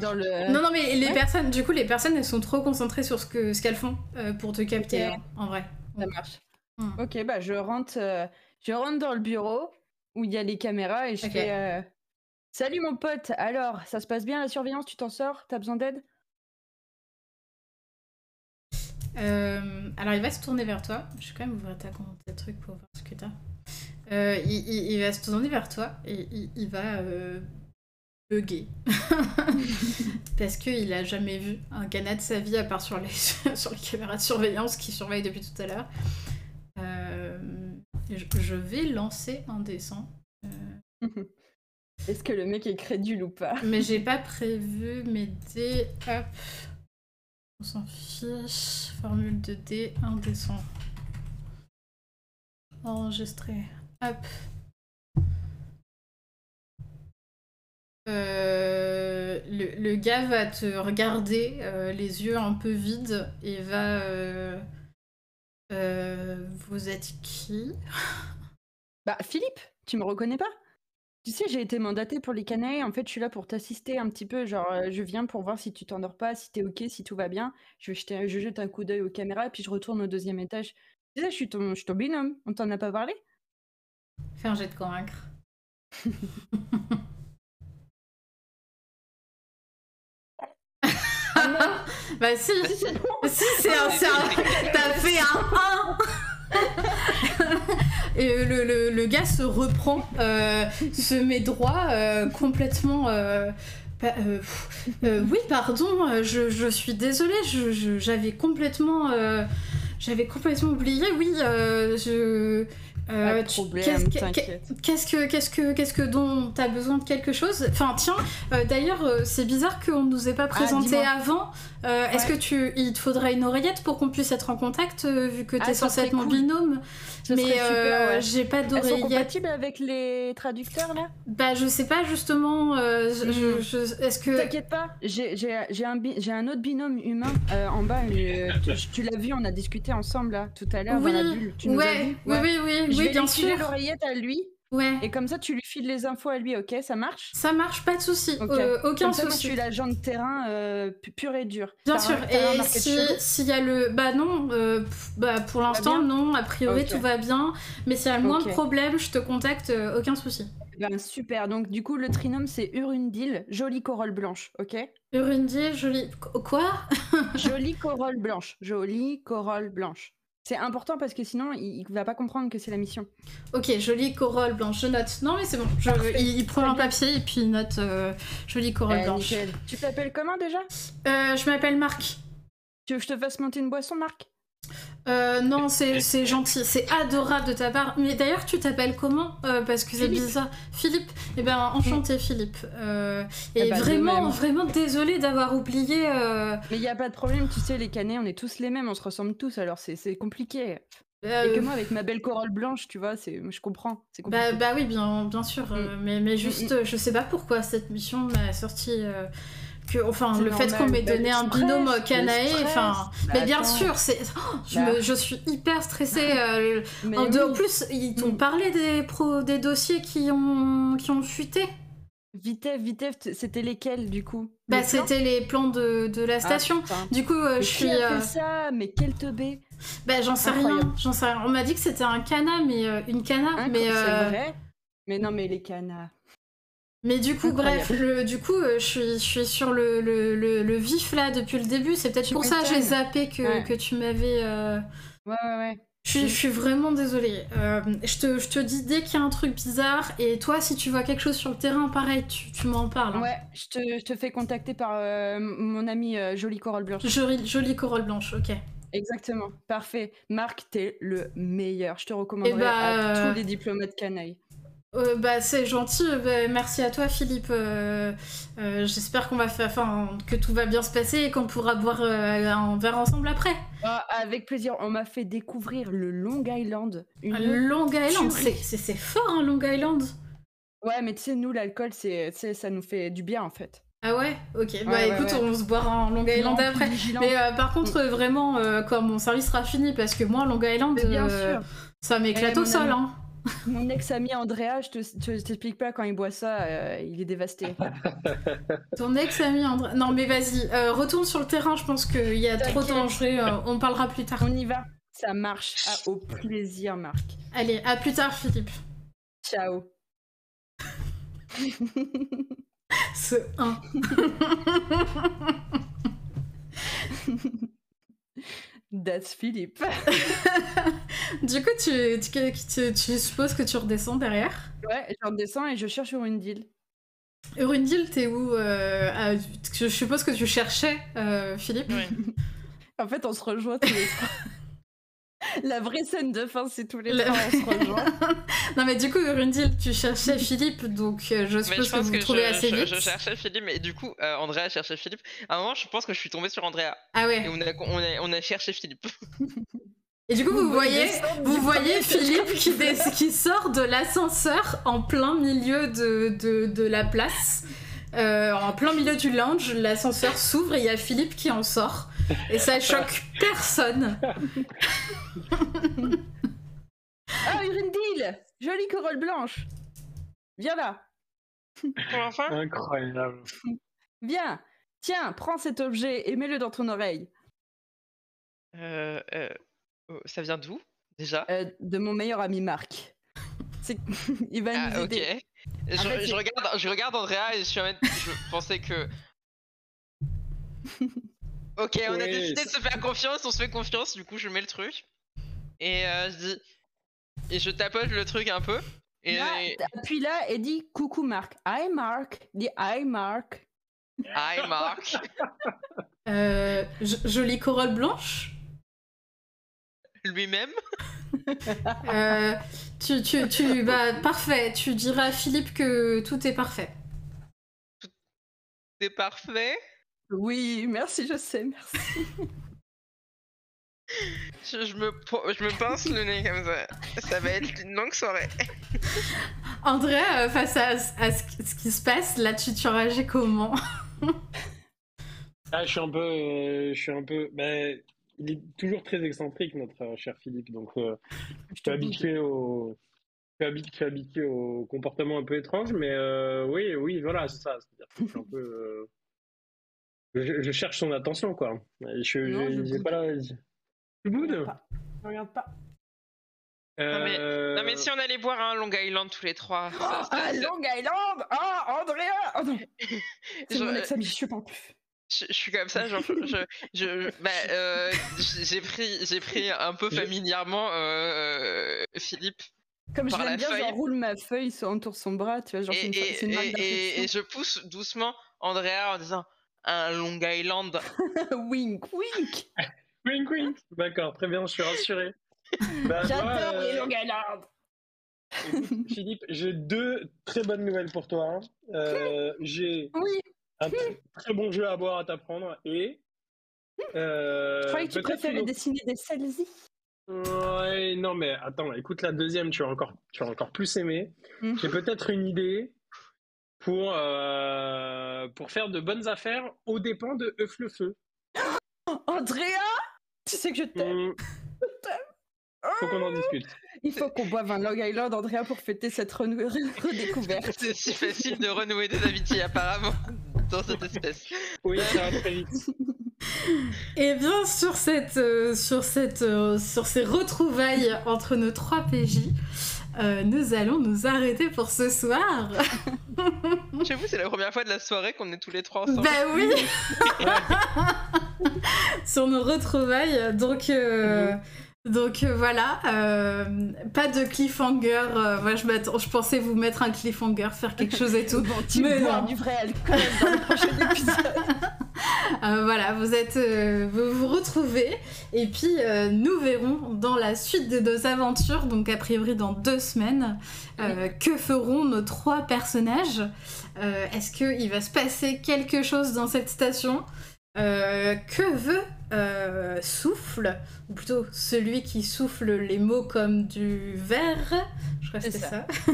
Dans le... Non, non, mais les Ouais. personnes, du coup, les personnes, elles sont trop concentrées sur ce que ce qu'elles font euh, pour te capter, hein, en vrai. Ça marche. Hmm. Ok, bah je rentre, euh, je rentre dans le bureau où il y a les caméras et je fais euh, Salut mon pote, alors ça se passe bien la surveillance, tu t'en sors? T'as besoin d'aide? Euh, alors il va se tourner vers toi. Je vais quand même ouvrir ta compte, tes trucs pour voir ce que t'as. Euh, il, il- il va se tourner vers toi et il, il va euh, bugger. Parce qu'il a jamais vu un Ghana de sa vie à part sur les, sur les caméras de surveillance qui surveillent depuis tout à l'heure. Euh, je, je vais lancer un dessin. Est-ce que le mec est crédule ou pas? Mais j'ai pas prévu mes dés. Hop. On s'en fiche. Formule de dés, un dessin. Enregistré. Hop. Euh, le, gars va te regarder, euh, les yeux un peu vides, et va. euh, vous êtes qui? Bah Philippe, tu me reconnais pas? Tu sais, j'ai été mandatée pour les canailles, en fait je suis là pour t'assister un petit peu, genre euh, je viens pour voir si tu t'endors pas, si t'es ok, si tout va bien. Je, jette un coup d'œil aux caméras et puis je retourne au deuxième étage. Tu sais, je suis ton, je suis ton binôme, on t'en a pas parlé? Fais un jet de convaincre. bah si, si c'est un, c'est un- t'as fait un 1 Le, gars se reprend, euh, se met droit, euh, complètement... euh, bah, oui, pardon, je, je suis désolée, j'avais complètement... j'avais complètement oublié, oui, je... euh, qu'est-ce que-. Qu'est-ce que, qu'est-ce que, qu'est-ce que dont t'as besoin de quelque chose? Enfin, tiens, euh, d'ailleurs, euh, c'est bizarre qu'on nous ait pas présenté dis-moi. avant. Est-ce que tu, il te faudrait une oreillette pour qu'on puisse être en contact, vu que Ah, t'es ça censé être mon cool. binôme? Mais ouais. j'ai pas Elles sont d'oreillette. compatibles avec les traducteurs là? Bah, je sais pas justement. je- je- Hmm. je- Est-ce que T'inquiète pas, j'ai un, j'ai un autre binôme humain en bas. tu tu l'as vu, on a discuté ensemble là tout à l'heure oui, dans la bulle. Tu nous as ouais, vu? oui, oui, oui, Je oui, vais bien lui sûr. l'oreillette à lui Ouais. Et comme ça, tu lui files les infos à lui, ok Ça marche? Ça marche, pas de souci. Euh, aucun Comme ça, moi, je souci. suis l'agent de terrain euh, pu- pur et dur. Bien sûr. Et si- s'il y a le. Bah non, euh, bah pour l'instant, non. A priori, tout va bien. Mais s'il y a le moins de Ok. problèmes, je te contacte, aucun souci. Ben, super. Donc, du coup, le trinôme, c'est Urundil, jolie corolle blanche, ok? Urundi, joli. Qu- Quoi? Jolie corolle blanche. Jolie corolle blanche. C'est important parce que sinon, il, il va pas comprendre que c'est la mission. Ok, jolie corolle blanche, je note. Non, mais c'est bon. Je- il, il prend un papier et puis il note euh, jolie corolle Eh, blanche. nickel. Tu t'appelles comment déjà? Euh, je m'appelle Marc. Tu veux que je te fasse monter une boisson, Marc? Euh, non, c'est gentil, c'est adorable de ta part. Mais d'ailleurs, tu t'appelles comment Euh, Parce que c'est Philippe. bizarre. Philippe? Eh ben, enchanté, Philippe. Euh, et Eh ben, de vraiment, vraiment désolé d'avoir oublié. euh, Mais il y a pas de problème, tu sais, les canets, on est tous les mêmes, on se ressemble tous, alors c'est compliqué. euh, Et que moi, avec ma belle corolle blanche, tu vois, c'est, je comprends. Bah, bah oui, bien, bien sûr. euh, mais, mais juste, euh, je sais pas pourquoi cette mission m'a sorti. Que, enfin, le fait qu'on m'ait Bah, donné un stress, binôme canaé, enfin. Bah, mais bien attends. sûr, c'est. oh, je, Bah. me- je suis hyper stressée. euh, Mais en, de- en oui, plus, ils t'ont Mm. parlé des, pro, des dossiers qui ont, qui ont fuité. Vitef, Vitef, c'était lesquels du coup? Bah, c'était les plans de, de la Ah, station. du coup, euh, Mais je qui suis. a euh, ça? Mais quel teubé bah, j'en sais rien. J'en sais rien. On m'a dit que c'était un cana, mais euh, une cana. Incroyable, mais, C'est euh, vrai? Mais non, mais les canards. Mais du coup, Incroyable. bref, le, du coup, euh, je suis, je suis sur le, le, le, vif là depuis le début. C'est peut-être pour ça que j'ai zappé que, Ouais. que tu m'avais. euh, Ouais, ouais, ouais. Je suis, je suis vraiment désolée. Euh, je, te, je te dis dès qu'il y a un truc bizarre, et toi, si tu vois quelque chose sur le terrain, pareil, tu, tu m'en parles. hein. Ouais, je te, je te fais contacter par euh, mon ami euh, Jolie Corolle Blanche. Jolie, jolie corolle blanche, ok. Exactement, parfait. Marc, t'es le meilleur. Je te recommanderais bah, à tous les diplomates canailles. Euh, bah, c'est gentil, euh, bah, merci à toi Philippe. Euh, euh, J'espère qu'on va faire, enfin, que tout va bien se passer et qu'on pourra boire un verre ensemble après. Ah, avec plaisir, on m'a fait découvrir le Long Island. Une... Ah, Long Island, c'est- fort hein, Long Island. Ouais, mais tu sais, nous, l'alcool, c'est, ça nous fait du bien en fait. Ah ouais? Ok, bah ouais, écoute, ouais. on se boira un Long Island après. Mais euh, par contre, vraiment, euh, quand mon service sera fini, parce que moi, Long Island, bien euh, sûr. ça m'éclate Eh, au sol. Hein. Mon ex-ami Andrea, je te, je t'explique pas quand il boit ça, euh, il est dévasté. Ton ex-ami André. Non, mais vas-y, euh, retourne sur le terrain, je pense qu'il y a trop de T'inquiète. danger. euh, on parlera plus tard. On y va, ça marche. Ah, au plaisir, Marc. Allez, à plus tard, Philippe. Ciao. Ce 1. That's Philippe. Du coup, tu, tu, tu, tu supposes que tu redescends derrière? Ouais, je redescends et je cherche deal. Urundil, t'es où euh, à- Je suppose que tu cherchais euh, Philippe? Oui. En fait, on se rejoint tous les trois. La vraie scène de fin, c'est tous les Le- trois, on se rejoint. Non, mais du coup, Urundil, tu cherchais Philippe, donc euh, je Mais suppose je que pense vous que trouvez je, assez je- vite. je cherchais Philippe, et du coup, euh, Andrea cherchait Philippe. À un moment, je pense que je suis tombée sur Andrea. Ah Et ouais. on a, on a, on a cherché Philippe. Et du coup, vous Vous voyez, vous voyez Philippe qui, des- qui sort de l'ascenseur en plein milieu de, de, de la place. Euh, en plein milieu du lounge, l'ascenseur s'ouvre et il y a Philippe qui en sort. Et ça choque personne. Ah, deal Jolie corolle blanche Viens là Incroyable. Viens Tiens, prends cet objet et mets-le dans ton oreille. euh, euh, oh, Ça vient d'où, déjà? Euh, de mon meilleur ami Marc. C'est... Il va Ah, nous ok. aider. Je, En fait, je c'est- regarde, je regarde Andrea et je suis en Je pensais que. Ok, on a décidé de se faire confiance, on se fait confiance, du coup je mets le truc. Et euh, je dis. Et je tapote le truc un peu. Et. Là, appuie là et dis coucou Marc. Hi Marc. Dis hi Marc. Hi Marc. Euh, jolie corolle blanche. Lui-même. Euh, tu, tu, tu, bah, parfait. Tu diras à Philippe que tout est parfait. C'est parfait. Oui, merci, je sais, merci. Je, je me, je me pince le nez comme ça. Ça va être une longue soirée. André, euh, face à, à ce, qui- ce qui se passe, là, tu, tu réagis comment? Ah, je suis un peu, euh, je suis un peu. ben, il est toujours très excentrique, notre euh, cher Philippe. Donc, euh, je suis habitué au, je suis habitué au comportement un peu étrange, mais euh, oui, oui, voilà, c'est ça. C'est-à-dire que je suis un peu. Je, je cherche son attention, quoi. Je, Non, je- je pas la. Tu boudes. Je regarde pas. Non, mais- Euh, Non, mais si on allait boire un Long Island tous les trois. ça- ça- Ah, ça- Long Island? Ah, Andrea Oh non C'est je, mon ex-ami, je parle plus. je- je suis comme ça, genre, je, je, je- bah, euh, j'ai pris, j'ai pris un peu Je- familièrement euh, Philippe Comme je Par la l'aime bien, feuille. j'enroule ma feuille sur autour son bras, tu vois, genre et, c'est une, et- c'est une et- et je pousse doucement Andrea en disant un Long Island. wink, wink Wink, wink. D'accord, très bien, je suis rassuré. Bah, J'adore euh, les Long Island Philippe, j'ai deux très bonnes nouvelles pour toi. hein. Euh, j'ai Oui, un tr- très bon jeu à boire à t'apprendre et. euh, je croyais que tu préférais une- dessiner des selfies. Ouais, non, mais attends, écoute la deuxième, tu vas encore, tu vas encore plus aimer. Mhm. J'ai peut-être une idée pour, euh, pour faire de bonnes affaires aux dépens de Euf le Feu. Andrea Tu sais que je t'aime. Hmm, Faut qu'on en discute. Il faut qu'on boive un Long Island, Andrea, pour fêter cette renou- redécouverte. C'est si facile de renouer des amitiés apparemment dans cette espèce. Oui, ça va très vite. Et bien sur cette, euh, sur cette, euh, sur ces retrouvailles entre nos trois PJ, euh, nous allons nous arrêter pour ce soir. Vous, c'est la première fois de la soirée qu'on est tous les trois ensemble. bah oui. sur nos retrouvailles, donc. euh, Donc euh, voilà, euh, pas de cliffhanger. euh, moi, je, pensais vous mettre un cliffhanger, faire quelque chose et tout. Bon, tu Mais bois non. du vrai alcool dans le prochain épisode. Voilà, vous êtes, vous vous retrouvez et puis nous verrons dans la suite de nos aventures, donc a priori dans deux semaines, que feront nos trois personnages. Est-ce qu'il va se passer quelque chose dans cette station? Que veut euh, Souffle Ou plutôt celui qui souffle les mots comme du verre? Je crois que C'est c'était ça.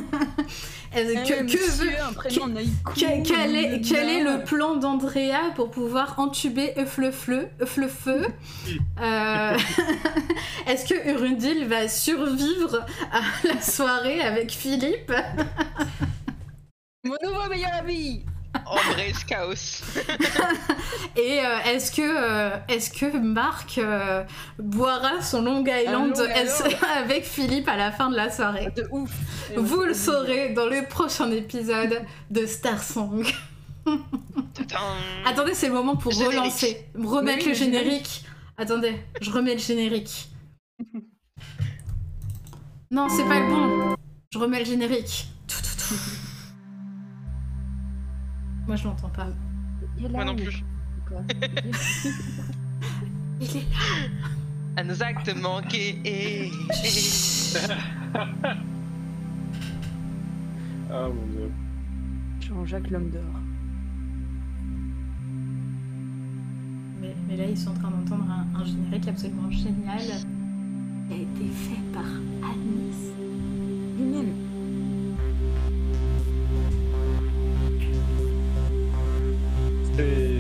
que, Eh, que monsieur, veut que- quel, est, quel est le plan d'Andrea pour pouvoir entuber Euflefleu, Euflefeu? Euh, Est-ce que Urundil va survivre à la soirée avec Philippe? Mon nouveau meilleur ami Embrace chaos. Et euh, est-ce que, euh, est-ce que Marc euh, boira son Long Island, Long est-ce- Island. avec Philippe à la fin de la soirée? De ouf Vous le saurez dans le prochain épisode de Star Song. Attendez, c'est le moment pour Générique. relancer, remettre Oui, le le générique. générique. Attendez, je remets le générique. Non, c'est pas le bon. Je remets le générique. Tout, tout, tout. Moi, je l'entends pas. Moi non plus. Il est Un acte manqué. Et... Ah mon dieu. Jean-Jacques l'homme d'or. Mais, mais là, ils sont en train d'entendre un, un générique absolument génial qui a été fait par Anis. Lui-même. C'est.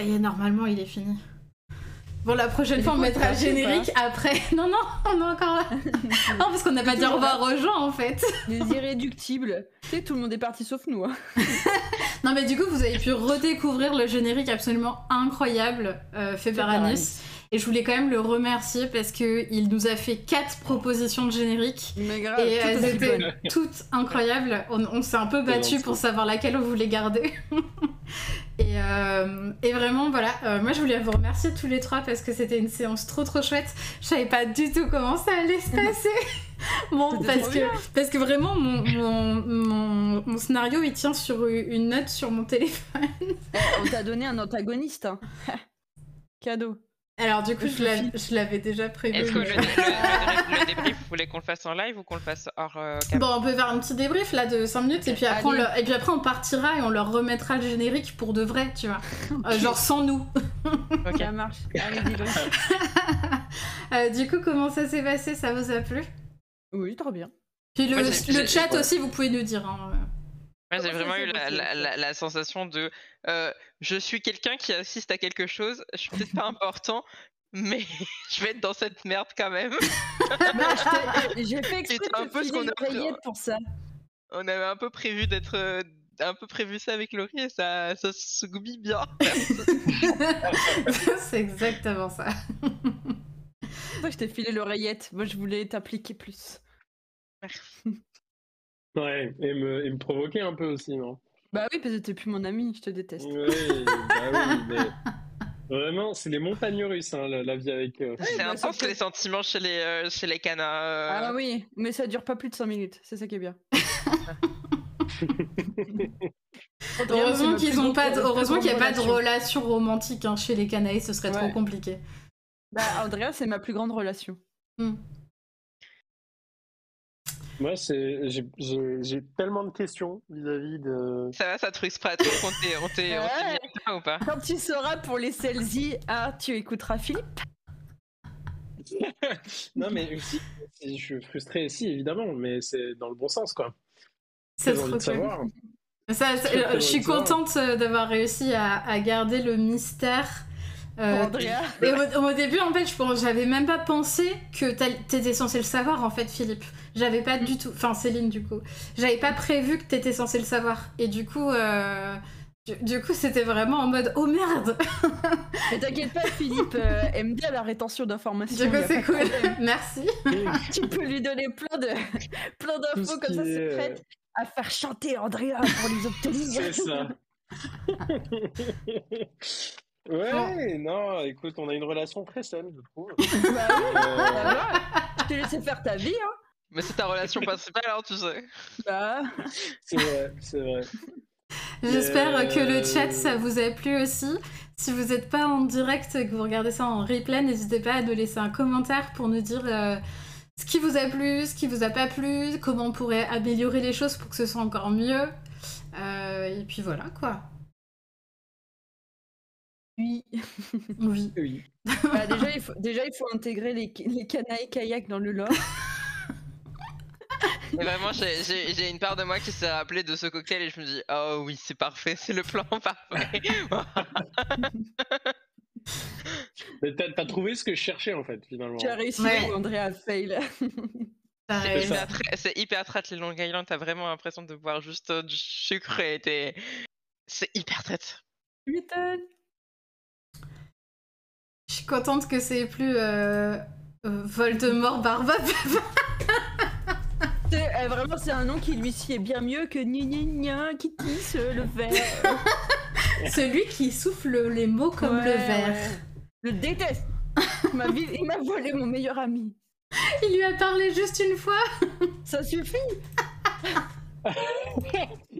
Ça y est, normalement, il est fini. Bon, la prochaine fois, on mettra le générique après. Non, non, on est encore là. Non, parce qu'on n'a pas dit au revoir aux gens, en fait. Les irréductibles. Tu sais, tout le monde est parti sauf nous. hein. Non, mais du coup, vous avez pu redécouvrir le générique absolument incroyable euh, fait par par Anis. Et je voulais quand même le remercier parce qu'il nous a fait quatre propositions de générique. Mais grave, Et elles aussi étaient toutes incroyables. On, on s'est un peu battu pour savoir laquelle on voulait garder. et, euh, et vraiment, voilà. euh, moi, je voulais vous remercier tous les trois parce que c'était une séance trop trop chouette. Je savais pas du tout comment ça allait se passer. bon, parce que, parce que vraiment, mon, mon, mon, mon scénario il tient sur une note sur mon téléphone. On t'a donné un antagoniste. hein. Cadeau. Alors, du coup, je l'avais- Sophie. je l'avais déjà prévu. Est-ce que le, mais- le- le- le débrief, vous voulez qu'on le fasse en live ou qu'on le fasse hors euh, Bon, on peut faire un petit débrief là de 5 minutes et puis, après on et puis après on partira et on leur remettra le générique pour de vrai, tu vois. Euh, genre sans nous. Ok. Ça marche. Allez, dis-le. Euh, du coup, comment ça s'est passé? Ça vous a plu? Oui, trop bien. Puis le, Moi, chat aussi, vous pouvez nous dire. hein. Moi, j'ai vraiment eu la, passé, la- ça la- la sensation de euh, je suis quelqu'un qui assiste à quelque chose, je suis peut-être pas important, mais je vais être dans cette merde quand même. Bah, je t'ai- J'ai fait exprès C'était un peu ce qu'on a pour ça. On avait un peu prévu d'être. euh, un peu prévu ça avec Laurie et ça, ça se goupille bien. C'est exactement ça. C'est pour ça que je t'ai filé l'oreillette? Moi, je voulais t'appliquer plus. Ouais, et me, et me provoquer un peu aussi, non? Bah oui, parce que t'es plus mon ami, je te déteste. Oui, bah oui, mais vraiment, c'est les montagnes russes, hein, la, la vie avec eux. C'est bah, intense les sentiments chez les, euh, chez les canards. euh. Ah oui, mais ça dure pas plus de 5 minutes, c'est ça qui est bien. Heureusement qu'ils ont pas, de- heureusement qu'il n'y a pas de relation. romantique hein, chez les canailles, ce serait trop compliqué. Bah, Andrea, c'est ma plus grande relation. Moi, c'est, j'ai, tellement de questions vis-à-vis de. Ça va, ça te frustre pas trop on t'ait- on Ouais. ou pas? Quand tu sauras pour les Celsi, ah, tu écouteras Philippe? non, mais aussi, je suis frustré aussi, évidemment, mais c'est dans le bon sens, quoi. C'est trop cool. savoir. Ça, je suis contente d'avoir réussi à, à garder le mystère. Euh. Et au, au début, en fait, je j'avais même pas pensé que t'étais censé le savoir, en fait, Philippe. J'avais pas du tout, enfin Céline, du coup, j'avais pas prévu que t'étais censé le savoir. Et du coup, euh, du, du coup, c'était vraiment en mode oh merde. Mais t'inquiète pas, Philippe euh, aime bien la rétention d'informations. Du coup, c'est cool. Merci. Tu peux lui donner plein plein d'infos ce comme ça secrètes à faire chanter Andrea pour les obtenir. C'est ça. Ouais, non, écoute, on a une relation très saine, je trouve. Bah oui, Euh, voilà. Je t'ai laissé faire ta vie, hein. Mais c'est ta relation principale alors tu sais. Bah, c'est vrai, c'est vrai. J'espère Euh, que le chat ça vous a plu aussi. Si vous n'êtes pas en direct et que vous regardez ça en replay, n'hésitez pas à nous laisser un commentaire pour nous dire euh, ce qui vous a plu, ce qui vous a pas plu, comment on pourrait améliorer les choses pour que ce soit encore mieux. Euh, et puis voilà quoi. Oui. Oui. Oui. Bah, déjà, il faut, déjà, il faut intégrer les, les canailles kayak dans le lore. Et vraiment, j'ai- une part de moi qui s'est rappelée de ce cocktail et je me dis, oh oui, c'est parfait, c'est le plan parfait. Mais t'as, trouvé ce que je cherchais, en fait, finalement. Tu as réussi Ouais. ou Andrea a fail. C'est hyper, traite les Long Island, t'as vraiment l'impression de boire juste euh, du sucre et t'es. C'est hyper traite. Tu m'étonnes. Je suis contente que c'est plus euh, euh, Voldemort Barba. C'est- euh, vraiment, c'est un nom qui lui sied bien mieux que gna gna gna qui tisse le verre. Celui qui souffle les mots comme le verre. ouais. Je le déteste. Il m'a vi- il m'a volé mon meilleur ami. Il lui a parlé juste une fois. Ça suffit.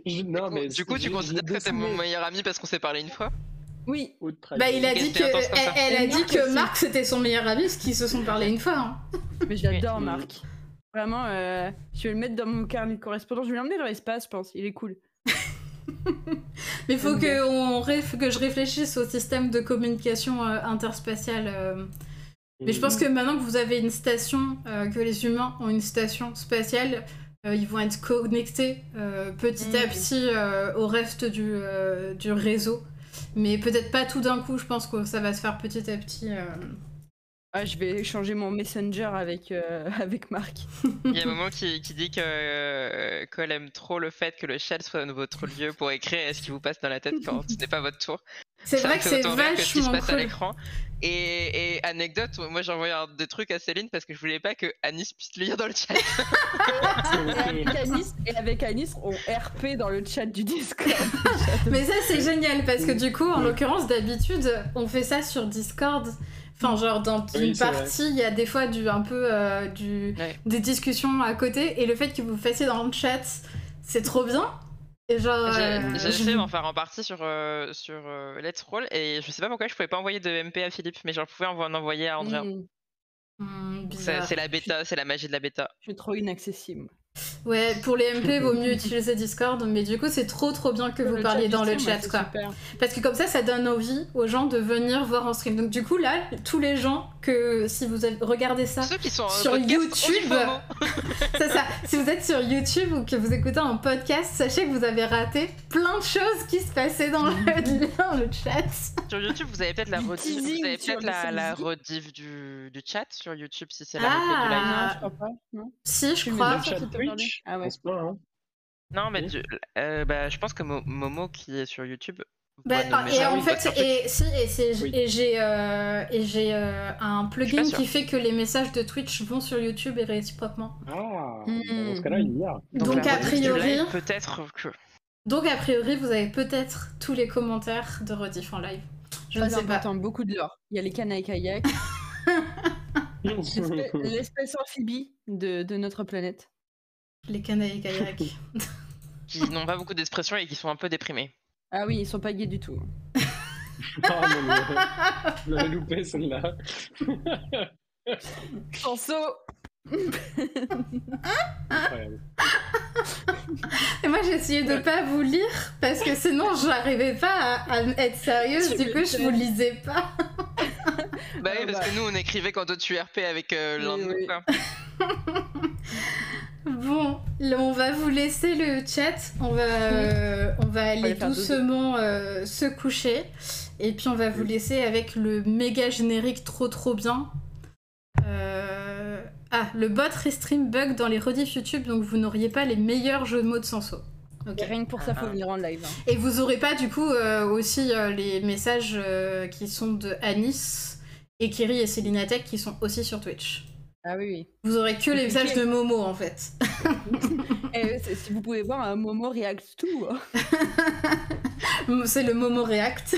Je- non, mais du coup, tu considères que t'es mon meilleur ami parce qu'on s'est parlé une fois? Oui. Ou de trahison. Bah, il a dit que elle, a dit que. Marc c'était son meilleur ami parce qu'ils se sont parlé une fois. hein. Mais j'adore Oui. Marc. Vraiment, euh, je vais le mettre dans mon carnet de correspondance. Je vais l'emmener dans l'espace, je pense. Il est cool. Mais faut Ok. que, on réf- que je réfléchisse au système de communication euh, interspatiale. euh. Mais je pense que maintenant que vous avez une station, euh, que les humains ont une station spatiale, euh, ils vont être connectés euh, petit à Mm. petit euh, au reste du, euh, du réseau. Mais peut-être pas tout d'un coup, je pense que ça va se faire petit à petit. euh. Ah, je vais échanger mon messenger avec, euh, avec Marc. Il y a un moment qui, qui dit que euh, qu'elle aime trop le fait que le chat soit votre lieu pour écrire et ce qui vous passe dans la tête quand ce n'est pas votre tour. C'est vrai que c'est autant rire que ce qui se vachement passe à cool. l'écran. Et, et anecdote, moi j'ai envoyé des trucs à Céline parce que je voulais pas que Anis puisse lire dans le chat. Et avec Anis, et avec Anis, on RP dans le chat du Discord. Mais ça, c'est génial parce que du coup, en l'occurrence, d'habitude, on fait ça sur Discord. Enfin, genre, dans Oui, une partie, il y a des fois du, un peu euh, du, Ouais. des discussions à côté. Et le fait que vous fassiez dans le chat, c'est trop bien. Genre. Euh, j'ai je- essayé d'en faire en partie sur, euh, sur euh, Let's Roll et je sais pas pourquoi je pouvais pas envoyer de MP à Philippe, mais j'en pouvais en en envoyer à Andrea. C'est bizarre. c'est la bêta, c'est la magie de la bêta. je suis trop inaccessible. Ouais, pour les MP, vaut mieux utiliser Discord. Mais du coup, c'est trop trop bien que vous parliez chat dans le stream, chat, quoi. super. Parce que comme ça, ça donne envie aux gens de venir voir en stream. Donc du coup, là, tous les gens que si vous avez regardé ça, Ceux qui sont en Sur YouTube. C'est ça. Si vous êtes sur YouTube ou que vous écoutez en podcast, sachez que vous avez raté plein de choses qui se passaient dans le, dans le chat. Sur YouTube, vous avez peut-être la rediff, vous teasing avez sur peut-être le la, la samedi. rediff du, du chat sur YouTube si c'est la Ah. replay du live. Non, je crois pas. Non. Si, je crois. Twitch Ah ouais. Je pense pas, hein? Non, mais Oui. du- euh, bah, je pense que Mo- Momo qui est sur YouTube. Bah, voit nos ah, et messages, en fait, et, si, et, c'est- Oui. et j'ai euh, et j'ai euh, un Je suis plugin pas qui fait que les messages de Twitch vont sur YouTube et réciproquement. Ah, Hmm. dans ce cas-là, il y a. Donc, la a du priori- live, peut-être que. Donc a priori, vous avez peut-être tous les commentaires de rediff en live. Je ne sais pas. beaucoup de lore. Il y a les canailles kayak, l'espèce- l'espèce amphibie de, de notre planète. Les canailles kayak. qui n'ont pas beaucoup d'expression et qui sont un peu déprimés. Ah oui, ils sont pas gays du tout. Non, mais je l'avais loupé celle-là. Chanceau Incroyable. Et moi, essayé de pas vous lire parce que sinon, j'arrivais pas à, à être sérieuse. Du coup, je vous lisais pas. Bah oui, parce que nous on écrivait quand toi tu RP avec euh, l'un de Oui. Bon, là, on va vous laisser le chat. On va, euh, on va aller doucement euh, se coucher. Et puis, on va vous laisser avec le méga générique trop trop bien. Euh, Ah, le bot restream bug dans les rediffs YouTube, donc vous n'auriez pas les meilleurs jeux de mots de Sanso. Ok. Et Rien que pour ça, faut Ah. venir en live. hein. Et vous aurez pas du coup euh, aussi euh, les messages euh, qui sont de Anis, Ekiri et Célinatech qui sont aussi sur Twitch. Ah oui, Vous aurez que les messages de Momo en fait. c'est- si vous pouvez voir, un Momo react tout. hein. C'est le Momo React.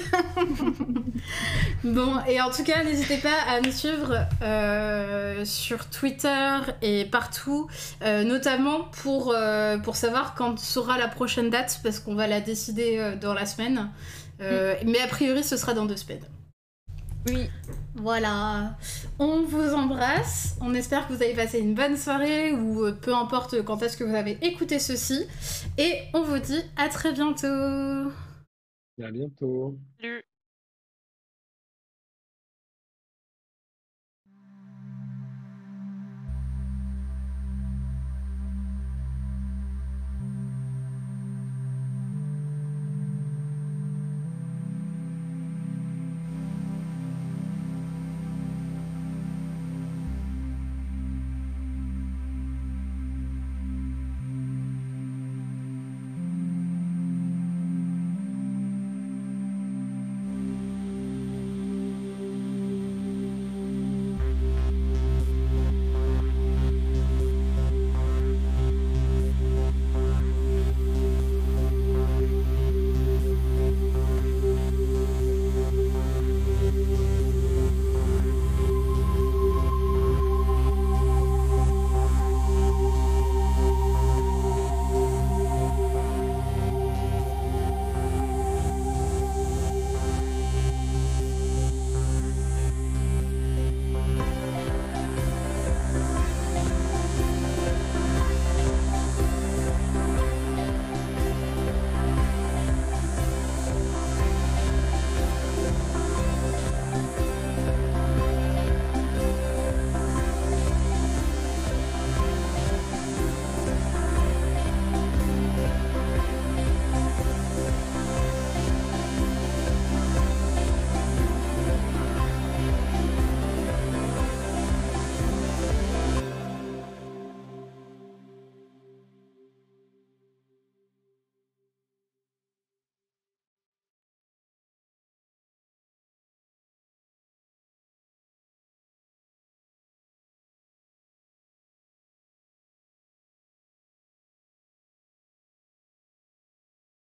bon, et en tout cas, n'hésitez pas à nous suivre euh, sur Twitter et partout, euh, notamment pour, euh, pour savoir quand sera la prochaine date, parce qu'on va la décider dans la semaine. Euh, Mais a priori, ce sera dans deux semaines. Oui, Voilà, on vous embrasse. On espère que vous avez passé une bonne soirée ou euh, peu importe quand est-ce que vous avez écouté ceci. Et on vous dit à très bientôt. À bientôt. Salut